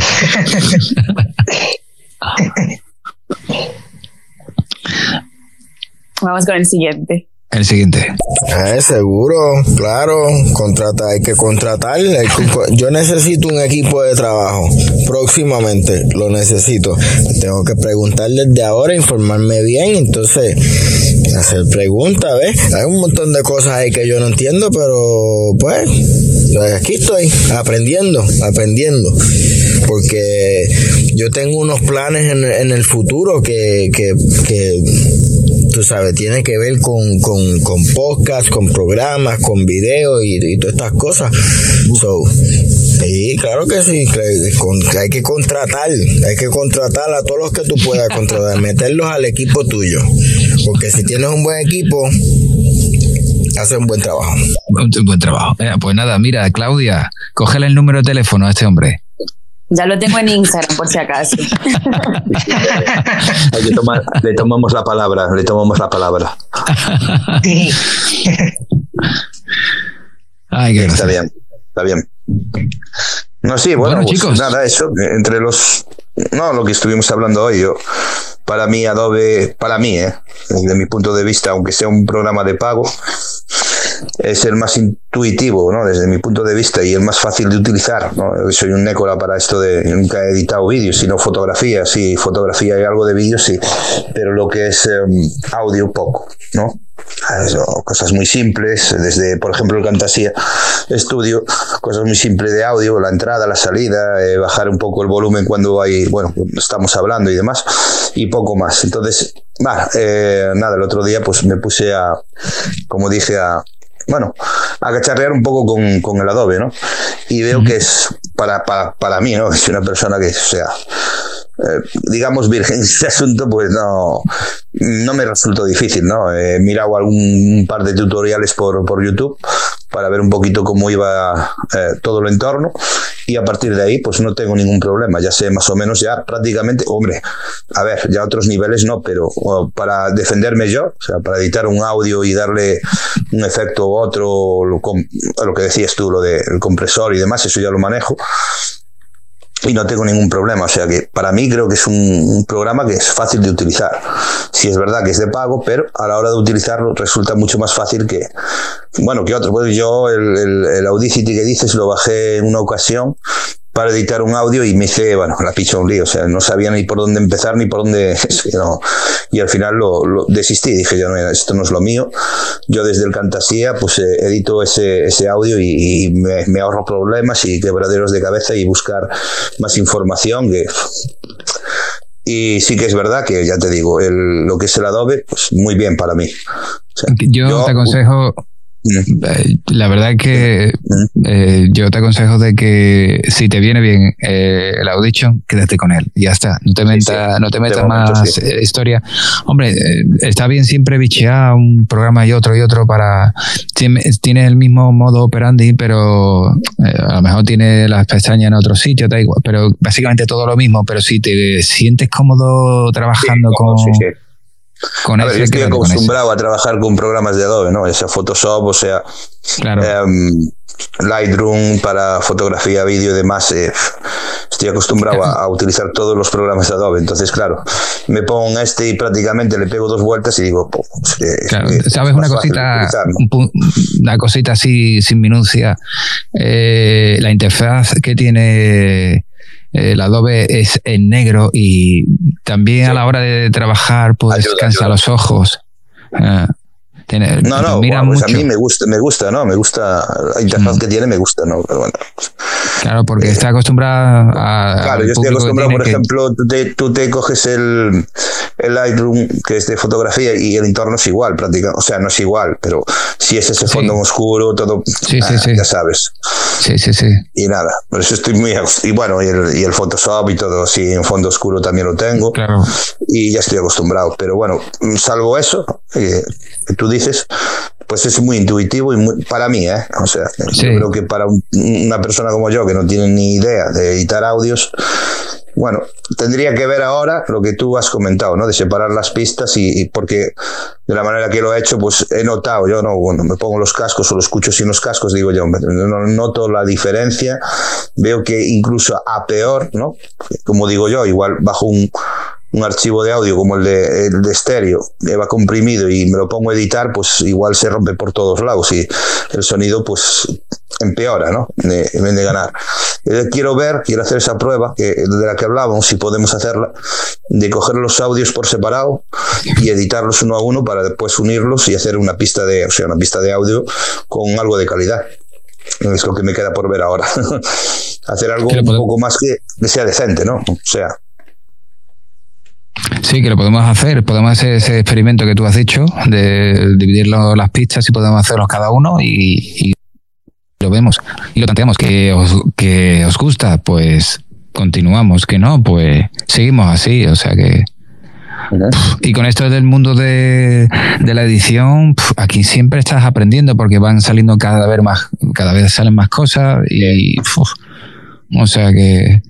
Vamos con el siguiente. El siguiente. Eh, seguro, claro, contrata, hay que contratar. yo necesito un equipo de trabajo próximamente, lo necesito. Tengo que preguntar desde ahora, informarme bien, entonces hacer preguntas, ¿ves? Hay un montón de cosas ahí que yo no entiendo, pero pues, pues aquí estoy aprendiendo, aprendiendo, porque yo tengo unos planes en, en el futuro que, que, que tú sabes, tiene que ver con, con, con podcast, con programas, con videos y, todas estas cosas. So, y claro que sí, hay que contratar, hay que contratar a todos los que tú puedas contratar, meterlos al equipo tuyo. Porque si tienes un buen equipo, hace un buen trabajo. Un buen trabajo. pues nada, mira, Claudia, cógele el número de teléfono a este hombre. Ya lo tengo en Instagram, por si acaso. le tomamos la palabra, le tomamos la palabra. Ay, está bien, está bien. No, sí, bueno, pues chicos. nada, eso, entre los. No, lo que estuvimos hablando hoy, yo. Para mí, Adobe, para mí, ¿eh? desde mi punto de vista, aunque sea un programa de pago, es el más intuitivo, ¿no? Desde mi punto de vista y el más fácil de utilizar. Soy un nécola para esto de nunca he editado vídeos, sino fotografía, sí, fotografía y algo de vídeo, sí, pero lo que es em, audio poco, ¿no? cosas muy simples, desde, por ejemplo, el Fantasía Studio, cosas muy simples de audio, la entrada, la salida, eh, bajar un poco el volumen cuando hay, bueno, estamos hablando y demás, y poco más. Entonces, eh, nada, el otro día pues me puse a, como dije, a, bueno, a cacharrear un poco con, con el Adobe, ¿no? Y veo que es para, para, para mí, ¿no? Es una persona que, sea, eh, digamos, virgen este asunto, pues no, no me resultó difícil, ¿no? He mirado algún par de tutoriales por, por YouTube para ver un poquito cómo iba eh, todo el entorno. Y a partir de ahí pues no tengo ningún problema, ya sé más o menos ya prácticamente, hombre, a ver, ya otros niveles no, pero para defenderme yo, o sea, para editar un audio y darle un efecto u otro, lo, lo que decías tú, lo del compresor y demás, eso ya lo manejo y no tengo ningún problema. O sea que para mí creo que es un, programa que es fácil de utilizar. Si es verdad que es de pago, pero a la hora de utilizarlo resulta mucho más fácil que, bueno, que otro. Pues yo el, el, el Audacity que dices lo bajé en una ocasión para editar un audio y me hice, bueno, la picha un lío, o sea, no sabía ni por dónde empezar ni por dónde, y al final lo, desistí, dije yo, no, esto no es lo mío, yo desde el Cantasía pues eh, edito ese, ese audio y, me, ahorro problemas y quebraderos de cabeza y buscar más información que... Y sí que es verdad que, ya te digo, el, lo que es el Adobe, pues muy bien para mí. yo, te aconsejo, la verdad es que eh, yo te aconsejo de que si te viene bien eh, el Audition, quédate con él. Ya está. No te metas, no te metas más historia. Hombre, está bien siempre bichear un programa y otro y otro para. Tiene el mismo modo operandi, pero a lo mejor tiene las pestañas en otro sitio, da igual. Pero básicamente todo lo mismo. Pero si te sientes cómodo trabajando con a ver, yo estoy acostumbrado a trabajar con programas de Adobe, ¿no? Ya sea Photoshop, o sea em, Lightroom para fotografía, vídeo y demás. Eh, estoy acostumbrado a, utilizar todos los programas de Adobe. Entonces, claro, me pongo este y prácticamente le pego dos vueltas y digo, pues, ¿sabes una cosita? Una cosita así sin minucia. Eh, la interfaz que tiene el Adobe es en negro y también a la hora de trabajar pues cansa los ojos. Ah, no, no, pues a mí me gusta, me gusta, ¿no? Me gusta la interfaz mm. que tiene, me gusta, ¿no? Pero bueno. Claro, porque está acostumbrada a. Claro, yo estoy acostumbrado, por ejemplo, tú te, coges el, el, Lightroom, que es de fotografía, y el entorno es igual, prácticamente. O sea, no es igual, pero si es ese fondo oscuro, todo. Sí, sí, sí. Ya sabes. Sí, sí, sí. Y nada, por eso estoy muy. Y bueno, y el, y el Photoshop y todo así en fondo oscuro también lo tengo. Claro. Y ya estoy acostumbrado. Pero bueno, salvo eso, eh, que tú dices, pues es muy intuitivo y muy, para mí, ¿eh? O sea, yo creo que para una persona como yo que no tiene ni idea de editar audios, bueno, tendría que ver ahora lo que tú has comentado, ¿no? De separar las pistas y, porque de la manera que lo he hecho, pues he notado, yo no, cuando me pongo los cascos o lo escucho sin los cascos, digo yo, no noto la diferencia, veo que incluso a peor, ¿no? Como digo yo, igual bajo un, un archivo de audio como el de, el de estéreo va comprimido y me lo pongo a editar, pues igual se rompe por todos lados y el sonido pues empeora, ¿no? En vez de ganar. Eh, quiero ver, quiero hacer esa prueba que, de la que hablábamos, si podemos hacerla, de coger los audios por separado y editarlos uno a uno para después unirlos y hacer una pista de, o sea, una pista de audio con algo de calidad. Es lo que me queda por ver ahora. hacer algo un poco más que, que sea decente, ¿no? O sea, Sí, que lo podemos hacer. Podemos hacer ese experimento que tú has dicho, de dividir las pistas y podemos hacerlos cada uno y, lo vemos. Y lo tanteamos. Que os, que os gusta, pues continuamos. Que no, pues seguimos así. O sea que. Y con esto del mundo de, la edición, aquí siempre estás aprendiendo porque van saliendo cada vez más, cada vez salen más cosas y, o sea que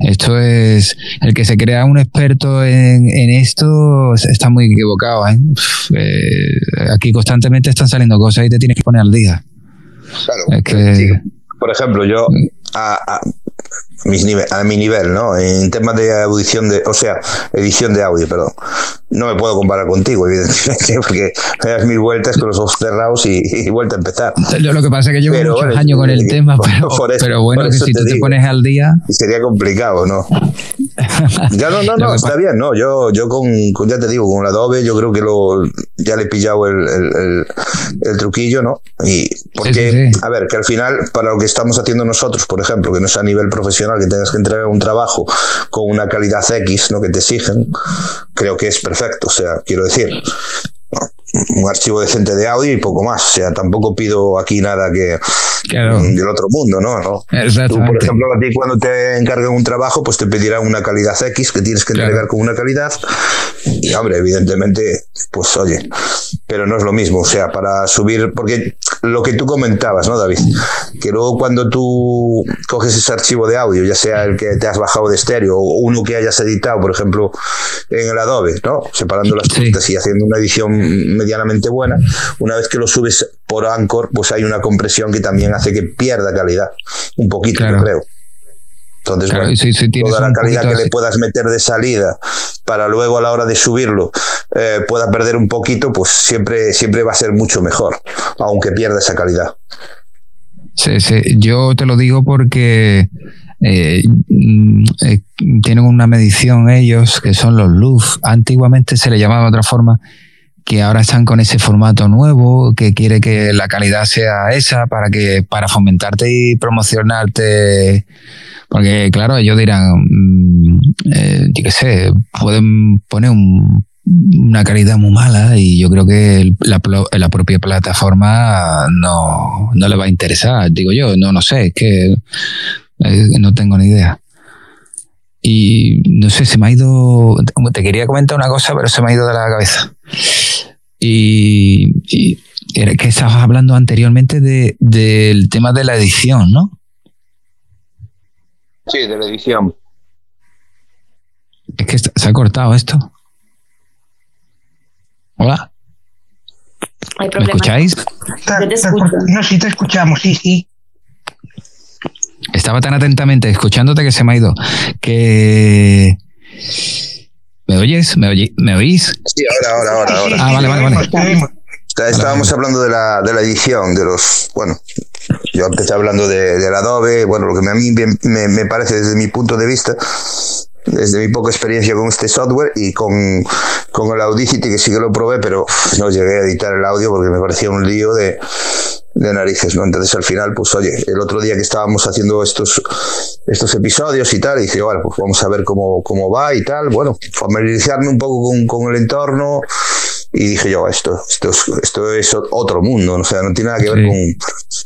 esto es. El que se crea un experto en, esto está muy equivocado. ¿eh? Eh, aquí constantemente están saliendo cosas y te tienes que poner al día. Claro. Por ejemplo, yo a, mis a mi nivel, ¿no? En temas de audición de, o sea, edición de audio, perdón. No me puedo comparar contigo, evidentemente, porque me das mil vueltas con los ojos cerrados y, vuelta a empezar. Lo que pasa es que llevo muchos años con el tema, pero, bueno, que si tú te pones al día. Sería complicado, ¿no? Ya no, no, no, está bien, no. Yo, yo con, ya te digo, con el Adobe, yo creo que lo, ya le he pillado el, el, el, truquillo, ¿no? Y porque, a ver, que al final, para lo que estamos haciendo nosotros, por ejemplo, que no es a nivel profesional, que tengas que entregar un trabajo con una calidad X, ¿no? Que te exigen, creo que es perfecto. O sea, quiero decir, un archivo decente de audio y poco más. O sea, tampoco pido aquí nada que del otro mundo, ¿no? ¿no? Tú, por ejemplo, a ti cuando te encarguen un trabajo, pues te pedirán una calidad X que tienes que entregar con una calidad. Y, hombre, evidentemente, pues oye, pero no es lo mismo. O sea, para subir, porque lo que tú comentabas, ¿no, David? Que luego cuando tú coges ese archivo de audio, ya sea el que te has bajado de estéreo o uno que hayas editado, por ejemplo, en el Adobe, ¿no? Separando las pistas y haciendo una edición medianamente buena, una vez que lo subes por Anchor, pues hay una compresión que también hace que pierda calidad, un poquito, creo. Entonces, toda la calidad que le puedas meter de salida para luego a la hora de subirlo eh, pueda perder un poquito, pues siempre, siempre va a ser mucho mejor, aunque pierda esa calidad. Sí, sí. Yo te lo digo porque eh, mm, eh, tienen una medición ellos que son los LUF. Antiguamente se le llamaba de otra forma que ahora están con ese formato nuevo, que quiere que la calidad sea esa para que para fomentarte y promocionarte. Porque, claro, ellos dirán, mm, eh, yo qué sé, pueden poner una calidad muy mala y yo creo que la, la propia plataforma no, no, le va a interesar, digo yo, no, no sé, es que eh, no tengo ni idea. Y no sé, se me ha ido, te quería comentar una cosa, pero se me ha ido de la cabeza. Y, era que estabas hablando anteriormente de, del tema de la edición, ¿no? Sí, de la edición. Es que se ha cortado esto. Hola. ¿Me escucháis? No, sí te escuchamos, sí, sí. Estaba tan atentamente escuchándote que se me ha ido. Que ¿Me oyes? ¿Me, oís? Sí, ahora, ahora, ahora. Ah, vale, vale, vale. Estábamos hablando de la, de la edición, de los, bueno, yo empecé hablando de, del Adobe, bueno, lo que a mí me, me, parece desde mi punto de vista, desde mi poca experiencia con este software y con, con el Audacity, que sí que lo probé, pero no llegué a editar el audio porque me parecía un lío de, de narices, ¿no? Entonces al final, pues oye, el otro día que estábamos haciendo estos, estos episodios y tal, dije, bueno, pues vamos a ver cómo, cómo va y tal, bueno, familiarizarme un poco con, con el entorno y dije yo, esto, esto, es, esto es otro mundo, o sea, no tiene nada que ver con,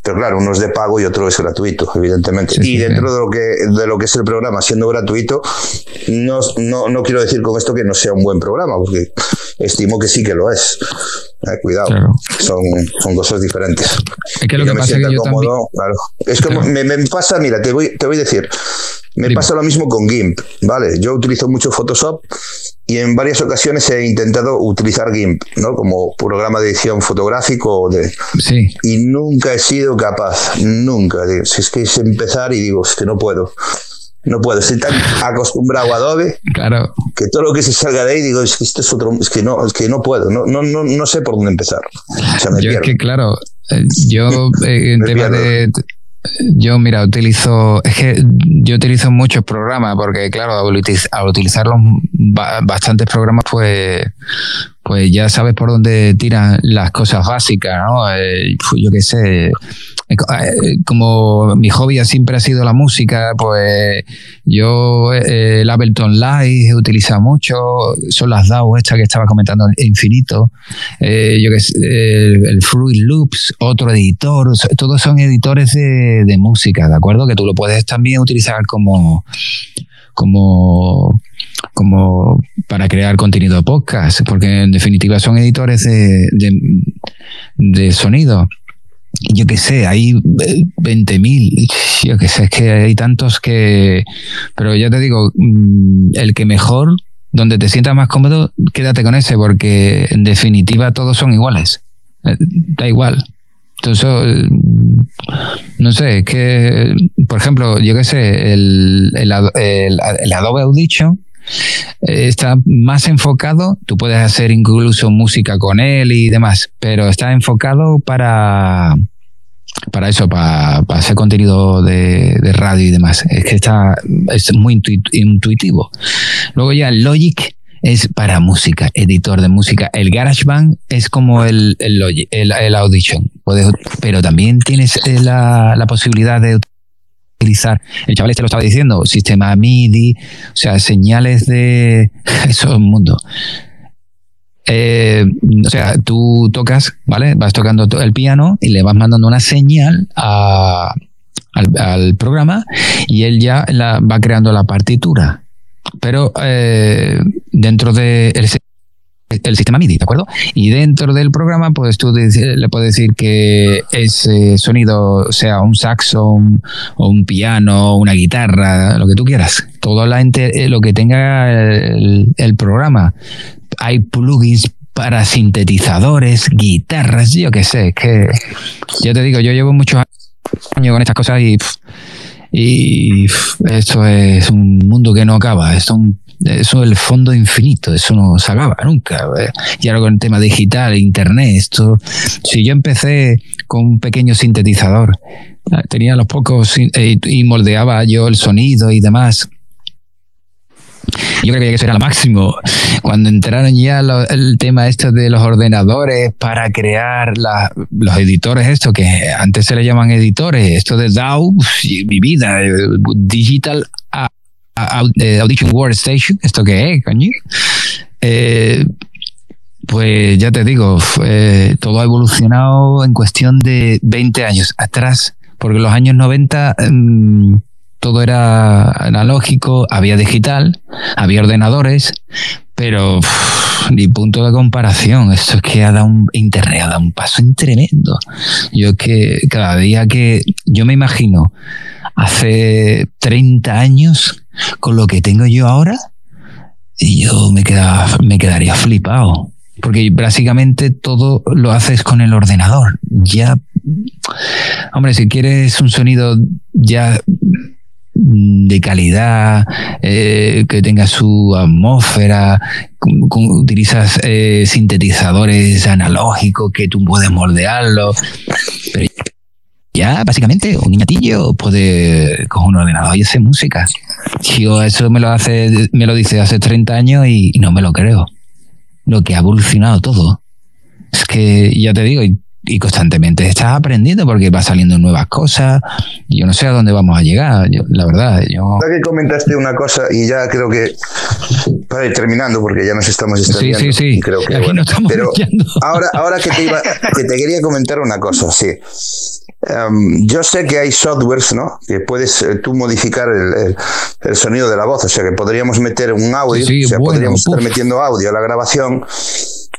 pero claro, uno es de pago y otro es gratuito, evidentemente. y dentro de lo que, de lo que es el programa, siendo gratuito, no, no, no quiero decir con esto que no sea un buen programa, porque estimo que sí que lo es. Eh, cuidado, son, son cosas diferentes. Es que lo que, pasa que yo cómodo, claro. Es como me, me, pasa, mira, te voy, te voy a decir, me pasa lo mismo con GIMP, ¿vale? Yo utilizo mucho Photoshop y en varias ocasiones he intentado utilizar GIMP, ¿no? Como programa de edición fotográfico de sí. y nunca he sido capaz, nunca. Si es que es empezar y digo, es que no puedo. No puedo, estoy tan acostumbrado a Adobe claro. que todo lo que se salga de ahí digo, es que esto es otro, es que no, es que no puedo, no, no, no, no sé por dónde empezar. yo es que claro, eh, yo eh, en tema de yo, mira, utilizo, es que yo utilizo muchos programas porque, claro, al, utilizar los bastantes programas, pues, pues ya sabes por dónde tiran las cosas básicas, ¿no? Eh, yo qué sé, como mi hobby siempre ha sido la música, pues yo eh, el Ableton Live he utilizado mucho, son las DAO estas que estaba comentando infinito, eh, yo que sé, el, Fruit Loops, otro editor, todos son editores de, de, música, ¿de acuerdo? Que tú lo puedes también utilizar como como como para crear contenido podcast, porque en definitiva son editores de, de sonido yo qué sé, hay 20.000, yo qué sé, es que hay tantos que... Pero ya te digo, mm, el que mejor, donde te sientas más cómodo, quédate con ese, porque en definitiva todos son iguales. Eh, da igual. Entonces, mm, no sé, es que, por ejemplo, yo qué sé, el, el, el Adobe Audition eh, está más enfocado, tú puedes hacer incluso música con él y demás, pero está enfocado para para eso, para, hacer contenido de, radio y demás. Es que está es muy intuitivo. Luego ya Logic es para música, editor de música. El GarageBand es como el, el, el, Audition, pero también tienes eh, la, la posibilidad de el chaval este lo estaba diciendo, sistema MIDI, o sea, señales de... Eso es un mundo. Eh, o sea, tú tocas, ¿vale? Vas tocando el piano y le vas mandando una señal al, programa y él ya la, va creando la partitura. Pero eh, dentro de el, sistema MIDI, ¿de acuerdo? Y dentro del programa, pues tú le puedes decir que ese sonido sea un saxo, o un piano, una guitarra, lo que tú quieras. Todo lo que tenga el programa hay plugins para sintetizadores, guitarras, yo qué sé, que yo te digo, yo llevo muchos años con estas cosas y, y esto es un mundo que no acaba, es eso es el fondo infinito, eso no se nunca. Y ahora con el tema digital, internet, esto, si yo empecé con un pequeño sintetizador, tenía los pocos y moldeaba yo el sonido y demás, yo creo que eso era lo máximo. Cuando entraron ya el tema esto de los ordenadores para crear los editores, esto que antes se le llaman editores, esto de DAW, mi vida, Digital eh, Audition Workstation, ¿esto qué es, coño? Eh, pues ya te digo, todo ha evolucionado en cuestión de 20 años atrás, porque en los años 90 todo era analógico, había digital, había ordenadores, pero ni punto de comparación. Esto es que ha dado un internet, ha dado un paso tremendo. Yo es que cada día que yo me imagino hace 30 años con lo que tengo yo ahora, y yo me, me quedaría flipado. Porque básicamente todo lo haces con el ordenador. Ya, hombre, si quieres un sonido ya de calidad, eh, que tenga su atmósfera, utilizas eh, sintetizadores analógicos que tú puedes moldearlo. Ya, básicamente, un niñatillo puede coger un ordenador y hacer música. Yo eso me lo hace, me lo dice hace 30 años y no me lo creo. Lo que ha evolucionado todo. Es que ya te digo, y constantemente estás aprendiendo porque va saliendo nuevas cosas. Yo no sé a dónde vamos a llegar, la verdad. Yo... que comentaste una cosa y ya creo que para ir terminando porque ya nos estamos extendiendo. Sí, sí, sí. Creo que, pero ahora, ahora que te, iba, que te quería comentar una cosa, sí. Em, yo sé que hay softwares, ¿no? Que puedes eh, tú modificar el, el, sonido de la voz, o sea que podríamos meter un audio, o sea, podríamos estar metiendo audio a la grabación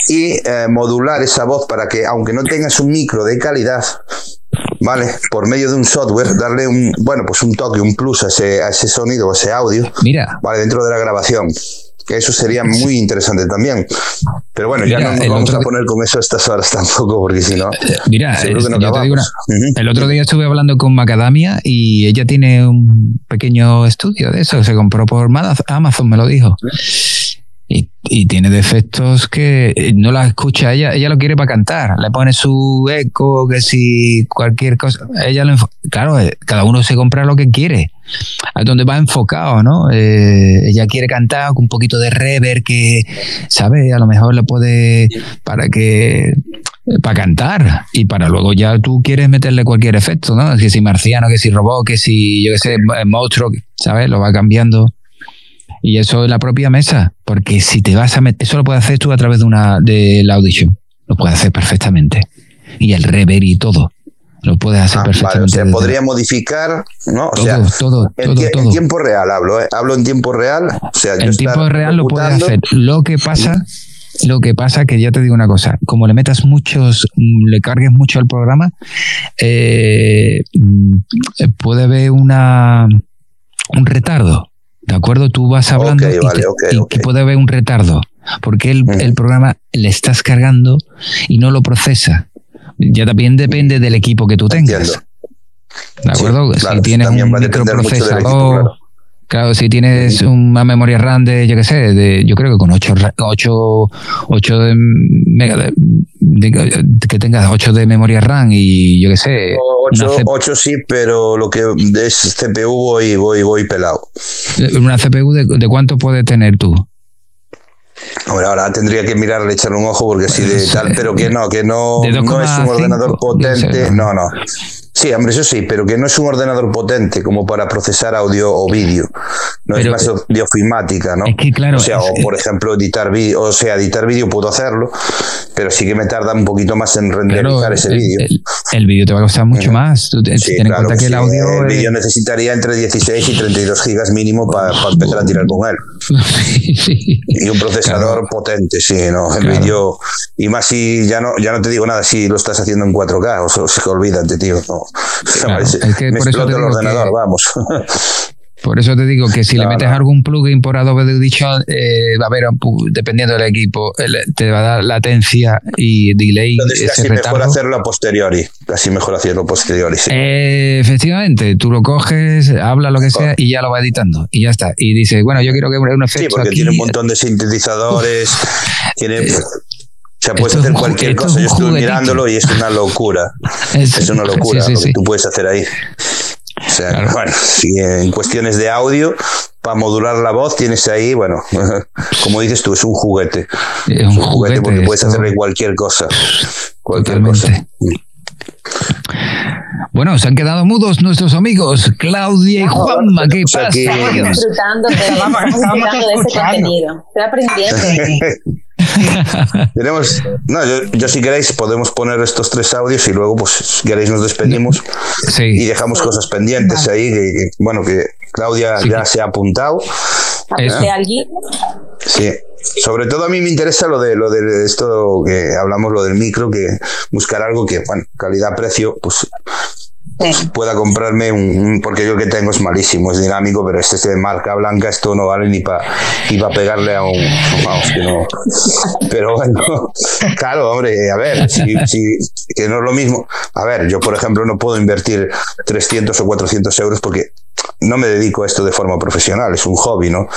y eh, modular esa voz para que, aunque no tengas un micro de calidad, ¿vale? Por medio de un software, darle un, bueno, pues un toque, un plus a ese, a ese sonido, a ese audio, Mira. ¿vale? Dentro de la grabación. Que eso sería muy interesante también. Pero bueno, ya no nos vamos a poner con eso a estas horas tampoco, porque si no. Eh, mira, el otro día estuve hablando con Macadamia y ella tiene un pequeño estudio de eso, se compró por Amazon, me lo dijo. Y, tiene defectos que eh, no la escucha ella, ella lo quiere para cantar, le pone su eco, que si cualquier cosa, ella lo claro, eh, cada uno se compra lo que quiere, a donde va enfocado, ¿no? Eh, ella quiere cantar con un poquito de reverb que, ¿sabes? A lo mejor le puede, para que, para cantar y para luego ya tú quieres meterle cualquier efecto, ¿no? Que si marciano, que si robot, que si, yo qué sé, monstruo, ¿sabes? Lo va cambiando. Y eso es la propia mesa, porque si te vas a meter, eso lo puedes hacer tú a través de una de la audition, lo puedes hacer perfectamente. Y el rever y todo. Lo puedes hacer ah, perfectamente. o sea, podría modificar, ¿no? O sea, todo, en, todo, en, tiempo real hablo, ¿eh? Hablo en tiempo real. O sea, en tiempo real lo puedes hacer. Lo que pasa, lo que pasa que ya te digo una cosa, como le metas muchos, le cargues mucho al programa, eh, mm, puede haber una un retardo. ¿De acuerdo? Tú vas hablando y, puede haber un retardo, porque el, el, programa le estás cargando y no lo procesa. Ya también depende del equipo que tú tengas. ¿De acuerdo? si tienes un microprocesador, claro. si tienes una memoria RAM de, yo qué sé, de, yo creo que con 8, 8, 8 de que tengas 8 de memoria RAM y yo qué sé. 8, sí, pero lo que es CPU voy, voy, voy pelado. ¿Una CPU de, de cuánto puede tener tú? Ahora, ahora tendría que mirarle, echarle un ojo porque si de tal, pero que no, que no, no es un ordenador potente. No, no. Sí, hombre, eso sí, pero que no es un ordenador potente como para procesar audio o vídeo. No es más de ofimática, ¿no? Es que claro. O sea, o por ejemplo, editar vídeo, o sea, editar vídeo puedo hacerlo, pero sí que me tarda un poquito más en renderizar ese vídeo. El, vídeo te va a costar mucho más. Sí, ten en cuenta que, el audio. El vídeo necesitaría entre 16 y 32 gigas mínimo para empezar a tirar con él. y un procesador potente, sí, ¿no? El vídeo. Y más si ya no, ya no te digo nada si lo estás haciendo en 4K, o se, se olvídate, tío. No. es que me por explota el ordenador, vamos. Por eso te digo que si le metes algún plugin por Adobe Audition, eh, va a haber, dependiendo del equipo, te va a dar latencia y delay. Entonces, casi mejor hacerlo a posteriori. Casi mejor hacerlo a posteriori. Sí. Eh, efectivamente, tú lo coges, habla lo que sea y ya lo va editando. Y ya está. Y dice, bueno, yo quiero que un efecto. Sí, porque tiene un montón de sintetizadores. tiene. O sea, puedes hacer cualquier cosa. Yo estoy mirándolo y es una locura. Es, una locura lo que tú puedes hacer ahí. O sea, bueno, si en cuestiones de audio, para modular la voz, tienes ahí, bueno, como dices tú, es un juguete. Es un, juguete, porque puedes hacerle cualquier cosa. Cualquier cosa. Bueno, se han quedado mudos nuestros amigos Claudia y Juanma. ¿Qué pasa? Estamos disfrutando, de ese contenido. Estoy aprendiendo. Tenemos, no, yo, si queréis podemos poner estos tres audios y luego, pues, si queréis nos despedimos y dejamos cosas pendientes ahí. Que, bueno, que Claudia ya se ha apuntado. ¿De alguien? Sí. Sobre todo a mí me interesa lo de lo de esto que hablamos, lo del micro, que buscar algo que, bueno, calidad-precio, pues pueda comprarme un, porque yo que tengo es malísimo, es dinámico, pero este es de marca blanca, esto no vale ni para ni pegarle a un vamos que no. Pero bueno, claro, hombre, a ver, si, que no es lo mismo. A ver, yo por ejemplo no puedo invertir 300 o 400 euros porque no me dedico a esto de forma profesional, es un hobby, ¿no?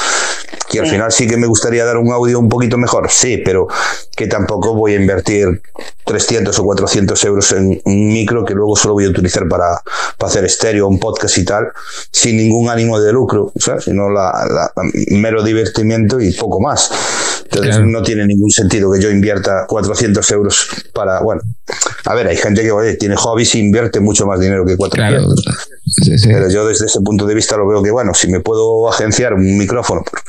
Que al final sí que me gustaría dar un audio un poquito mejor, sí, pero que tampoco voy a invertir 300 o 400 euros en un micro que luego solo voy a utilizar para, para hacer estéreo, un podcast y tal, sin ningún ánimo de lucro, ¿sabes? sino la, mero divertimiento y poco más. Entonces no tiene ningún sentido que yo invierta 400 euros para, bueno, a ver, hay gente que oye, tiene hobbies y invierte mucho más dinero que 400. Pero yo desde ese punto de vista lo veo que, bueno, si me puedo agenciar un micrófono por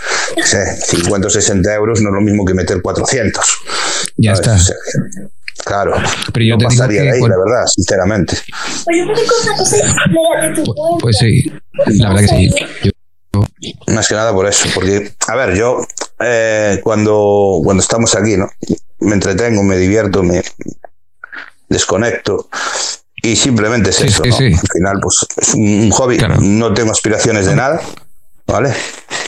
sé, 50 o 60 euros, no es lo mismo que meter 400. Ya está. Claro, pero yo no pasaría de ahí, la verdad, sinceramente. Pues, sí, la verdad que sí. Más que nada por eso, porque, a ver, yo eh, cuando, cuando estamos aquí, ¿no? Me entretengo, me divierto, me desconecto y simplemente es eso. Al final, pues es un hobby, no tengo aspiraciones de nada, ¿vale?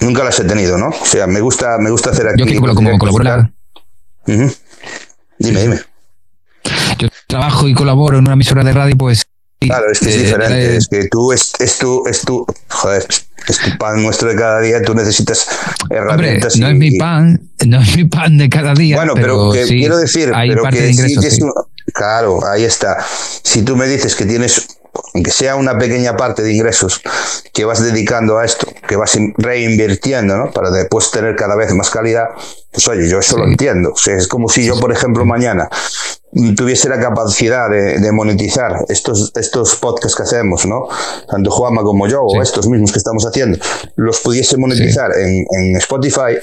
Nunca las he tenido, ¿no? O sea, me gusta, me gusta hacer aquí. Yo como colaborar. Dime, dime. Yo trabajo y colaboro en una emisora de radio, pues. Claro, es que es eh, diferente. Eh, es que tú, es, es tu, es tu, joder, es tu pan nuestro de cada día, tú necesitas herramientas. no es mi pan, no es mi pan de cada día. Bueno, pero, quiero decir, pero que sí, claro, ahí está. Si tú me dices que tienes aunque sea una pequeña parte de ingresos que vas dedicando a esto, que vas reinvirtiendo, ¿no? Para después tener cada vez más calidad, pues oye, yo eso lo entiendo. O sea, es como si yo, por ejemplo, mañana tuviese la capacidad de, monetizar estos, estos podcasts que hacemos, ¿no? Tanto Juanma como yo, o estos mismos que estamos haciendo, los pudiese monetizar en, en Spotify,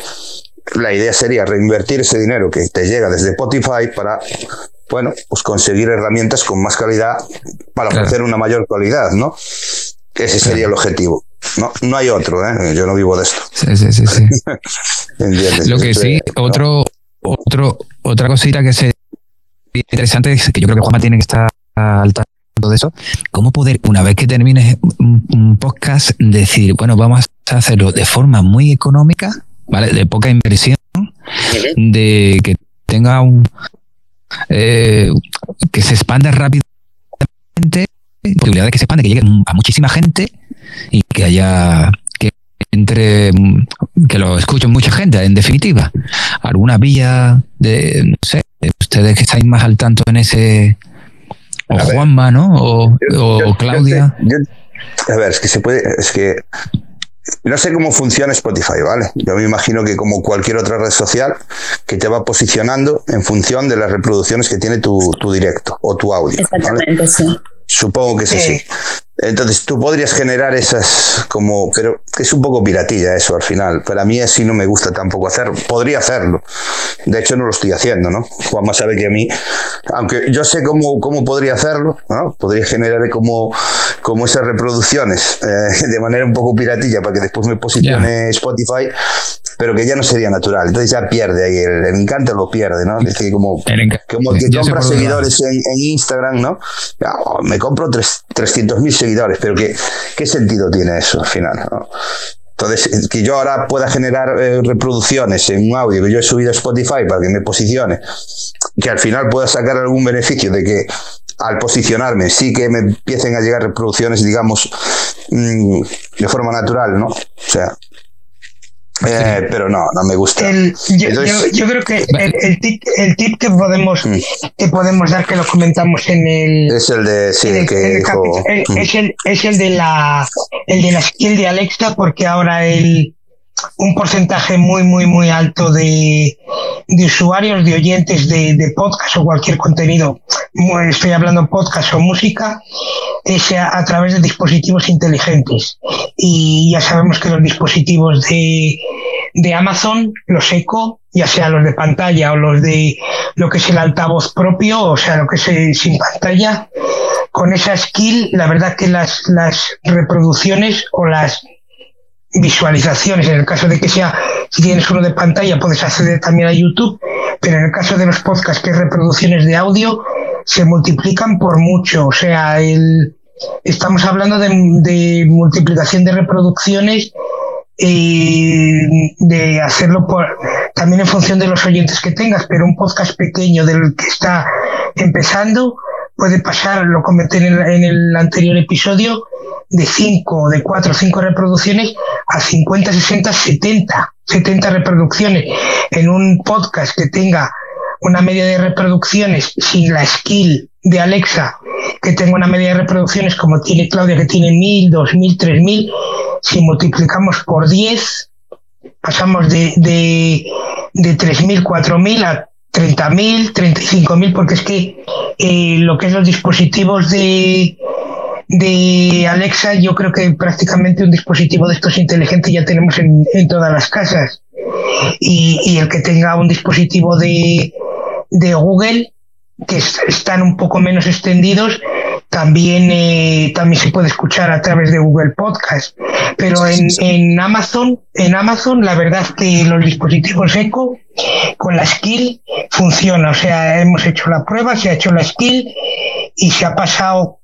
la idea sería reinvertir ese dinero que te llega desde Spotify para bueno, pues conseguir herramientas con más calidad para ofrecer una mayor calidad, ¿no? Ese sería el objetivo. No, no hay otro, ¿eh? Yo no vivo de esto. Sí, sí, sí. sí. Lo que sí, otro, otro, otra cosita que es interesante es que yo creo que Juanma tiene que estar al tanto de eso. ¿Cómo poder, una vez que termines un, podcast, decir, bueno, vamos a hacerlo de forma muy económica, ¿vale? De poca inversión, de que tenga un, eh, que se expanda rápidamente, posibilidad de que se expanda, que llegue a muchísima gente y que haya que entre que lo escuche mucha gente, en definitiva. Alguna vía de, no sé, usted ustedes que estáis más al tanto en ese. O Juanma, ¿no? O, Claudia. a ver, es que se puede. Es que. No sé cómo funciona Spotify, ¿vale? Yo me imagino que como cualquier otra red social, que te va posicionando en función de las reproducciones que tiene tu, tu directo o tu audio. Exactamente, sí. Supongo que es así. Entonces tú podrías generar esas como, pero es un poco piratilla eso al final. Para mí así no me gusta tampoco hacerlo. Podría hacerlo. De hecho no lo estoy haciendo, ¿no? Juanma sabe que a mí, aunque yo sé cómo, cómo podría hacerlo, ¿no? Podría generar como, como esas reproducciones eh, de manera un poco piratilla para que después me posicione Spotify, pero que ya no sería natural. Entonces ya pierde ahí, el, encanto lo pierde, ¿no? Es que como, como que compra seguidores en, Instagram, ¿no? me compro 300.000 seguidores pero ¿qué, qué sentido tiene eso al final? Entonces, que yo ahora pueda generar eh, reproducciones en un audio que yo he subido a Spotify para que me posicione, que al final pueda sacar algún beneficio de que al posicionarme sí que me empiecen a llegar reproducciones, digamos, mm, de forma natural, ¿no? O sea, eh, pero no, no me gusta. yo, creo que el, tip, el tip que podemos mm. que podemos dar, que lo comentamos en el. Es el de. Sí, que mm. es, el, es el de la el de la skill de Alexa, porque ahora el un porcentaje muy, muy, muy alto de, de usuarios, de oyentes de, de, podcast o cualquier contenido, estoy hablando podcast o música, es a, a, través de dispositivos inteligentes. Y ya sabemos que los dispositivos de, de Amazon, los Echo, ya sea los de pantalla o los de lo que es el altavoz propio, o sea, lo que es sin pantalla, con esa skill, la verdad que las, las reproducciones o las visualizaciones. En el caso de que sea, si tienes uno de pantalla, puedes acceder también a YouTube, pero en el caso de los podcasts, que es reproducciones de audio, se multiplican por mucho. O sea, el, estamos hablando de, multiplicación de reproducciones y de hacerlo por, también en función de los oyentes que tengas, pero un podcast pequeño del que está empezando puede pasar, lo comenté en en el anterior episodio, de 5, de 4 o 5 reproducciones a 50, 60, 70, 70 reproducciones. En un podcast que tenga una media de reproducciones sin la skill de Alexa, que tenga una media de reproducciones como tiene Claudia, que tiene 1000, 2000, 3000, si multiplicamos por 10, pasamos de, de, de 3000, 4000 a 30.000, 35.000, porque es que eh, lo que es los dispositivos de, de Alexa, yo creo que prácticamente un dispositivo de estos inteligentes ya tenemos en, en todas las casas. Y, y, el que tenga un dispositivo de, de Google, que están un poco menos extendidos, también, eh, también se puede escuchar a través de Google Podcast. Pero en, en Amazon, en Amazon, la verdad es que los dispositivos Echo con la skill funciona. O sea, hemos hecho la prueba, se ha hecho la skill y se ha pasado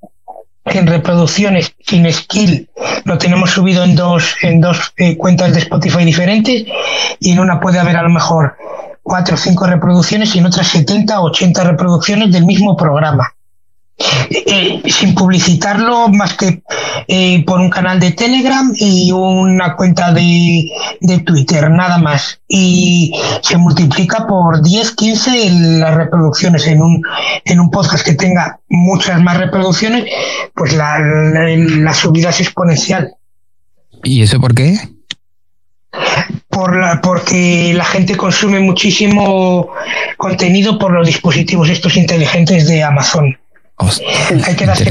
en reproducciones sin skill lo tenemos subido en dos en dos eh, cuentas de Spotify diferentes y en una puede haber a lo mejor cuatro o cinco reproducciones y en otras 70 o 80 reproducciones del mismo programa eh, sin publicitarlo más que eh, por un canal de Telegram y una cuenta de, de, Twitter, nada más. Y se multiplica por 10, 15 las reproducciones en un, en un podcast que tenga muchas más reproducciones, pues la, la, la subida es exponencial. ¿Y eso por qué? Por la, porque la gente consume muchísimo contenido por los dispositivos estos inteligentes de Amazon hay, que darse,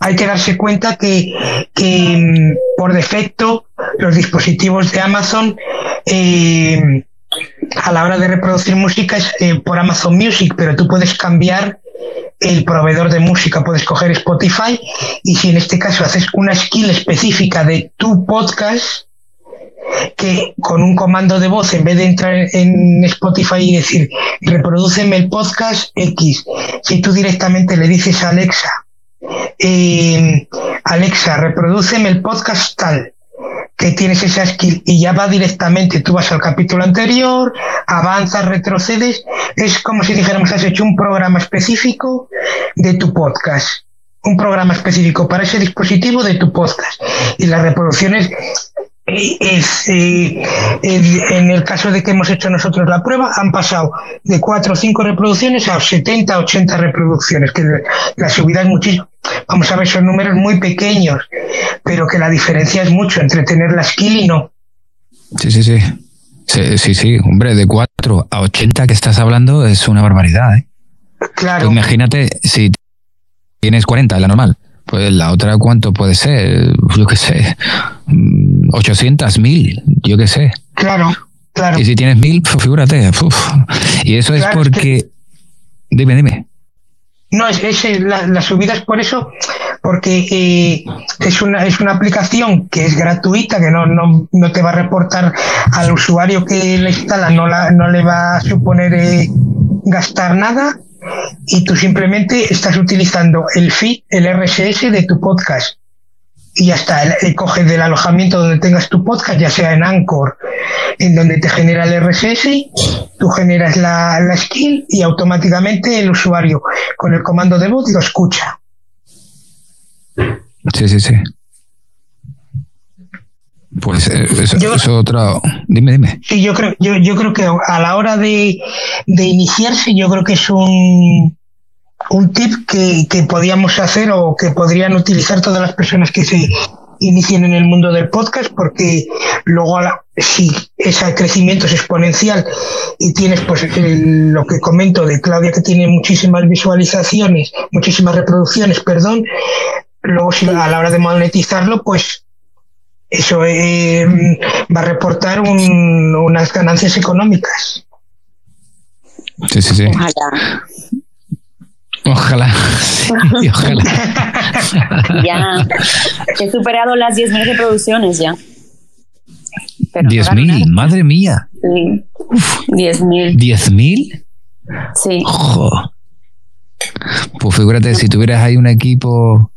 hay, que, darse, cuenta que, que mm, por defecto los dispositivos de Amazon eh, a la hora de reproducir música es eh, por Amazon Music, pero tú puedes cambiar el proveedor de música, puedes coger Spotify y si en este caso haces una skill específica de tu podcast, que con un comando de voz, en vez de entrar en Spotify y decir, reproduceme el podcast X, si tú directamente le dices a Alexa, eh, Alexa, reproduceme el podcast tal, que tienes esa skill y ya va directamente, tú vas al capítulo anterior, avanzas, retrocedes, es como si dijéramos, has hecho un programa específico de tu podcast un programa específico para ese dispositivo de tu podcast. Y las reproducciones es, eh, en el caso de que hemos hecho nosotros la prueba, han pasado de 4 o 5 reproducciones a 70 80 reproducciones, que la subida es muchísimo. Vamos a ver, son números muy pequeños, pero que la diferencia es mucho entre tener la skill y no. Sí, sí, sí. Sí, sí, sí. hombre, de 4 a 80 que estás hablando es una barbaridad. ¿eh? Claro. imagínate si tienes 40, la normal. Pues la otra, ¿cuánto puede ser? Yo qué sé. 800, mm, 1000, yo qué sé. Claro, claro. Y si tienes 1000, pues figúrate. Y eso es porque. Dime, dime. No, es, es la, la, subida es por eso, porque eh, es, una, es una aplicación que es gratuita, que no, no, no, te va a reportar al usuario que la instala, no, la, no le va a suponer eh, gastar nada y tú simplemente estás utilizando el feed, el RSS de tu podcast. Y ya está, coges del alojamiento donde tengas tu podcast, ya sea en Anchor, en donde te genera el RSS, tú generas la, la skill y automáticamente el usuario con el comando de voz lo escucha. Sí, sí, sí. Pues eh, eso, es otro. Dime, dime. Sí, yo creo, yo, yo creo que a la hora de, de iniciarse, yo creo que es un, un tip que, que podíamos hacer o que podrían utilizar todas las personas que se inicien en el mundo del podcast, porque luego si ese crecimiento es exponencial y tienes pues lo que comento de Claudia que tiene muchísimas visualizaciones, muchísimas reproducciones, perdón, luego si a la hora de monetizarlo, pues eso eh, va a reportar unas ganancias económicas. Sí, sí, sí. Ojalá. Ojalá. ojalá. ya. He superado las 10.000 reproducciones ya. 10.000, madre mía. Sí. 10.000. ¿10.000? Sí. Pues figúrate, si tuvieras ahí un equipo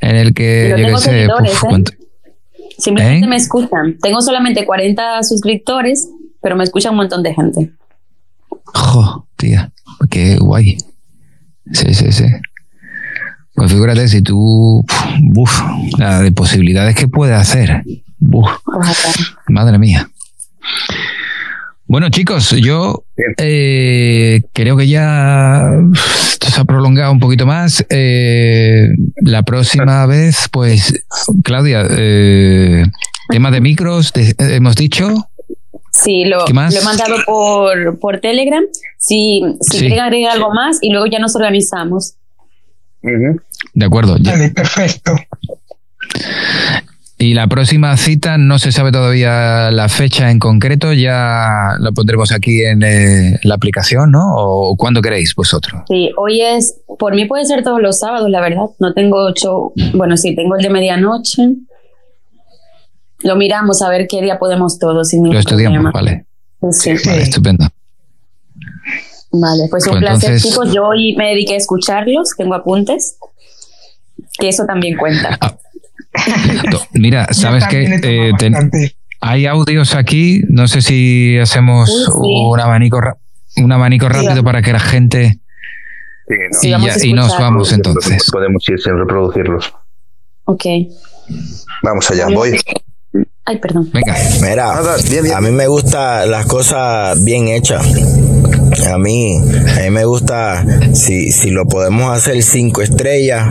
en el que, yo qué sé, pues, Simplemente ¿Eh? me escuchan. Tengo solamente 40 suscriptores, pero me escucha un montón de gente. Jo, tía, qué guay. Sí, sí, sí. Pues figúrate si tú, uf, la de posibilidades que puede hacer. Uf, madre mía. Bueno, chicos, yo eh, creo que ya esto se ha prolongado un poquito más. Eh, la próxima vez, pues, Claudia, eh, tema de micros, hemos dicho. Sí, lo, he mandado por, por Telegram. Si, si quieren agregar algo más y luego ya nos organizamos. De acuerdo. Ya. perfecto. Y la próxima cita no se sabe todavía la fecha en concreto, ya lo pondremos aquí en eh, la aplicación, ¿no? ¿O cuándo queréis vosotros? Sí, hoy es, por mí puede ser todos los sábados, la verdad. No tengo ocho, bueno, sí, tengo el de medianoche. Lo miramos a ver qué día podemos todos. Sin lo estudiamos, vale. Sí. Vale, estupendo. Vale, pues, un pues placer, chicos. Yo hoy me dediqué a escucharlos, tengo apuntes, que eso también cuenta. Ah, Mira, sabes que eh, hay audios aquí, no sé si hacemos un abanico un abanico rápido para que la gente y, nos vamos entonces. Podemos ir sin reproducirlos. Ok. Vamos allá, voy. Ay, perdón. Venga. Mira, a mí me gustan las cosas bien hechas. A mí, a mí me gusta, si, si lo podemos hacer cinco estrellas,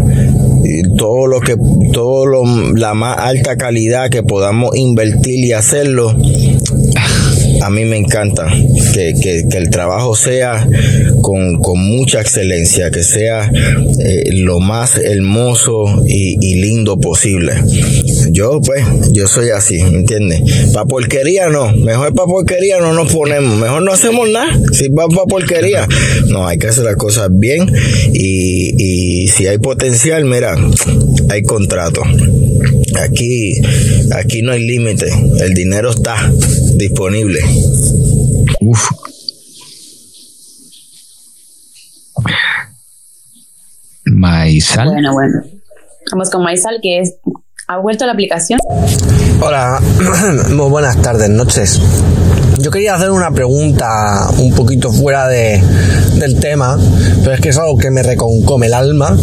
todo lo que, todo lo, la más alta calidad que podamos invertir y hacerlo, a mí me encanta que, el trabajo sea con, mucha excelencia, que sea eh, lo más hermoso y, lindo posible. Yo, pues, yo soy así, ¿me entiendes? Para porquería no, mejor para porquería no nos ponemos, mejor no hacemos nada, si va para porquería. No, hay que hacer las cosas bien y, y si hay potencial, mira, hay contrato. Aquí, aquí no hay límite, el dinero está disponible. Uf. Maisal. Bueno, bueno. Vamos con Maisal, que es. ¿Ha vuelto la aplicación? Hola, muy buenas tardes, noches. Yo quería hacer una pregunta un poquito fuera de, del tema, pero es que es algo que me reconcome el alma.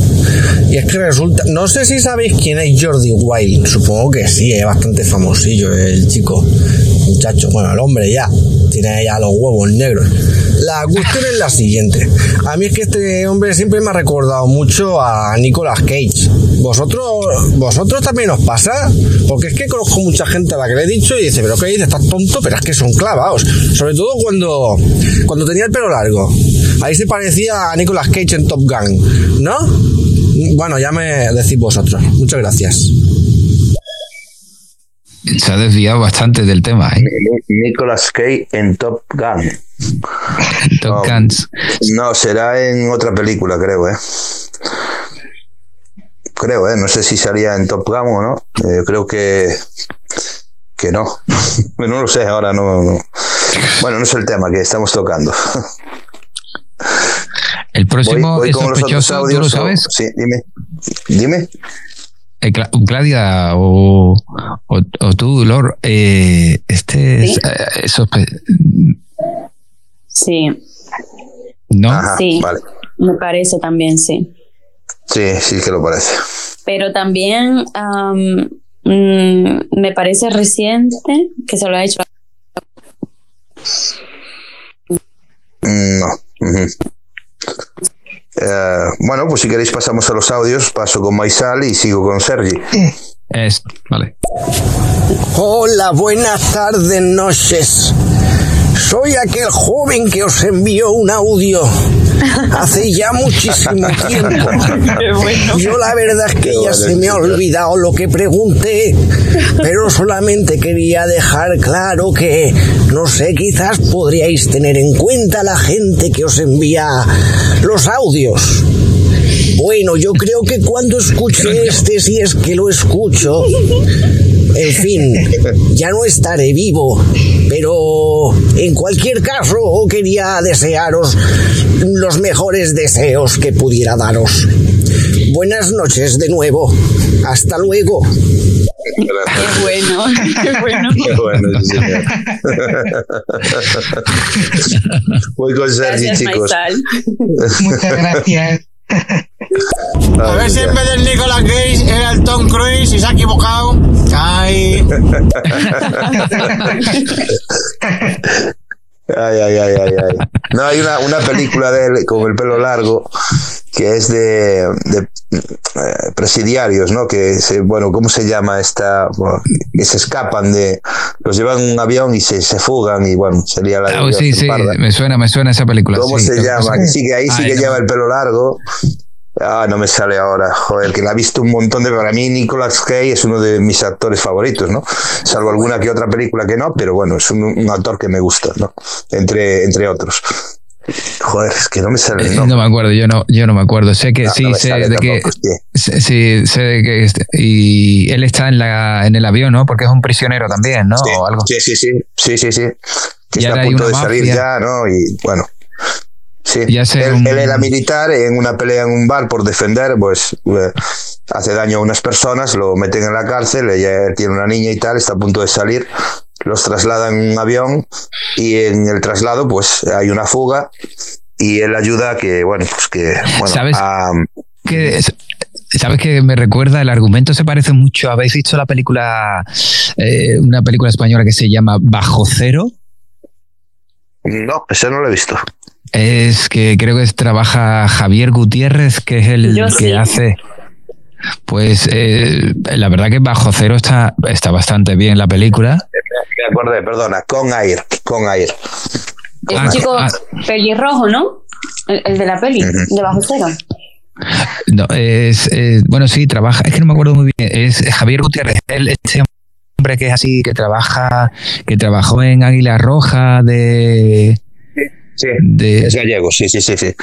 Y es que resulta, no sé si sabéis quién es Jordi Wild, supongo que sí, es bastante famosillo el chico, muchacho, bueno, el hombre ya, tiene ya los huevos negros. La cuestión es la siguiente. A mí es que este hombre siempre me ha recordado mucho a Nicolas Cage. ¿Vosotros, vosotros también os pasa? Porque es que conozco mucha gente a la que le he dicho y dice, pero ¿qué dices? Estás tonto, pero es que son clavados. Sobre todo cuando, cuando tenía el pelo largo. Ahí se parecía a Nicolas Cage en Top Gun, ¿no? Bueno, ya me decís vosotros. Muchas gracias. Se ha desviado bastante del tema, ¿eh? Nicolas Cage en Top Gun. Top no, Guns. No, será en otra película, creo, ¿eh? Creo, ¿eh? No sé si salía en Top Gun o no. Eh, creo que que no. no lo sé, ahora no, no. Bueno, no es el tema que estamos tocando. El próximo Voy- voy es sospechoso, ¿tú audios lo o- sabes? Sí, dime. Dime. Eh, Cla- Claudia o, o, o tú, Lor, eh, este es, Sí. eh, sospe- Sí, ¿no? Ajá, Sí. vale. me parece también, sí. Sí, sí que lo parece. Pero también am, mm, me parece reciente que se lo ha hecho. No. Eh, bueno, pues si queréis pasamos a los audios, paso con Maisal y sigo con Sergi. Es, vale. Hola, buenas tardes, noches. Soy aquel joven que os envió un audio hace ya muchísimo tiempo. Yo la verdad es que ya se me ha olvidado lo que pregunté, pero solamente quería dejar claro que, no sé, quizás podríais tener en cuenta la gente que os envía los audios. Bueno, yo creo que cuando escuche este, si es que lo escucho, en fin, ya no estaré vivo, pero en cualquier caso quería desearos los mejores deseos que pudiera daros. Buenas noches de nuevo. Hasta luego. Qué bueno, qué bueno. Qué bueno, sí, señor. Voy con Sergi, chicos. Muchas gracias. A ver si en vez del Nicolas Cage era el Tom Cruise y se ha equivocado. Ay. Ay, ay, ay, ay, ay. No, hay una, una película de él con el pelo largo que es de, de, eh, presidiarios, ¿no? Que se, bueno, ¿cómo se llama esta? Bueno, que se escapan de, los llevan en un avión y se, se fugan y bueno, sería la de Ah, sí, sí, Parda. me suena, me suena esa película. ¿Cómo sí. se llama? sí, que ahí sí Ay, que no. lleva el pelo largo. Ah, no me sale ahora. Joder, que la he visto un montón de. Para mí, Nicolas Cage es uno de mis actores favoritos, ¿no? Salvo alguna que otra película que no, pero bueno, es un, un actor que me gusta, ¿no? Entre, entre otros. Joder, es que no me sale Eh, nombre. No me acuerdo, yo no, yo no me acuerdo. Sé que No, sí, no sé de que. sí. sé- Sí, sé de que. este- y él está en, la, en el avión, ¿no? Porque es un prisionero también, ¿no? O algo. Sí, sí, sí, sí, sí, sí. Que Y está a punto de salir ya, ¿no? Y bueno. Sí, Ya sé, él, un- él era militar en una pelea en un bar por defender, pues eh, hace daño a unas personas, lo meten en la cárcel, ella tiene una niña y tal, está a punto de salir, los trasladan en un avión y en el traslado pues hay una fuga y él ayuda a que, bueno, pues que, bueno, ¿Sabes? a- que sabes que me recuerda el argumento se parece mucho habéis visto la película eh, una película española que se llama Bajo Cero no, ese no lo he visto. Es que creo que trabaja Javier Gutiérrez que es el Yo que sí. hace pues eh, la verdad que Bajo Cero está está bastante bien la película Me acordé, perdona, con Air, con Air. El Ah, chico ah. pelirrojo, ¿no? El, el de la peli, de bajo cero. No, es, eh, bueno, sí, trabaja, es que no me acuerdo muy bien, es Javier Gutiérrez, él, este hombre que es así, que trabaja, que trabajó en Águila Roja de... Sí, de es gallego, sí, sí, sí, sí.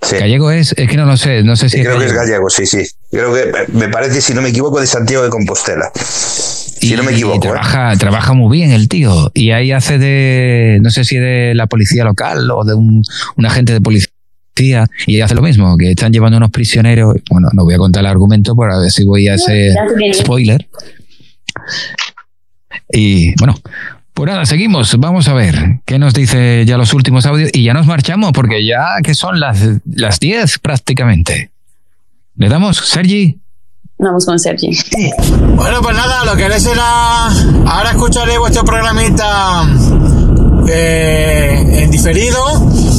Sí. Gallego es, es que no lo sé, no sé si creo que es gallego. sí, sí. Creo que me parece, si no me equivoco, de Santiago de Compostela. Si no me Y equivoco. ¿eh? trabaja, trabaja muy bien el tío. Y ahí hace de, no sé si de la policía local o de un, un agente de policía. Y hace lo mismo, que están llevando unos prisioneros. Bueno, no voy a contar el argumento para ver si voy a viene. spoiler. Y bueno, Pues nada, seguimos. Vamos a ver qué nos dice ya los últimos audios y ya nos marchamos porque ya que son las, las 10 prácticamente. ¿Le damos, Sergi? Vamos con Sergi. Bueno, pues nada, lo que haré será. Ahora escucharé vuestro programita eh, en diferido,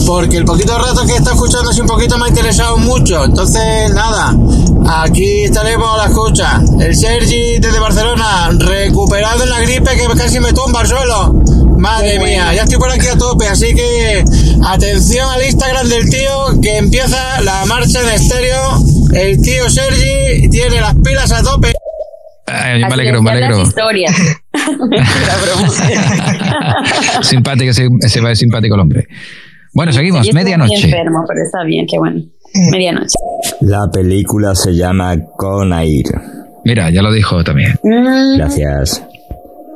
porque el poquito rato que está escuchando es un poquito me ha interesado mucho. Entonces, nada, aquí estaremos a la escucha. El Sergi desde Barcelona, recuperado en la gripe que casi me tumba al suelo. Madre mía, ya estoy por aquí a tope, así que atención al Instagram del tío que empieza la marcha en estéreo. El tío Sergi tiene las pilas a tope. Ay, me alegro, me alegro. historias. simpático, se, se va simpático el hombre. Bueno, seguimos, muy medianoche. enfermo, pero está bien, qué bueno. Medianoche. La película se llama Conair. Mira, ya lo dijo también. Mm, Gracias.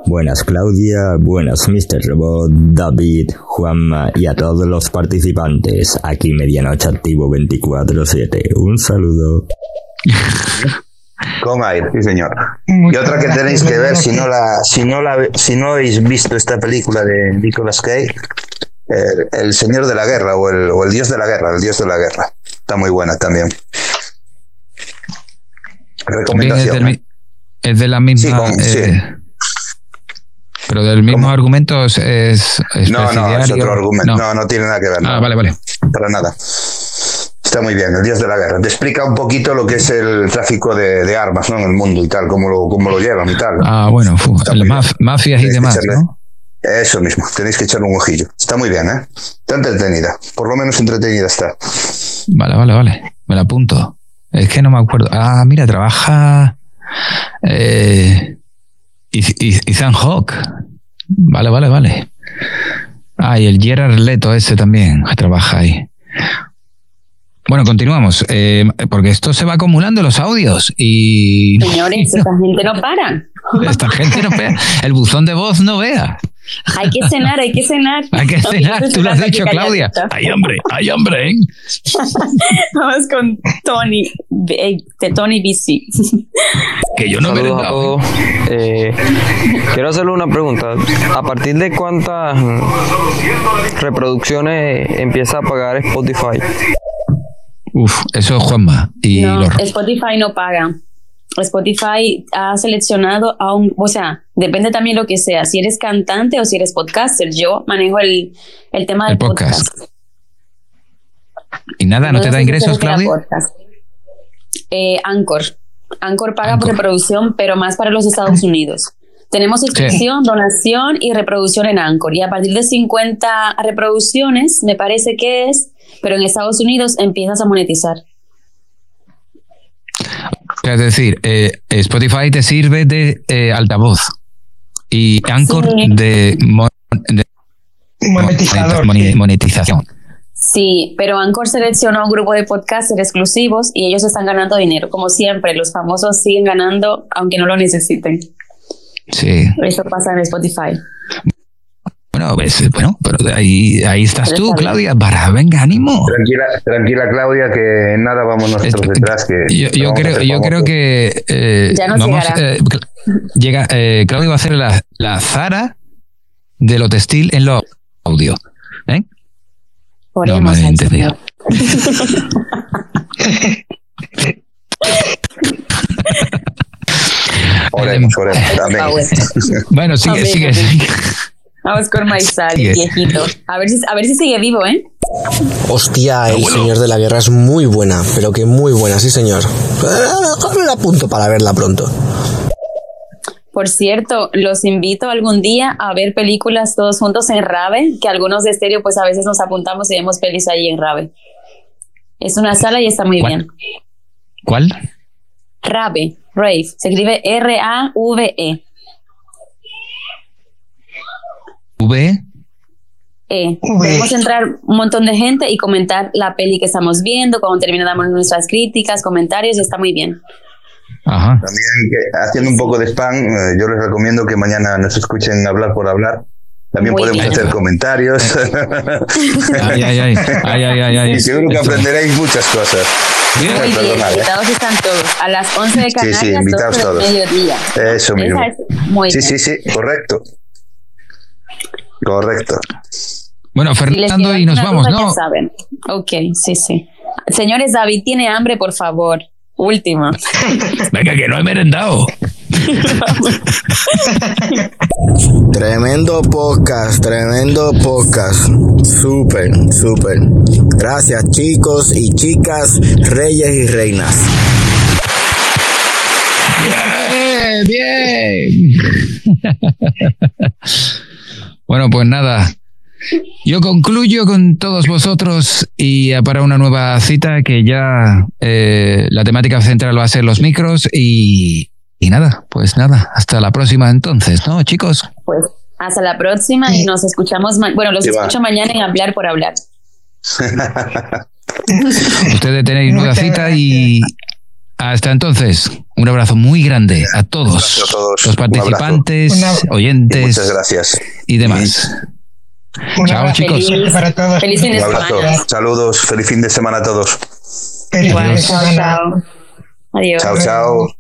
Buenas Claudia, buenas Mr. Robot, David, Juanma y a todos los participantes. Aquí Medianoche Activo 24-7. Un saludo. Con aire, sí señor. Y otra que tenéis que ver si no la, si no la, si no habéis visto esta película de Nicolas Cage, el, el Señor de la Guerra o el, o el Dios de la Guerra, el Dios de la Guerra. Está muy buena también. También es, Recomendación. del mi- es de la misma. Sí, con- sí. eh, Pero del mismo argumento es. es No, no, es otro argumento. No. No, no tiene nada que ver. Ah, no. vale, vale. Para nada. Está muy bien, el Dios de la Guerra. Te explica un poquito lo que es el tráfico de, de armas ¿no? en el mundo y tal, cómo lo, cómo lo llevan y tal. Ah, bueno, maf- mafias y demás, ¿no? Eso mismo, tenéis que echarle un ojillo. Está muy bien, ¿eh? Está entretenida. Por lo menos entretenida está. Vale, vale, vale. Me la apunto. Es que no me acuerdo. Ah, mira, trabaja. Eh, Eth- Eth- Ethan Hawke. Vale, vale, vale. Ah, y el Gerard Leto ese también trabaja ahí. Bueno, continuamos, eh, porque esto se va acumulando los audios y Señores, esta gente no para. esta gente no vea, el buzón de voz no vea. Hay que cenar, hay que cenar. Hay que cenar, tú lo has dicho, Claudia. Hay hambre, hay hambre, ¿eh? Vamos con Tony, de Tony BC. Que yo no Saludos a todos. Eh, quiero hacerle una pregunta. ¿A partir de cuántas reproducciones empieza a pagar Spotify? Uf, eso es Juanma y No, los Spotify no paga. Spotify ha seleccionado a un, o sea, depende también lo que sea, si eres cantante o si eres podcaster. Yo manejo el, el tema del El podcast. podcast. y nada, ¿no te da ingresos, Claudia? Eh, Anchor. Anchor paga por reproducción, pero más para los Estados Unidos. Tenemos suscripción, donación y reproducción en Anchor. Y a partir de 50 reproducciones, me parece que es, pero en Estados Unidos empiezas a monetizar. Es decir, eh, Spotify te sirve de eh, altavoz y Anchor Sí. de, mon- de Monetizador, moni- sí. monetización. Sí, pero Anchor seleccionó a un grupo de podcasters exclusivos y ellos están ganando dinero. Como siempre, los famosos siguen ganando aunque no lo necesiten. Sí. Eso pasa en Spotify. Bueno, ves, bueno, pero ahí, ahí estás tú. Claudia, para, venga, ánimo. Tranquila, tranquila Claudia, que en nada vamos nosotros detrás. Que Yo, yo vamos a creo, ser yo creo que eh, Ya nos vamos, eh, llega, eh, Claudia va a hacer la, la Zara de lo textil en lo audio. ¿eh? No he entendido. Oremos, oremos. Amén. Bueno, sigue, Amén, sigue. Vamos con Maizal, Sigue. viejito. A ver, si, a ver si sigue vivo, ¿eh? Hostia, el Señor de la Guerra es muy buena, pero que muy buena, sí señor. Eh, me la apunto para verla pronto. Por cierto, los invito algún día a ver películas todos juntos en Rave, que algunos de estéreo pues a veces nos apuntamos y vemos pelis ahí en Rave. Es una sala y está muy ¿Cuál? bien. ¿Cuál? Rave, Rave, se escribe R-A-V-E. V. Eh, podemos entrar un montón de gente y comentar la peli que estamos viendo, cuando termina damos nuestras críticas, comentarios y está muy bien. Ajá. También que, haciendo un poco de spam, eh, yo les recomiendo que mañana nos escuchen hablar por hablar. También Muy podemos bien. hacer comentarios. Ay, ay, ay, ay, ay, ay, ay. Y seguro que aprenderéis muchas cosas. Muy bien, Perdonad, ¿eh? invitados están todos. A las 11 de Sí, Canarias, sí, invitados 12 del todos. mediodía. Eso mismo. Es muy Sí, bien. sí, sí, correcto. Correcto. Bueno, Fernando, y nos vamos, duda, ya ¿no? saben. Ok, sí, sí. Señores, David tiene hambre, por favor. Última. Venga, que no he merendado. Tremendo podcast, tremendo podcast. Súper, súper. Gracias chicos y chicas, reyes y reinas. Bien, bien. bueno, pues nada. Yo concluyo con todos vosotros y para una nueva cita que ya eh, la temática central va a ser los micros y, y nada, pues nada, hasta la próxima entonces, ¿no, chicos? Pues hasta la próxima y nos escuchamos. ma- Bueno, los va. escucho mañana en Hablar por Hablar. Ustedes tenéis nueva cita y hasta entonces, un abrazo muy grande a todos, los participantes, oyentes. Y demás. Un Chao, chicos. Feliz, fin de Semana. Saludos. Feliz fin de semana a todos. Igual, Adiós. Adiós. Chao, chao.